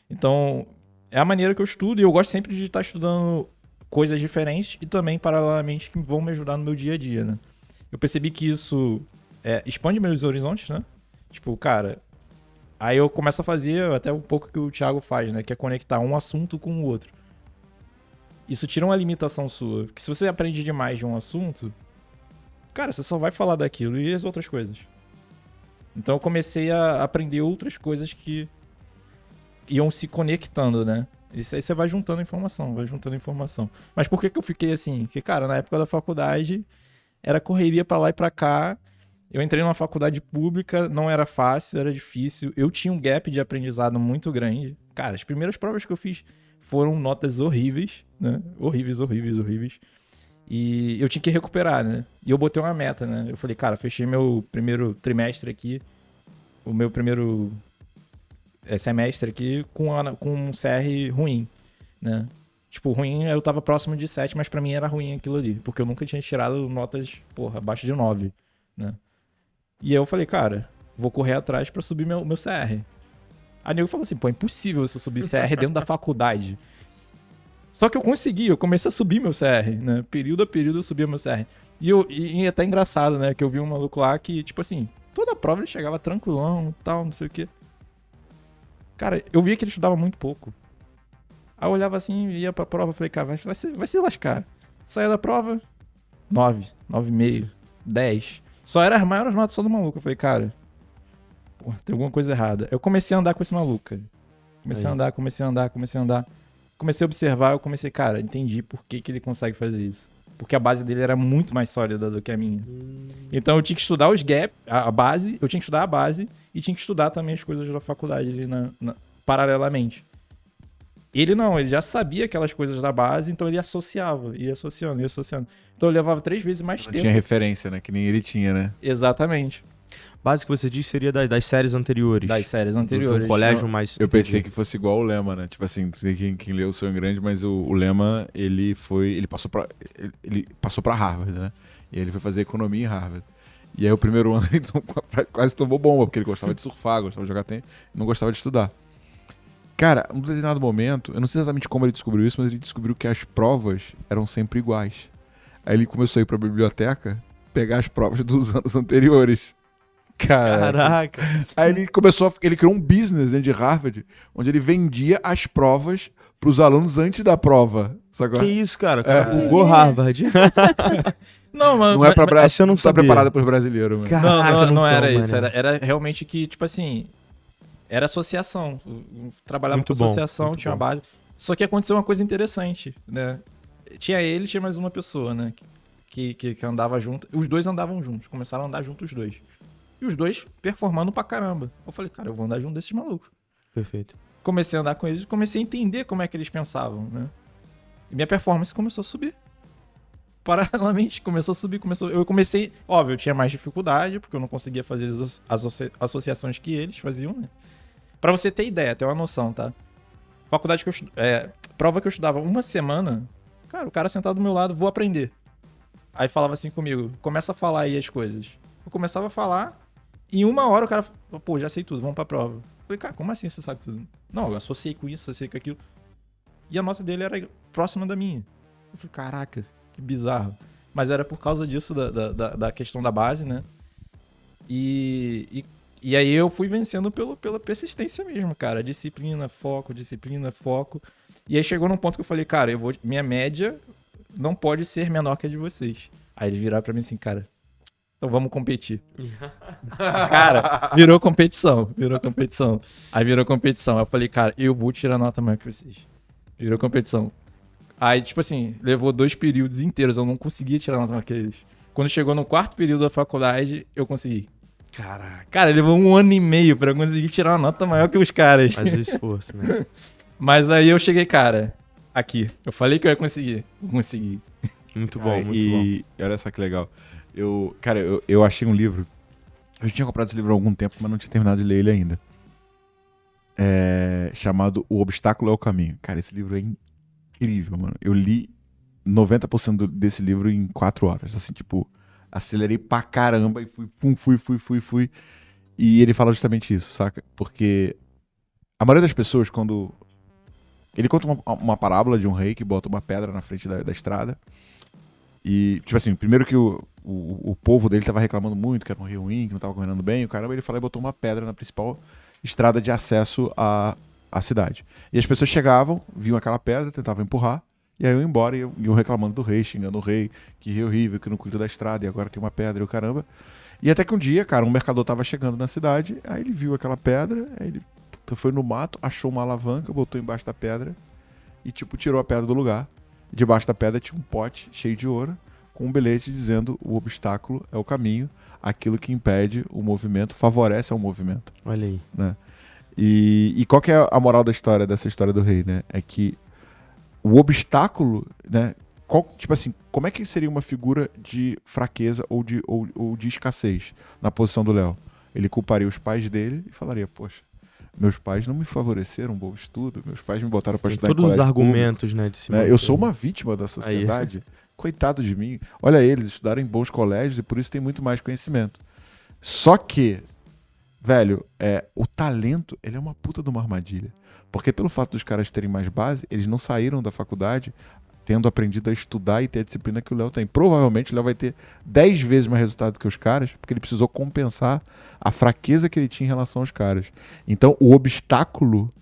Então, é a maneira que eu estudo e eu gosto sempre de estar estudando coisas diferentes e também paralelamente que vão me ajudar no meu dia a dia, né? Eu percebi que isso é, expande meus horizontes, né? Tipo, cara, aí eu começo a fazer até um pouco que o Thiago faz, né? Que é conectar um assunto com o outro. Isso tira uma limitação sua. Porque se você aprende demais de um assunto, cara, você só vai falar daquilo e as outras coisas. Então eu comecei a aprender outras coisas que iam se conectando, né? Isso aí você vai juntando informação, vai juntando informação. Mas por que que eu fiquei assim? Porque, cara, na época da faculdade era correria pra lá e pra cá. Eu entrei numa faculdade pública, não era fácil, era difícil. Eu tinha um gap de aprendizado muito grande. Cara, as primeiras provas que eu fiz foram notas horríveis, né? Horríveis, horríveis, horríveis. E eu tinha que recuperar, né? E eu botei uma meta, né? Eu falei, cara, fechei meu primeiro trimestre aqui, o meu primeiro é, semestre aqui com, a- com um CR ruim, né? Tipo, ruim, eu tava próximo de 7, mas pra mim era ruim aquilo ali, porque eu nunca tinha tirado notas, porra, abaixo de 9, né? E eu falei, cara, vou correr atrás pra subir meu, meu CR. O nego falou assim, pô, é impossível você subir CR dentro da faculdade. Só que eu consegui, eu comecei a subir meu CR, né? Período a período eu subia meu CR. E, eu, e, e é até engraçado, né? Que eu vi um maluco lá que, tipo assim, toda prova ele chegava tranquilão tal, não sei o quê. Cara, eu via que ele estudava muito pouco. Aí eu olhava assim, ia pra prova, falei, cara, vai, se, vai se lascar. Saía da prova, 9, 9,5, 10. Só era as maiores notas só do maluco. Eu falei, cara, porra, tem alguma coisa errada. Eu comecei a andar com esse maluco, cara. Comecei a Aí. andar, comecei a andar, comecei a andar. Comecei a observar, eu comecei, cara, entendi por que, que ele consegue fazer isso. Porque a base dele era muito mais sólida do que a minha. Então eu tinha que estudar os gaps, a, a base, eu tinha que estudar a base e tinha que estudar também as coisas da faculdade ali na- na- paralelamente. Ele não, ele já sabia aquelas coisas da base, então ele associava, ia associando, ia associando. Então eu levava três vezes mais Não tempo. tinha referência, né? Que nem ele tinha, né? Exatamente. Base que você disse seria das, das séries anteriores. Das séries anteriores. Do colégio Não, mais. Eu pensei que fosse igual o Lema, né? Tipo assim, não sei quem, quem leu o Sonho Grande, mas o, o Lema, ele foi. Ele passou pra. Ele, ele passou pra Harvard, né? E aí ele foi fazer economia em Harvard. E aí o primeiro ano ele quase tomou bomba, porque ele gostava de surfar, gostava de jogar tênis, não gostava de estudar. Cara, num determinado momento, eu não sei exatamente como ele descobriu isso, mas ele descobriu que as provas eram sempre iguais. Aí ele começou a ir pra biblioteca pegar as provas dos anos anteriores. Cara, Caraca. Aí ele começou, a, ele criou um business dentro de Harvard, onde ele vendia as provas pros alunos antes da prova. Sacou? Que isso, cara? É. cara o Go Harvard. não, mas, Não é pra Bra... essa eu não não tá sabia. preparado pros brasileiros, mano. Não, Caraca, não, não tô, era isso. Era, era realmente que, tipo assim, era associação. Eu Trabalhava Muito com bom, associação, muito tinha uma bom. base. Só que aconteceu uma coisa interessante, né? Tinha ele tinha mais uma pessoa, né? Que, que, que andava junto. Os dois andavam juntos, começaram a andar juntos os dois. E os dois performando pra caramba. Eu falei, cara, eu vou andar junto desses malucos. Perfeito. Comecei a andar com eles e comecei a entender como é que eles pensavam, né? E minha performance começou a subir. Paralelamente, começou a subir, começou... Eu comecei... Óbvio, eu tinha mais dificuldade, porque eu não conseguia fazer as associa- associações que eles faziam, né? Pra você ter ideia, ter uma noção, tá? Faculdade que eu é, prova que eu estudava uma semana, cara, o cara sentado do meu lado, vou aprender. Aí falava assim comigo, começa a falar aí as coisas. Eu começava a falar, e em uma hora o cara, pô, já sei tudo, vamos pra prova. Eu falei, cara, como assim você sabe tudo? Não, eu associei com isso, associei com aquilo. E a nota dele era próxima da minha. Eu falei, caraca, que bizarro. Mas era por causa disso, da, da- da questão da base, né? E, e, e aí eu fui vencendo pelo, pela persistência mesmo, cara. Disciplina, foco, disciplina, foco. E aí chegou num ponto que eu falei, cara, eu vou, minha média não pode ser menor que a de vocês. Aí eles viraram pra mim assim, cara, então vamos competir. cara, virou competição, virou competição. Aí virou competição. Aí eu falei, cara, eu vou tirar nota maior que vocês. Virou competição. Aí, tipo assim, levou dois períodos inteiros, eu não conseguia tirar nota maior que eles. Quando chegou no quarto período da faculdade, eu consegui. Caraca. Cara, levou um ano e meio pra eu conseguir tirar uma nota maior que os caras. Faz o esforço, né? Mas aí eu cheguei, cara, aqui. Eu falei que eu ia conseguir. Vou conseguir. Muito bom, Cara, muito bom. e, e olha só que legal. Eu, cara, eu, eu achei um livro. Eu já tinha comprado esse livro há algum tempo, mas não tinha terminado de ler ele ainda. É, chamado O Obstáculo é o Caminho. Cara, esse livro é incrível, mano. Eu li 90% do- desse livro em quatro horas. Assim, tipo, acelerei pra caramba e fui, fui, fui, fui, fui, fui. E ele fala justamente isso, saca? Porque a maioria das pessoas, quando. Ele conta uma, uma parábola de um rei que bota uma pedra na frente da, da estrada. E, tipo assim, primeiro que o, o, o povo dele tava reclamando muito, que era um rio ruim, que não tava governando bem, o caramba, ele falou e botou uma pedra na principal estrada de acesso à, à cidade. E as pessoas chegavam, viam aquela pedra, tentavam empurrar, e aí iam embora e iam- iam reclamando do rei, xingando o rei, que rio horrível, que não cuida da estrada, e agora tem uma pedra e o caramba. E até que um dia, cara, um mercador tava chegando na cidade, aí ele viu aquela pedra, aí ele foi no mato, achou uma alavanca, botou embaixo da pedra e, tipo, tirou a pedra do lugar. Debaixo da pedra tinha um pote cheio de ouro, com um bilhete dizendo o obstáculo é o caminho, aquilo que impede o movimento favorece ao movimento. Olha aí. E, e qual que é a moral da história, dessa história do rei, né? É que o obstáculo, né? Qual, tipo assim, como é que seria uma figura de fraqueza ou de, ou, ou de escassez na posição do Léo? Ele culparia os pais dele e falaria, poxa, meus pais não me favoreceram um bom estudo, meus pais me botaram para estudar todos os colégio público, argumentos, né, de se né? Eu sou uma vítima da sociedade. Coitado de mim. Olha eles, estudaram em bons colégios e por isso tem muito mais conhecimento. Só que, velho, é, o talento, ele é uma puta de uma armadilha. Porque pelo fato dos caras terem mais base, eles não saíram da faculdade tendo aprendido a estudar e ter a disciplina que o Léo tem. Provavelmente o Léo vai ter 10 vezes mais resultado que os caras, porque ele precisou compensar a fraqueza que ele tinha em relação aos caras. Então, o obstáculo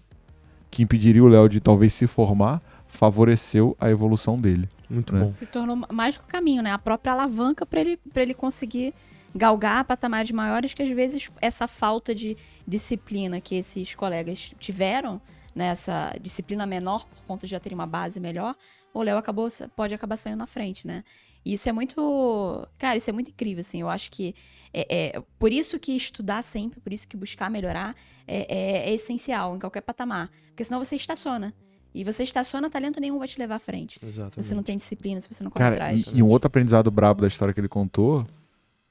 que impediria o Léo de talvez se formar favoreceu a evolução dele. Muito né? bom. Se tornou mais que o caminho, né? A própria alavanca para ele, pra ele conseguir galgar patamares maiores que às vezes essa falta de disciplina que esses colegas tiveram, né? Essa disciplina menor por conta de já terem uma base melhor, o Léo acabou, pode acabar saindo na frente, né? E isso é muito. Cara, isso é muito incrível, assim. Eu acho que. É, é- por isso que estudar sempre, por isso que buscar melhorar é, é- é essencial em qualquer patamar. Porque senão você estaciona. E você estaciona, talento nenhum vai te levar à frente. Exato. Se você não tem disciplina, se você não corre Cara, atrás. e, e um outro aprendizado brabo da história que ele contou,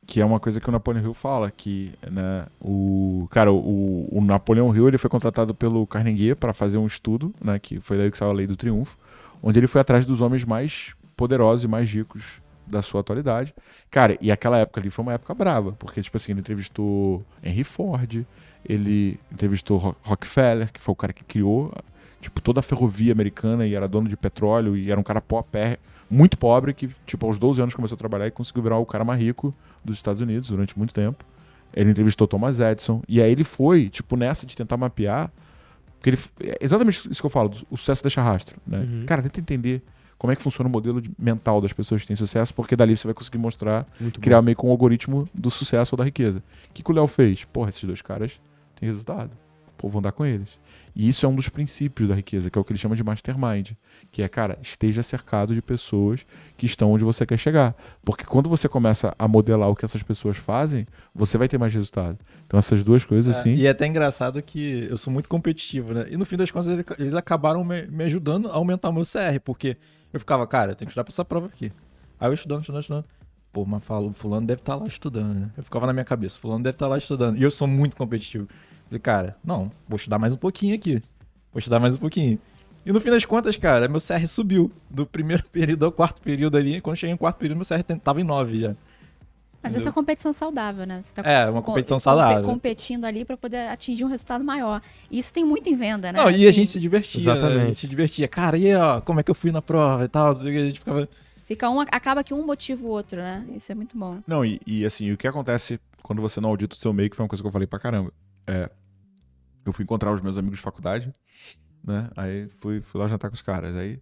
que é uma coisa que o Napoleão Hill fala, que, né, o... Cara, o, o Napoleão Hill, ele foi contratado pelo Carnegie para fazer um estudo, né, que foi daí que saiu a Lei do Triunfo, onde ele foi atrás dos homens mais poderosos e mais ricos da sua atualidade. Cara, e aquela época ali foi uma época brava, porque, tipo assim, ele entrevistou Henry Ford, ele entrevistou Ro- Rockefeller, que foi o cara que criou, tipo, toda a ferrovia americana e era dono de petróleo e era um cara pó, pé, muito pobre que, tipo, aos 12 anos começou a trabalhar e conseguiu virar o cara mais rico dos Estados Unidos durante muito tempo. Ele entrevistou Thomas Edison e aí ele foi, tipo, nessa de tentar mapear, porque ele é exatamente isso que eu falo, o sucesso deixa rastro, né? Uhum. Cara, tenta entender como é que funciona o modelo de- mental das pessoas que têm sucesso, porque dali você vai conseguir mostrar Muito criar bom. meio que um algoritmo do sucesso ou da riqueza. O que, que o Léo fez? Porra, esses dois caras têm resultado. Pô, vou andar com eles. E isso é um dos princípios da riqueza, que é o que ele chama de mastermind. Que é, cara, esteja cercado de pessoas que estão onde você quer chegar. Porque quando você começa a modelar o que essas pessoas fazem, você vai ter mais resultado. Então essas duas coisas, É, assim. E é até engraçado que eu sou muito competitivo, né? E no fim das contas, ele- eles acabaram me, me ajudando a aumentar o meu CR, porque eu ficava, cara, eu tenho que estudar pra essa prova aqui. Aí eu estudando, estudando, estudando. Pô, mas falo, fulano deve estar lá estudando, né? Eu ficava na minha cabeça, fulano deve estar lá estudando. E eu sou muito competitivo. Falei, cara, não, vou estudar mais um pouquinho aqui. Vou estudar mais um pouquinho. E no fim das contas, cara, meu CR subiu. Do primeiro período ao quarto período ali. Quando cheguei no quarto período, meu CR tava em 9 já. Mas essa é uma competição saudável, né? Você tá É, uma com- competição compe- saudável. competindo ali pra poder atingir um resultado maior. E isso tem muito em venda, né? Não, e a Assim, gente se divertia. Exatamente. né? A gente se divertia. Cara, e aí, ó, como é que eu fui na prova e tal? A gente ficava. Fica um, acaba que um motiva o outro, né? Isso é muito bom. Não, e, e, assim, o que acontece quando você não audita o seu meio, que foi uma coisa que eu falei pra caramba. É, eu fui encontrar os meus amigos de faculdade, né? Aí fui, fui lá jantar com os caras. Aí,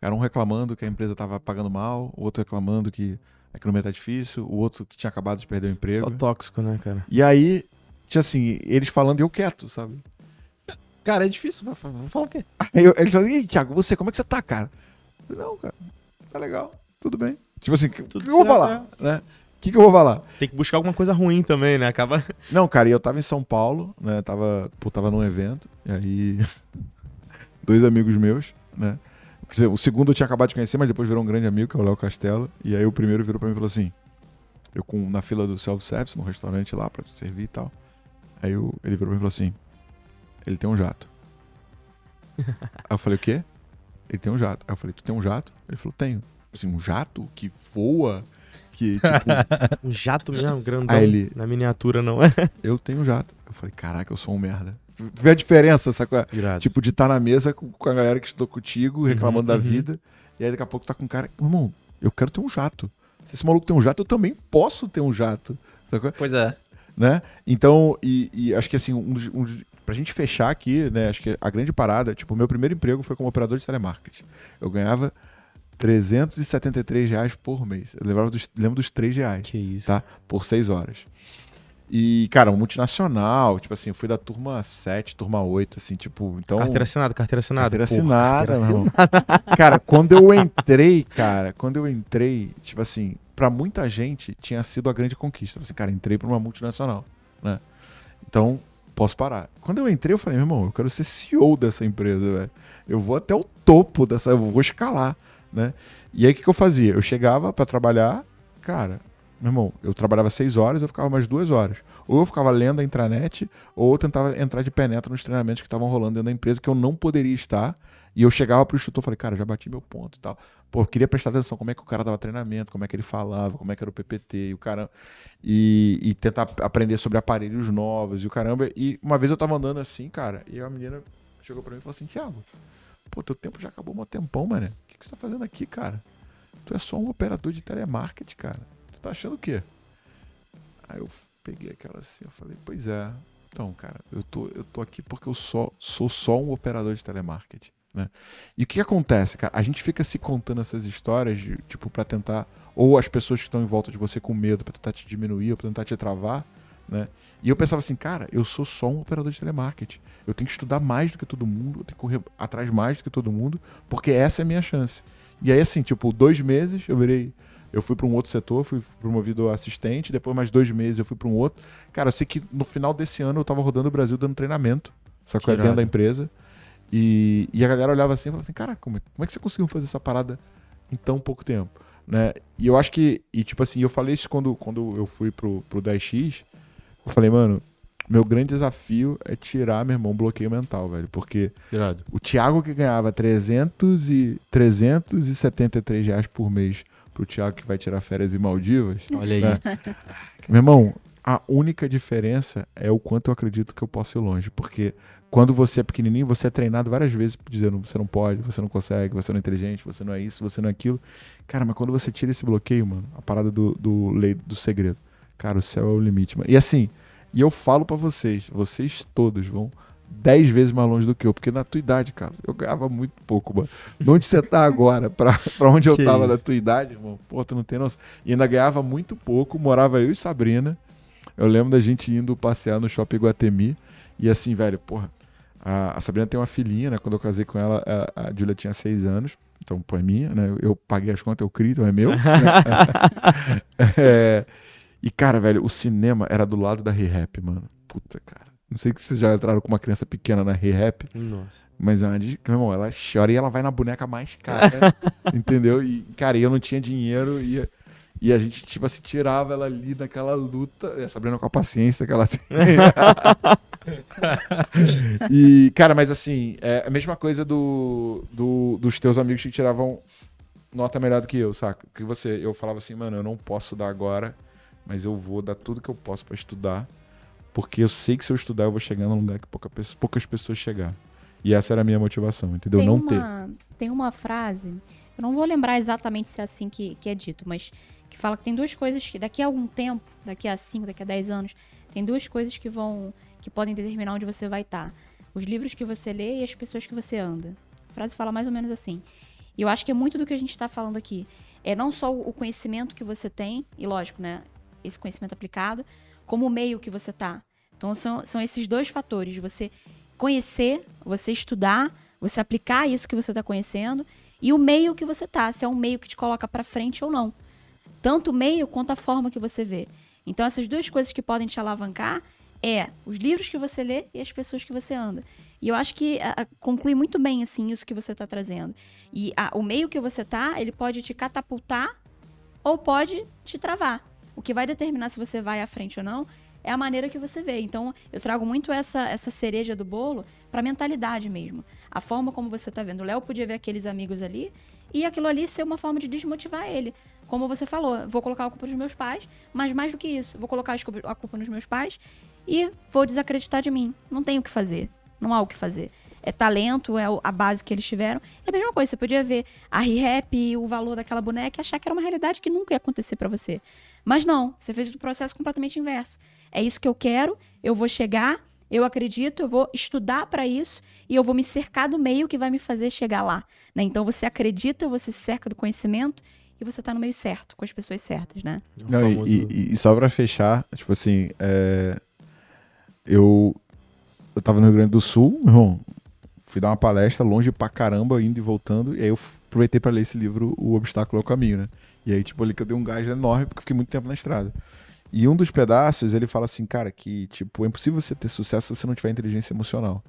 cara, um reclamando que a empresa tava pagando mal, o outro reclamando que a economia tá difícil, o outro que tinha acabado de perder o emprego. Só tóxico, né, cara? E aí, tinha assim, eles falando e eu quieto, sabe? Cara, é difícil. Vou fa- vou falar o quê? Aí eu, eles falaram, e aí, Thiago, você, como é que você tá, cara? Eu falei, não, cara, tá legal, tudo bem. Tipo assim, o que, eu vou falar, né? O que, que eu vou falar? Tem que buscar alguma coisa ruim também, né? Acaba. Não, cara, e eu tava em São Paulo, né? Tava, pô, tava num evento, e aí. dois amigos meus, né? Dizer, O segundo eu tinha acabado de conhecer, mas depois virou um grande amigo, que é o Léo Castelo. E aí o primeiro virou pra mim e falou assim: Eu com, na fila do self-service, no restaurante lá, pra servir e tal. Aí eu- ele virou pra mim e falou assim: Ele tem um jato. aí eu falei: O quê? Ele tem um jato. Aí eu falei: Tu tem um jato? Ele falou: Tenho. Assim, um jato que voa, que tipo. Um jato mesmo, grandão. Aí ele- Na miniatura, não é? eu tenho jato. Eu falei: Caraca, eu sou um merda. Tu vê a diferença, sacou? Irado. Tipo, de estar na mesa com, com a galera que estudou contigo, reclamando da uhum. vida. E aí daqui a pouco tá com um cara. Irmão, eu quero ter um jato. Se esse maluco tem um jato, eu também posso ter um jato. Sacou? Pois é. Né? Então, e, e acho que assim, um um pra gente fechar aqui, né? Acho que a grande parada, tipo, o meu primeiro emprego foi como operador de telemarketing. Eu ganhava 373 reais por mês. Eu lembrava dos, lembro dos 3 reais que isso. tá? Por seis horas. E, cara, um multinacional, tipo assim, eu fui da turma 7, turma 8, assim, tipo, então. Carteira assinada, carteira assinada. Carteira Porra, assinada, meu irmão. Cara, quando eu entrei, cara, quando eu entrei, tipo assim, pra muita gente tinha sido a grande conquista. Assim, cara, entrei pra uma multinacional, né? Então, posso parar. Quando eu entrei, eu falei, meu irmão, eu quero ser CEO dessa empresa, velho. Eu vou até o topo dessa, eu vou escalar, né? E aí, o que, que eu fazia? Eu chegava pra trabalhar, cara, meu irmão, eu trabalhava seis horas, eu ficava mais duas horas. Ou eu ficava lendo a intranet, ou eu tentava entrar de penetra nos treinamentos que estavam rolando dentro da empresa, que eu não poderia estar. E eu chegava pro instrutor e falei, cara, já bati meu ponto e tal. Pô, eu queria prestar atenção como é que o cara dava treinamento, como é que ele falava, como é que era o PPT e o cara. E, e tentar ap- aprender sobre aparelhos novos e o caramba. E uma vez eu tava andando assim, cara, e a menina chegou pra mim e falou assim: Thiago, pô, teu tempo já acabou um tempão, mané. Que, você tá fazendo aqui, cara? Tu é só um operador de telemarketing, cara. Tu tá achando o quê? Aí eu peguei aquela assim, eu falei, pois é. Então, cara, eu tô, eu tô aqui porque eu só, sou só um operador de telemarketing, né? E o que acontece, cara? A gente fica se contando essas histórias, de, tipo, pra tentar... Ou as pessoas que estão em volta de você com medo pra tentar te diminuir, ou pra tentar te travar, né? E eu pensava assim, cara, eu sou só um operador de telemarketing. Eu tenho que estudar mais do que todo mundo, eu tenho que correr atrás mais do que todo mundo, porque essa é a minha chance. E aí, assim, tipo, dois meses eu virei. Eu fui para um outro setor, fui promovido a assistente, depois mais dois meses eu fui para um outro. Cara, eu sei que no final desse ano eu tava rodando o Brasil dando treinamento, só que Que dentro da empresa. E, e a galera olhava assim e falava assim, cara, como é, como é que você conseguiu fazer essa parada em tão pouco tempo? Né? E eu acho que, e tipo assim, eu falei isso quando, quando eu fui pro, pro 10X, eu falei, mano, meu grande desafio é tirar, meu irmão, o bloqueio mental, velho. Porque Irado. o Thiago que ganhava 300 e, 373 reais por mês pro Thiago que vai tirar férias em Maldivas, Olha aí. É. meu irmão, a única diferença é o quanto eu acredito que eu posso ir longe. Porque quando você é pequenininho, você é treinado várias vezes dizendo você não pode, você não consegue, você não é inteligente, você não é isso, você não é aquilo. Cara, mas quando você tira esse bloqueio, mano, a parada do, do lei do segredo. Cara, o céu é o limite, mano. E assim, e eu falo pra vocês, vocês todos vão 10 vezes mais longe do que eu, porque na tua idade, cara, eu ganhava muito pouco, mano. De onde você tá agora, pra, pra onde eu Que tava isso. da tua idade, irmão, pô, tu não tem noção. E ainda ganhava muito pouco, morava eu e Sabrina. Eu lembro da gente indo passear no shopping Guatemi. E assim, velho, porra, A, a Sabrina tem uma filhinha, né? Quando eu casei com ela, a, a Julia tinha seis anos. Então, pô, é minha, né? Eu, eu paguei as contas, eu crio, então é meu. né? É, e, cara, velho, o cinema era do lado da Re-Rap, mano. Puta, cara. Não sei que vocês já entraram com uma criança pequena na Re-Rap, Nossa. mas é uma de- meu irmão, ela chora e ela vai na boneca mais cara, entendeu? E, cara, eu não tinha dinheiro e, e a gente, tipo assim, tirava ela ali daquela luta, a Sabrina com a paciência que ela tem. e, cara, mas assim, é a mesma coisa do, do- dos teus amigos que tiravam nota melhor do que eu, saca? Que você, eu falava assim, mano, eu não posso dar agora, mas eu vou dar tudo que eu posso pra estudar, porque eu sei que se eu estudar eu vou chegar num lugar que pouca poucas pessoas chegar. E essa era a minha motivação, entendeu? Tem não ter. uma, tem uma frase, eu não vou lembrar exatamente se é assim que, que é dito, mas que fala que tem duas coisas que daqui a algum tempo, daqui a 5, daqui a 10 anos, tem duas coisas que vão que podem determinar onde você vai estar. Os livros que você lê e as pessoas que você anda. A frase fala mais ou menos assim. E eu acho que é muito do que a gente está falando aqui. É não só o conhecimento que você tem, e lógico, né? Esse conhecimento aplicado, como o meio que você tá. Então são, são esses dois fatores. Você conhecer, você estudar, você aplicar isso que você está conhecendo e o meio que você tá, se é um meio que te coloca para frente ou não. Tanto o meio quanto a forma que você vê. Então essas duas coisas que podem te alavancar é os livros que você lê e as pessoas que você anda. E eu acho que a, a, conclui muito bem assim isso que você está trazendo. E a- o meio que você tá, ele pode te catapultar ou pode te travar. O que vai determinar se você vai à frente ou não é a maneira que você vê. Então, eu trago muito essa, essa cereja do bolo pra mentalidade mesmo. A forma como você tá vendo. O Léo podia ver aqueles amigos ali e aquilo ali ser uma forma de desmotivar ele. Como você falou, vou colocar a culpa nos meus pais, mas mais do que isso, vou colocar a culpa nos meus pais e vou desacreditar de mim. Não tenho o que fazer. Não há o que fazer. É talento, é a base que eles tiveram. É a mesma coisa, você podia ver a re-rap e o valor daquela boneca e achar que era uma realidade que nunca ia acontecer pra você. Mas não, você fez o processo completamente inverso. É isso que eu quero, eu vou chegar, eu acredito, eu vou estudar pra isso e eu vou me cercar do meio que vai me fazer chegar lá. né? Então você acredita, você se cerca do conhecimento e você tá no meio certo, com as pessoas certas, né? O Não, e- famoso- e, e- e só pra fechar, tipo assim, é, eu, eu tava no Rio Grande do Sul, meu irmão, fui dar uma palestra longe pra caramba, indo e voltando, e aí eu aproveitei pra ler esse livro, O Obstáculo ao Caminho, né? E aí, tipo, ali que eu dei um gás enorme, porque fiquei muito tempo na estrada. E um dos pedaços, ele fala assim, cara, que, tipo, é impossível você ter sucesso se você não tiver inteligência emocional.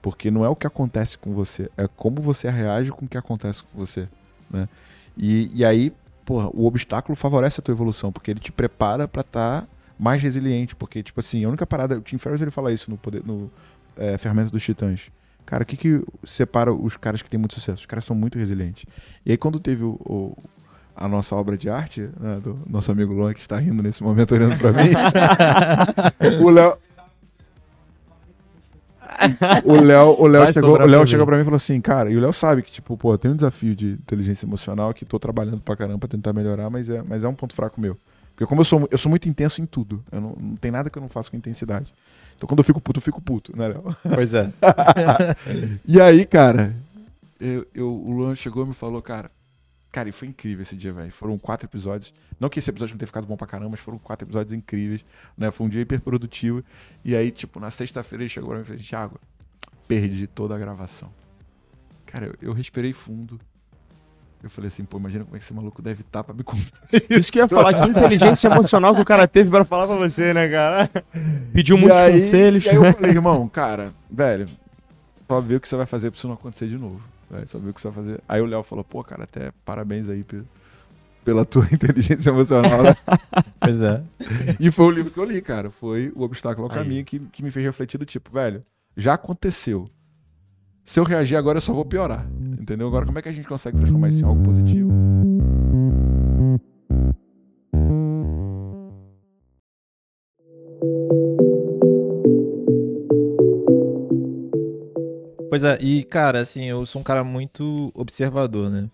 Porque não é o que acontece com você, é como você reage com o que acontece com você, né? E, e aí, porra, o obstáculo favorece a tua evolução, porque ele te prepara pra estar mais resiliente, porque, tipo assim, a única parada, o Tim Ferriss, ele fala isso no, poder, no é, Ferramenta dos Titãs. Cara, o que que separa os caras que têm muito sucesso? Os caras são muito resilientes. E aí, quando teve o, o- a nossa obra de arte, né, do nosso amigo Luan, que está rindo nesse momento, olhando pra mim, o Léo... O Léo, o Léo Vai chegou, o Léo chegou mim. pra mim e falou assim, cara, e o Léo sabe que, tipo, pô, tem um desafio de inteligência emocional que tô trabalhando pra caramba pra tentar melhorar, mas é, mas é um ponto fraco meu. Porque como eu sou, eu sou muito intenso em tudo, eu não, não tem nada que eu não faço com intensidade. Então quando eu fico puto, eu fico puto, né, Léo? Pois é. E aí, cara, eu, eu- o Luan chegou e me falou, cara. Cara, e foi incrível esse dia, velho. Foram quatro episódios. Não que esse episódio não tenha ficado bom pra caramba, mas foram quatro episódios incríveis, né? Foi um dia hiperprodutivo. E aí, tipo, na sexta-feira ele chegou pra mim e falou: Thiago, perdi toda a gravação. Cara, eu, eu respirei fundo. Eu falei assim, pô, imagina como é que esse maluco deve estar pra me contar. Isso que eu ia falar, que inteligência emocional que o cara teve pra falar pra você, né, cara? Pediu muitos aí- conselhos. E aí eu falei, irmão, cara, velho, só ver o que você vai fazer pra isso não acontecer de novo. Velho, só ver o que você vai fazer. Aí o Léo falou, pô, cara, até parabéns aí pe- pela tua inteligência emocional, né? Pois é. e foi o livro que eu li, cara. Foi O Obstáculo ao Aí. Caminho que, que me fez refletir do tipo, velho, já aconteceu. Se eu reagir agora, eu só vou piorar. Entendeu? Agora, como é que a gente consegue transformar isso em algo positivo? Pois é, e cara, assim, eu sou um cara muito observador, né?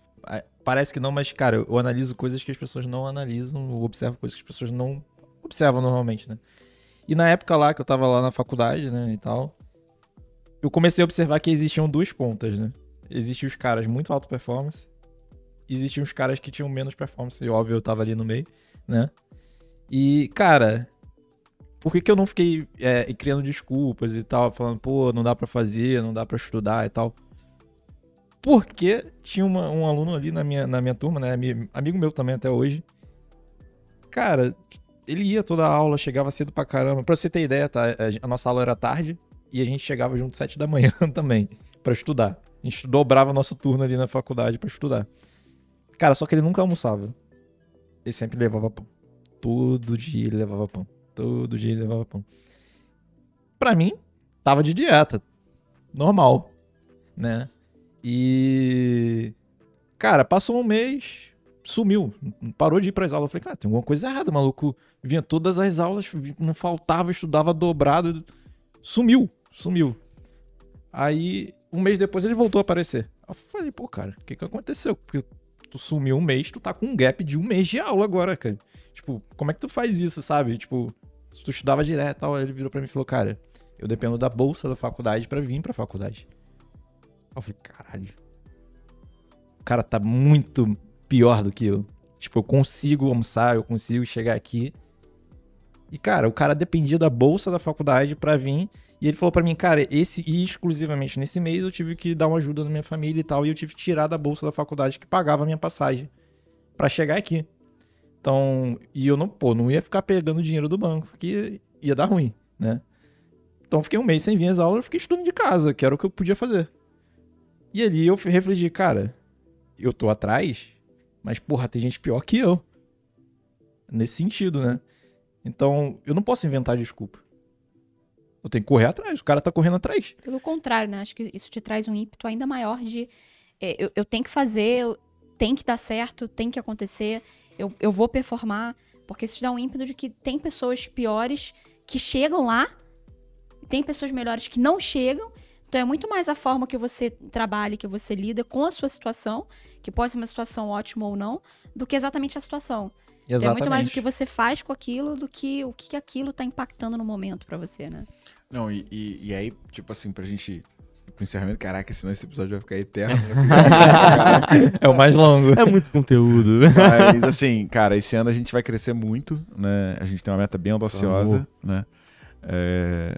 Parece que não, mas, cara, eu analiso coisas que as pessoas não analisam, eu observo coisas que as pessoas não observam normalmente, né? E na época lá que eu tava lá na faculdade, né, e tal, eu comecei a observar que existiam duas pontas, né? Existiam os caras muito alto performance, existiam os caras que tinham menos performance, e óbvio eu tava ali no meio, né? E, cara, por que, que eu não fiquei é, criando desculpas e tal, falando, pô, não dá pra fazer, não dá pra estudar e tal? Porque tinha uma- um aluno ali na minha, na minha turma, né? ami- Amigo meu também até hoje. Cara, ele ia toda a aula, chegava cedo pra caramba. Pra você ter ideia, tá? A, nossa aula era tarde e a gente chegava junto sete da manhã também, pra estudar. A gente dobrava nosso turno ali na faculdade pra estudar. Cara, só que ele nunca almoçava. Ele sempre levava pão. Todo dia ele levava pão. Todo dia ele levava pão. Pra mim, tava de dieta. Normal. Né? E. Cara, passou um mês, sumiu. Parou de ir pras aulas. Eu falei, cara, tem alguma coisa errada, maluco. Vinha todas as aulas, não faltava, estudava dobrado. Sumiu, sumiu. Aí, um mês depois, ele voltou a aparecer. Eu falei, pô, cara, o que que aconteceu? Porque tu sumiu um mês, tu tá com um gap de um mês de aula agora, cara. Tipo, como é que tu faz isso, sabe? Tipo, se tu estudava direto tal, ele virou pra mim e falou, cara, eu dependo da bolsa da faculdade pra vir pra faculdade. Eu falei, caralho. O cara tá muito pior do que eu. Tipo, eu consigo almoçar, eu consigo chegar aqui. E, cara, o cara dependia da bolsa da faculdade pra vir. E ele falou pra mim, cara, esse e exclusivamente nesse mês eu tive que dar uma ajuda na minha família e tal. E eu tive que tirar da bolsa da faculdade que pagava a minha passagem pra chegar aqui. Então, e eu não, pô, não ia ficar pegando dinheiro do banco, porque ia dar ruim, né? Então, fiquei um mês sem vir às aulas, fiquei estudando de casa, que era o que eu podia fazer. E ali eu refleti, cara, eu tô atrás, mas, porra, tem gente pior que eu. Nesse sentido, né? Então, eu não posso inventar desculpa. Eu tenho que correr atrás, o cara tá correndo atrás. Pelo contrário, né? Acho que isso te traz um ímpeto ainda maior de é, eu, eu tenho que fazer, eu- tem que dar certo, tem que acontecer, eu, eu vou performar, porque isso te dá um ímpeto de que tem pessoas piores que chegam lá, tem pessoas melhores que não chegam. Então é muito mais a forma que você trabalha, que você lida com a sua situação, que pode ser uma situação ótima ou não, do que exatamente a situação. É muito mais o que você faz com aquilo do que o que aquilo tá impactando no momento pra você, né? Não, e, e, e aí, tipo assim, pra gente. Pro encerramento, caraca, senão esse episódio vai ficar eterno. É o mais longo. É muito conteúdo. Mas assim, cara, esse ano a gente vai crescer muito, né? A gente tem uma meta bem audaciosa, né? É,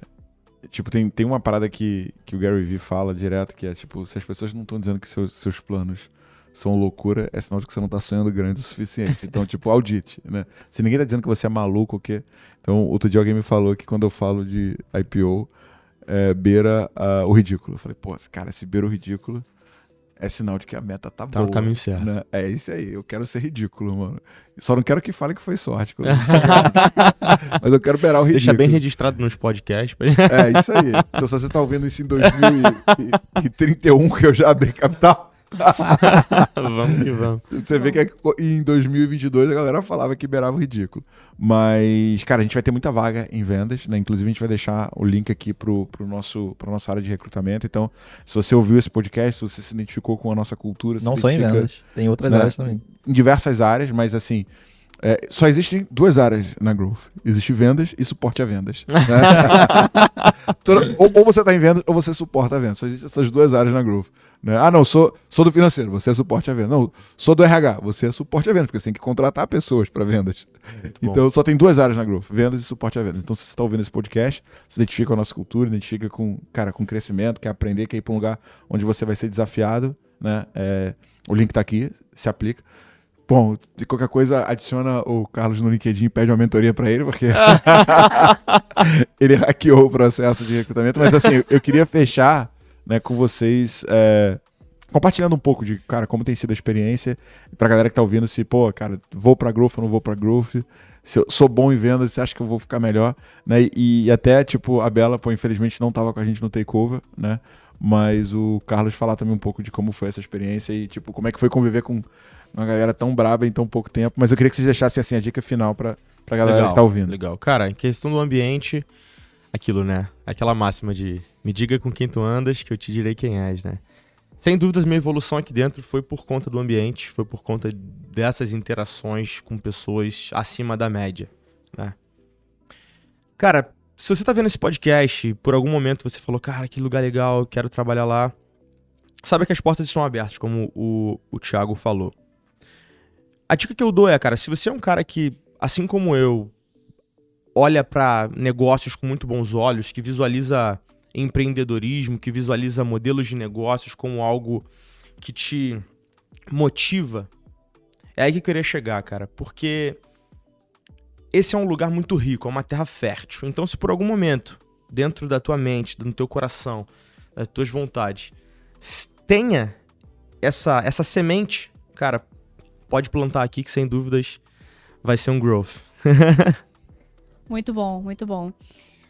Tipo, tem, tem uma parada que, que o Gary Vee fala direto, que é tipo, se as pessoas não estão dizendo que seus, seus planos são loucura, é sinal de que você não tá sonhando grande o suficiente. Então, tipo, audite, né? Se ninguém tá dizendo que você é maluco, o quê? Então, outro dia alguém me falou que quando eu falo de IPO, é, beira ah, o ridículo. Eu falei, pô, cara, se beira o ridículo, é sinal de que a meta tá, Tá boa. no caminho certo. né? É isso aí, eu quero ser ridículo, mano. Só não quero que fale que foi sorte. eu- Mas eu quero beirar o ridículo. Deixa bem registrado nos podcasts. É, isso aí. Se você tá ouvindo isso em 2031, que eu já abri capital, vamos que vamos. você vê que é em 2022 a galera falava que beirava o ridículo. Mas, cara, a gente vai ter muita vaga em vendas, né? Inclusive, a gente vai deixar o link aqui pro, pro nosso, pra nossa área de recrutamento. Então, se você ouviu esse podcast, se você se identificou com a nossa cultura, Não só em vendas, tem outras né? áreas também. em diversas áreas, mas assim, é, só existem duas áreas na Growth. Existe vendas e suporte a vendas. né? Ou, ou você está em vendas ou você suporta a vendas. Só existem essas duas áreas na Growth. Né? Ah, não, sou, sou do financeiro, você é suporte a vendas. Não, sou do RH, você é suporte a vendas, porque você tem que contratar pessoas para vendas. Então só tem duas áreas na Growth, vendas e suporte a vendas. Então se você está ouvindo esse podcast, se identifica com a nossa cultura, identifica com, cara, com crescimento, quer aprender, quer ir para um lugar onde você vai ser desafiado, né? É, o link está aqui, se aplica. Bom, de qualquer coisa, adiciona o Carlos no LinkedIn e pede uma mentoria para ele, porque ele hackeou o processo de recrutamento. Mas assim, eu queria fechar né, com vocês é, compartilhando um pouco de, cara, como tem sido a experiência. Pra galera que tá ouvindo, se, pô, cara, vou pra Growth ou não vou pra Growth. Se eu sou bom em vendas, você acha que eu vou ficar melhor? Né? E, e até, tipo, a Bela, pô, infelizmente não tava com a gente no takeover, né? Mas o Carlos falar também um pouco de como foi essa experiência e, tipo, como é que foi conviver com uma galera tão braba em tão pouco tempo. Mas eu queria que vocês deixassem, assim, a dica final pra, pra galera que tá ouvindo. Legal. Cara, em questão do ambiente, aquilo, né? Aquela máxima de me diga com quem tu andas que eu te direi quem és, né? Sem dúvidas, minha evolução aqui dentro foi por conta do ambiente, foi por conta dessas interações com pessoas acima da média, né? Cara, se você tá vendo esse podcast, e por algum momento você falou, cara, que lugar legal, quero trabalhar lá, sabe que as portas estão abertas, como o, o Thiago falou. A dica que eu dou é, cara, se você é um cara que, assim como eu, olha para negócios com muito bons olhos, que visualiza empreendedorismo, que visualiza modelos de negócios como algo que te motiva, é aí que eu queria chegar, cara, porque esse é um lugar muito rico, é uma terra fértil. Então, se por algum momento, dentro da tua mente, no teu coração, das tuas vontades, tenha essa, essa semente, cara, pode plantar aqui que sem dúvidas vai ser um growth. muito bom, muito bom.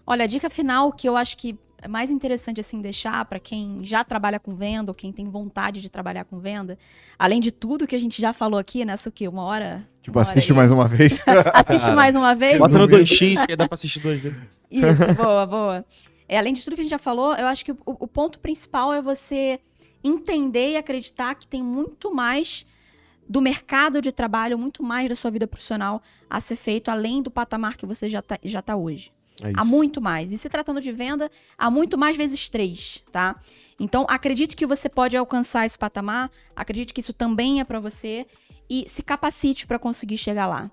Olha, a dica final que eu acho que é mais interessante assim deixar para quem já trabalha com venda ou quem tem vontade de trabalhar com venda, além de tudo que a gente já falou aqui nessa o quê? Uma hora? Tipo, uma assiste hora mais uma vez. assiste mais uma vez. Bota no 2x, que dá pra assistir duas vezes. Isso, boa, boa. É, além de tudo que a gente já falou, eu acho que o, o ponto principal é você entender e acreditar que tem muito mais do mercado de trabalho, muito mais da sua vida profissional a ser feito além do patamar que você já está já tá hoje. É há muito mais. E se tratando de venda, há muito mais vezes três, tá? Então, acredite que você pode alcançar esse patamar, acredite que isso também é para você e se capacite para conseguir chegar lá.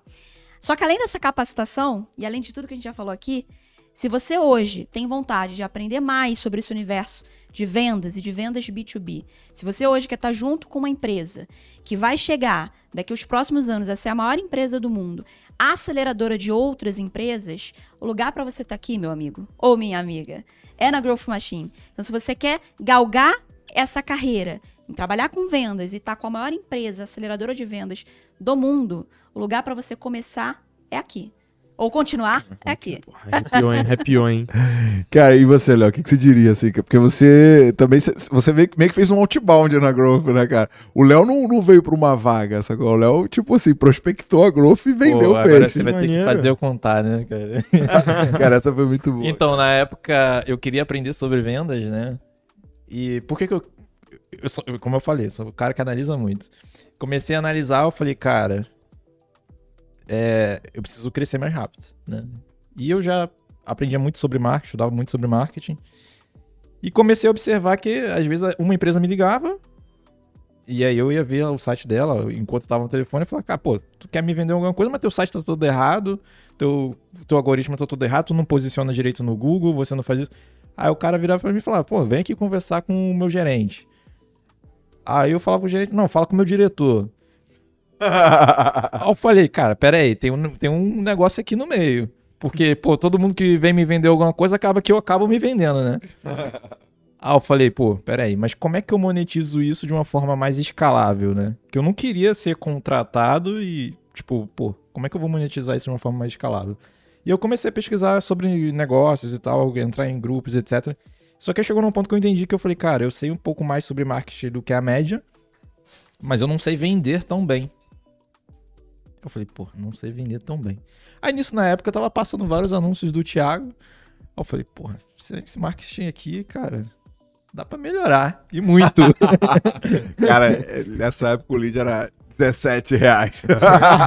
Só que além dessa capacitação, e além de tudo que a gente já falou aqui, se você hoje tem vontade de aprender mais sobre esse universo de vendas e de vendas B2B, se você hoje quer estar junto com uma empresa que vai chegar daqui aos próximos anos a ser a maior empresa do mundo, aceleradora de outras empresas, o lugar para você estar tá aqui, meu amigo ou minha amiga, é na Growth Machine. Então, se você quer galgar essa carreira em trabalhar com vendas e estar tá com a maior empresa aceleradora de vendas do mundo, o lugar para você começar é aqui. Ou continuar é aqui. Arrepiou, hein? Arrepiou, hein? Cara, e você, Léo, o que, que, você diria, assim? Porque você também, você meio, meio que fez um outbound na Growth, né, cara? O Léo não, não veio pra uma vaga, sacou? O Léo, tipo assim, prospectou a Growth e vendeu Pô, o peixe. Agora você vai ter que fazer eu contar, né, cara? cara, essa foi muito boa. Então, na época, eu queria aprender sobre vendas, né? E por que que eu... eu sou, como eu falei, sou o cara que analisa muito. Comecei a analisar, eu falei, cara é, eu preciso crescer mais rápido, né? E eu já aprendia muito sobre marketing, estudava muito sobre marketing. E comecei a observar que, às vezes, uma empresa me ligava, e aí eu ia ver o site dela, enquanto estava no telefone, e falava, cara, pô, tu quer me vender alguma coisa, mas teu site tá todo errado, teu, teu algoritmo tá todo errado, tu não posiciona direito no Google, você não faz isso. Aí o cara virava pra mim e falava, pô, vem aqui conversar com o meu gerente. Aí eu falava pro gerente, não, fala com o meu diretor. Aí eu falei, cara, pera aí, tem um, tem um negócio aqui no meio. Porque, pô, todo mundo que vem me vender alguma coisa acaba que eu acabo me vendendo, né? Aí eu falei, pô, pera aí, mas como é que eu monetizo isso de uma forma mais escalável, né? Que eu não queria ser contratado e, tipo, pô, como é que eu vou monetizar isso de uma forma mais escalável? E eu comecei a pesquisar sobre negócios e tal, entrar em grupos, etc. Só que chegou num ponto que eu entendi que eu falei, cara, eu sei um pouco mais sobre marketing do que a média, mas eu não sei vender tão bem. Eu falei, pô, não sei vender tão bem. Aí nisso, na época, eu tava passando vários anúncios do Thiago. Aí eu falei, porra, esse marketing aqui, cara, dá pra melhorar. E muito. cara, nessa época o lead era 17 reais.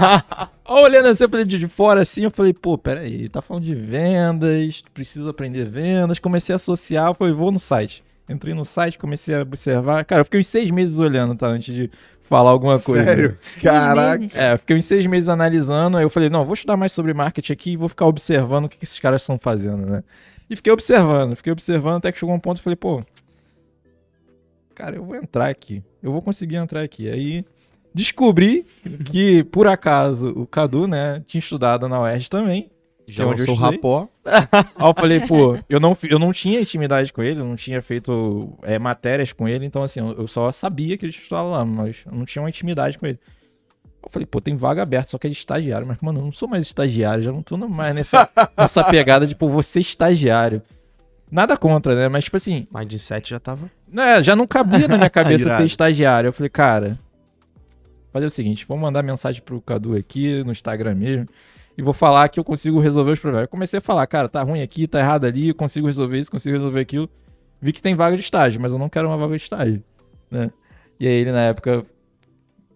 Olhando assim, eu falei de fora assim, eu falei, pô, peraí, tá falando de vendas, preciso aprender vendas. Comecei a associar, falei, vou no site. Entrei no site, comecei a observar. Cara, eu fiquei uns seis meses olhando, tá? Antes de falar alguma coisa. Sério? Caraca. É, fiquei uns seis meses analisando, aí eu falei, não, vou estudar mais sobre marketing aqui e vou ficar observando o que, que esses caras estão fazendo, né? E fiquei observando, fiquei observando até que chegou um ponto e falei, pô, cara, eu vou entrar aqui. Eu vou conseguir entrar aqui. Aí descobri que, por acaso, o Cadu, né, tinha estudado na UERJ também. Já é sou rapó. Aí eu falei, pô, eu não, eu não tinha intimidade com ele, eu não tinha feito é, matérias com ele, então assim, eu só sabia que ele estudava lá, mas eu não tinha uma intimidade com ele. Eu falei, pô, tem vaga aberta, só que é de estagiário. Mas, mano, eu não sou mais estagiário, já não tô mais nessa, nessa pegada de, pô, você estagiário. Nada contra, né? Mas, tipo assim. Mais de sete já tava. É, já não cabia na minha cabeça ter estagiário. Eu falei, cara, fazer o seguinte, vou mandar mensagem pro Cadu aqui no Instagram mesmo e vou falar que eu consigo resolver os problemas. Eu comecei a falar, cara, tá ruim aqui, tá errado ali, eu consigo resolver isso, consigo resolver aquilo. Vi que tem vaga de estágio, mas eu não quero uma vaga de estágio, né? E aí ele na época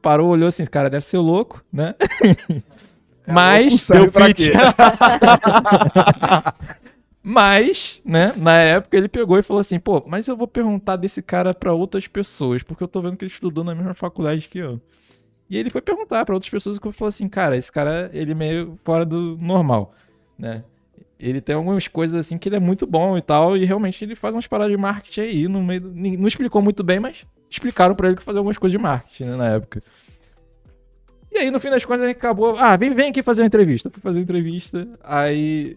parou, olhou assim, cara, deve ser louco, né? É mas deu pitch. mas, né, na época ele pegou e falou assim, pô, mas eu vou perguntar desse cara para outras pessoas, porque eu tô vendo que ele estudou na mesma faculdade que eu. E ele foi perguntar para outras pessoas que falou assim, cara, esse cara, ele é meio fora do normal, né? ele tem algumas coisas assim que ele é muito bom e tal, e realmente ele faz umas paradas de marketing aí no meio. Do... Não explicou muito bem, mas explicaram pra ele que fazia algumas coisas de marketing né, na época. E aí, no fim das contas, gente acabou. Ah, vem, vem aqui fazer uma entrevista. Fui fazer uma entrevista. Aí.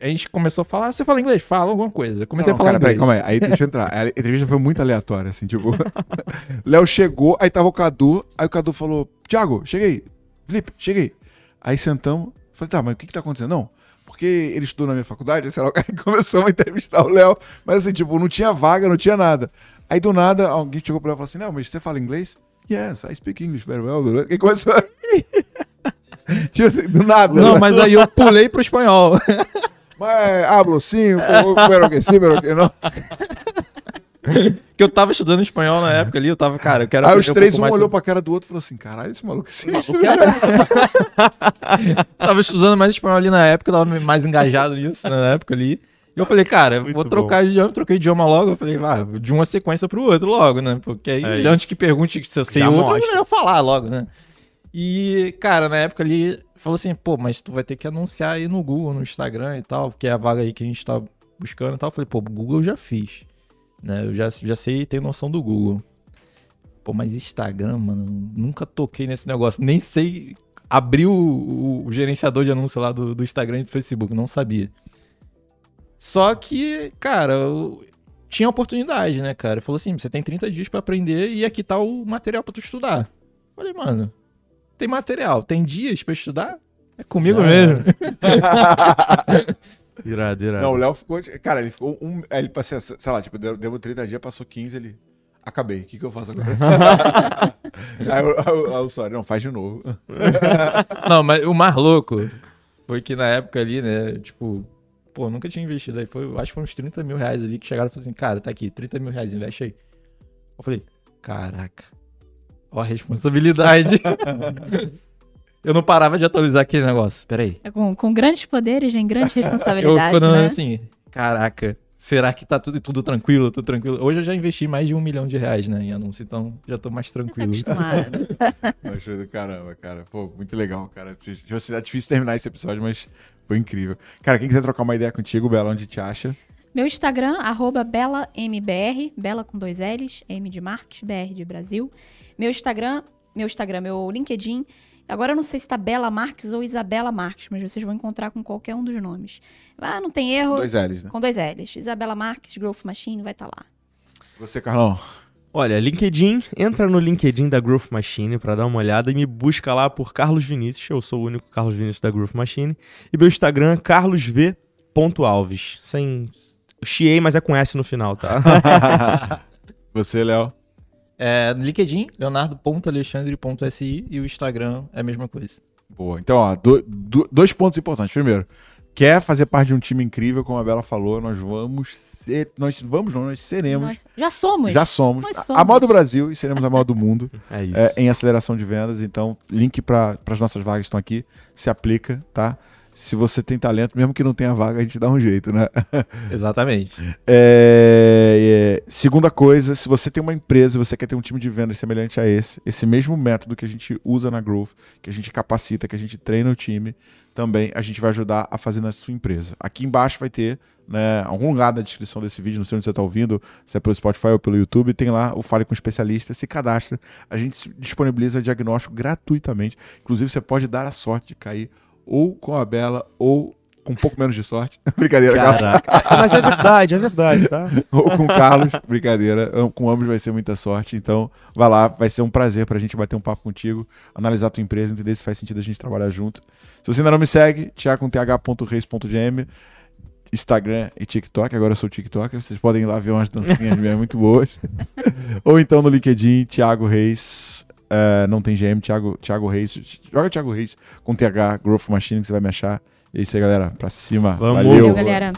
A gente começou a falar. Você fala inglês? Fala alguma coisa. Eu comecei Não, a falar cara, peraí, inglês. calma aí. Aí deixa eu entrar. A entrevista foi muito aleatória, assim, tipo. Léo chegou, aí tava o Cadu, aí o Cadu falou: Thiago, cheguei. Felipe, cheguei. Aí sentamos. Falei, tá, mas o que que tá acontecendo? Não, porque ele estudou na minha faculdade, sei lá, aí começou a entrevistar o Léo, mas assim, tipo, não tinha vaga, não tinha nada. Aí do nada, alguém chegou pro Léo e falou assim: Não, mas você fala inglês? Yes, I speak English very well. E começou a. tipo assim, do nada. Não, mas aí eu pulei pro espanhol. Mas hablo sim, pero que sim, pero que não. que eu tava estudando espanhol na época ali, eu tava, cara, eu quero Aí os três, um mais olhou pra cara do outro e falou assim: caralho, esse maluco assim. tava estudando mais espanhol ali na época, eu tava mais engajado nisso na época ali. E eu falei, cara, Muito vou trocar de idioma, troquei de idioma logo. Eu falei, ah, de uma sequência pro outro logo, né? Porque aí, É antes que pergunte se eu sei Já outro, é mostra. melhor falar logo, né? E, cara, na época ali, falou assim, pô, mas tu vai ter que anunciar aí no Google, no Instagram e tal, porque é a vaga aí que a gente tá buscando e tal. Eu falei, pô, Google eu já fiz. Né? Eu já, já sei ter noção do Google. Pô, mas Instagram, mano, nunca toquei nesse negócio. Nem sei abrir o, o- gerenciador de anúncio lá do, do Instagram e do Facebook, não sabia. Só que, cara, eu tinha oportunidade, né, cara? Falou assim: você tem 30 dias pra aprender e aqui tá o material pra tu estudar. Falei, mano, tem material, tem dias pra estudar? É comigo Já mesmo. Irado, irado. Não, o Léo ficou. Cara, ele ficou um. aí Ele passou, sei lá, tipo, deu, deu 30 dias, passou 15, ele. Acabei. O que, que eu faço agora? aí o- Sório, não, faz de novo. Não, mas o mais louco foi que na época ali, né, tipo, pô, nunca tinha investido aí. Foi, acho que foi uns 30 mil reais ali que chegaram e falaram assim, cara, tá aqui, 30 mil reais, investe aí. Eu falei, caraca, ó a responsabilidade. eu não parava de atualizar aquele negócio. Peraí. É Com, com grandes poderes vem grande Eu responsabilidade, ficando né? assim, caraca, será que tá tudo, tudo tranquilo, tudo tranquilo? Hoje eu já investi mais de um milhão de reais, né, em anúncio, então já tô mais Tá tranquilo. acostumado. Eu achei do caramba, cara. Pô, muito legal, cara. Tipo, assim, é difícil terminar esse episódio, mas foi incrível. Cara, quem quiser trocar uma ideia contigo, Bela, onde te acha? Meu Instagram, arroba BelaMBR, Bela com dois L's, M de Marques, BR de Brasil. Meu Instagram, meu Instagram, meu LinkedIn. Agora eu não sei se tá Bela Marques ou Isabela Marques, mas vocês vão encontrar com qualquer um dos nomes. Ah, não tem erro. Dois L's, né? Com dois L's. Isabela Marques, Growth Machine, vai estar lá. Você, Carlão. Olha, LinkedIn, entra no LinkedIn da Growth Machine pra dar uma olhada e me busca lá por Carlos Vinícius. Eu sou o único Carlos Vinícius da Growth Machine. E meu Instagram é carlosv.alves. Sem. Chiei, mas é com S no final, tá? Você, Léo. É, no LinkedIn, leonardo.alexandre.si e o Instagram é a mesma coisa. Boa. Então, ó, do- do- dois pontos importantes. Primeiro, quer fazer parte de um time incrível, como a Bela falou, nós vamos ser. Nós vamos, não, nós seremos. Nós já somos. Já somos. Nós A- somos. A maior do Brasil e seremos a maior do mundo É isso. é, em aceleração de vendas. Então, link para as nossas vagas estão aqui. Se aplica, tá? Se você tem talento, mesmo que não tenha vaga, a gente dá um jeito, né? Exatamente. É, é, segunda coisa, se você tem uma empresa e você quer ter um time de vendas semelhante a esse, esse mesmo método que a gente usa na Growth, que a gente capacita, que a gente treina o time, também a gente vai ajudar a fazer na sua empresa. Aqui embaixo vai ter, né, algum lugar na descrição desse vídeo, não sei onde você está ouvindo, se é pelo Spotify ou pelo YouTube, tem lá o Fale com Especialista, se cadastra, a gente disponibiliza diagnóstico gratuitamente. Inclusive, você pode dar a sorte de cair ou com a Bela ou com um pouco menos de sorte. Brincadeira. Caraca. Mas é verdade, é verdade, tá? ou com o Carlos, brincadeira. Com ambos vai ser muita sorte. Então, vai lá, vai ser um prazer pra gente bater um papo contigo, analisar a tua empresa, entender se faz sentido a gente trabalhar junto. Se você ainda não me segue, thiago.th.reis.gm, Instagram e TikTok. Agora eu sou TikTok. Vocês podem ir lá ver umas dancinhas minhas muito boas. ou então no LinkedIn, Thiago Reis. É, não tem GM, Thiago, Thiago Reis. Joga Thiago Reis com TH, Growth Machine, que você vai me achar. É isso aí, galera. Pra cima. Vamos. Valeu. Valeu, galera.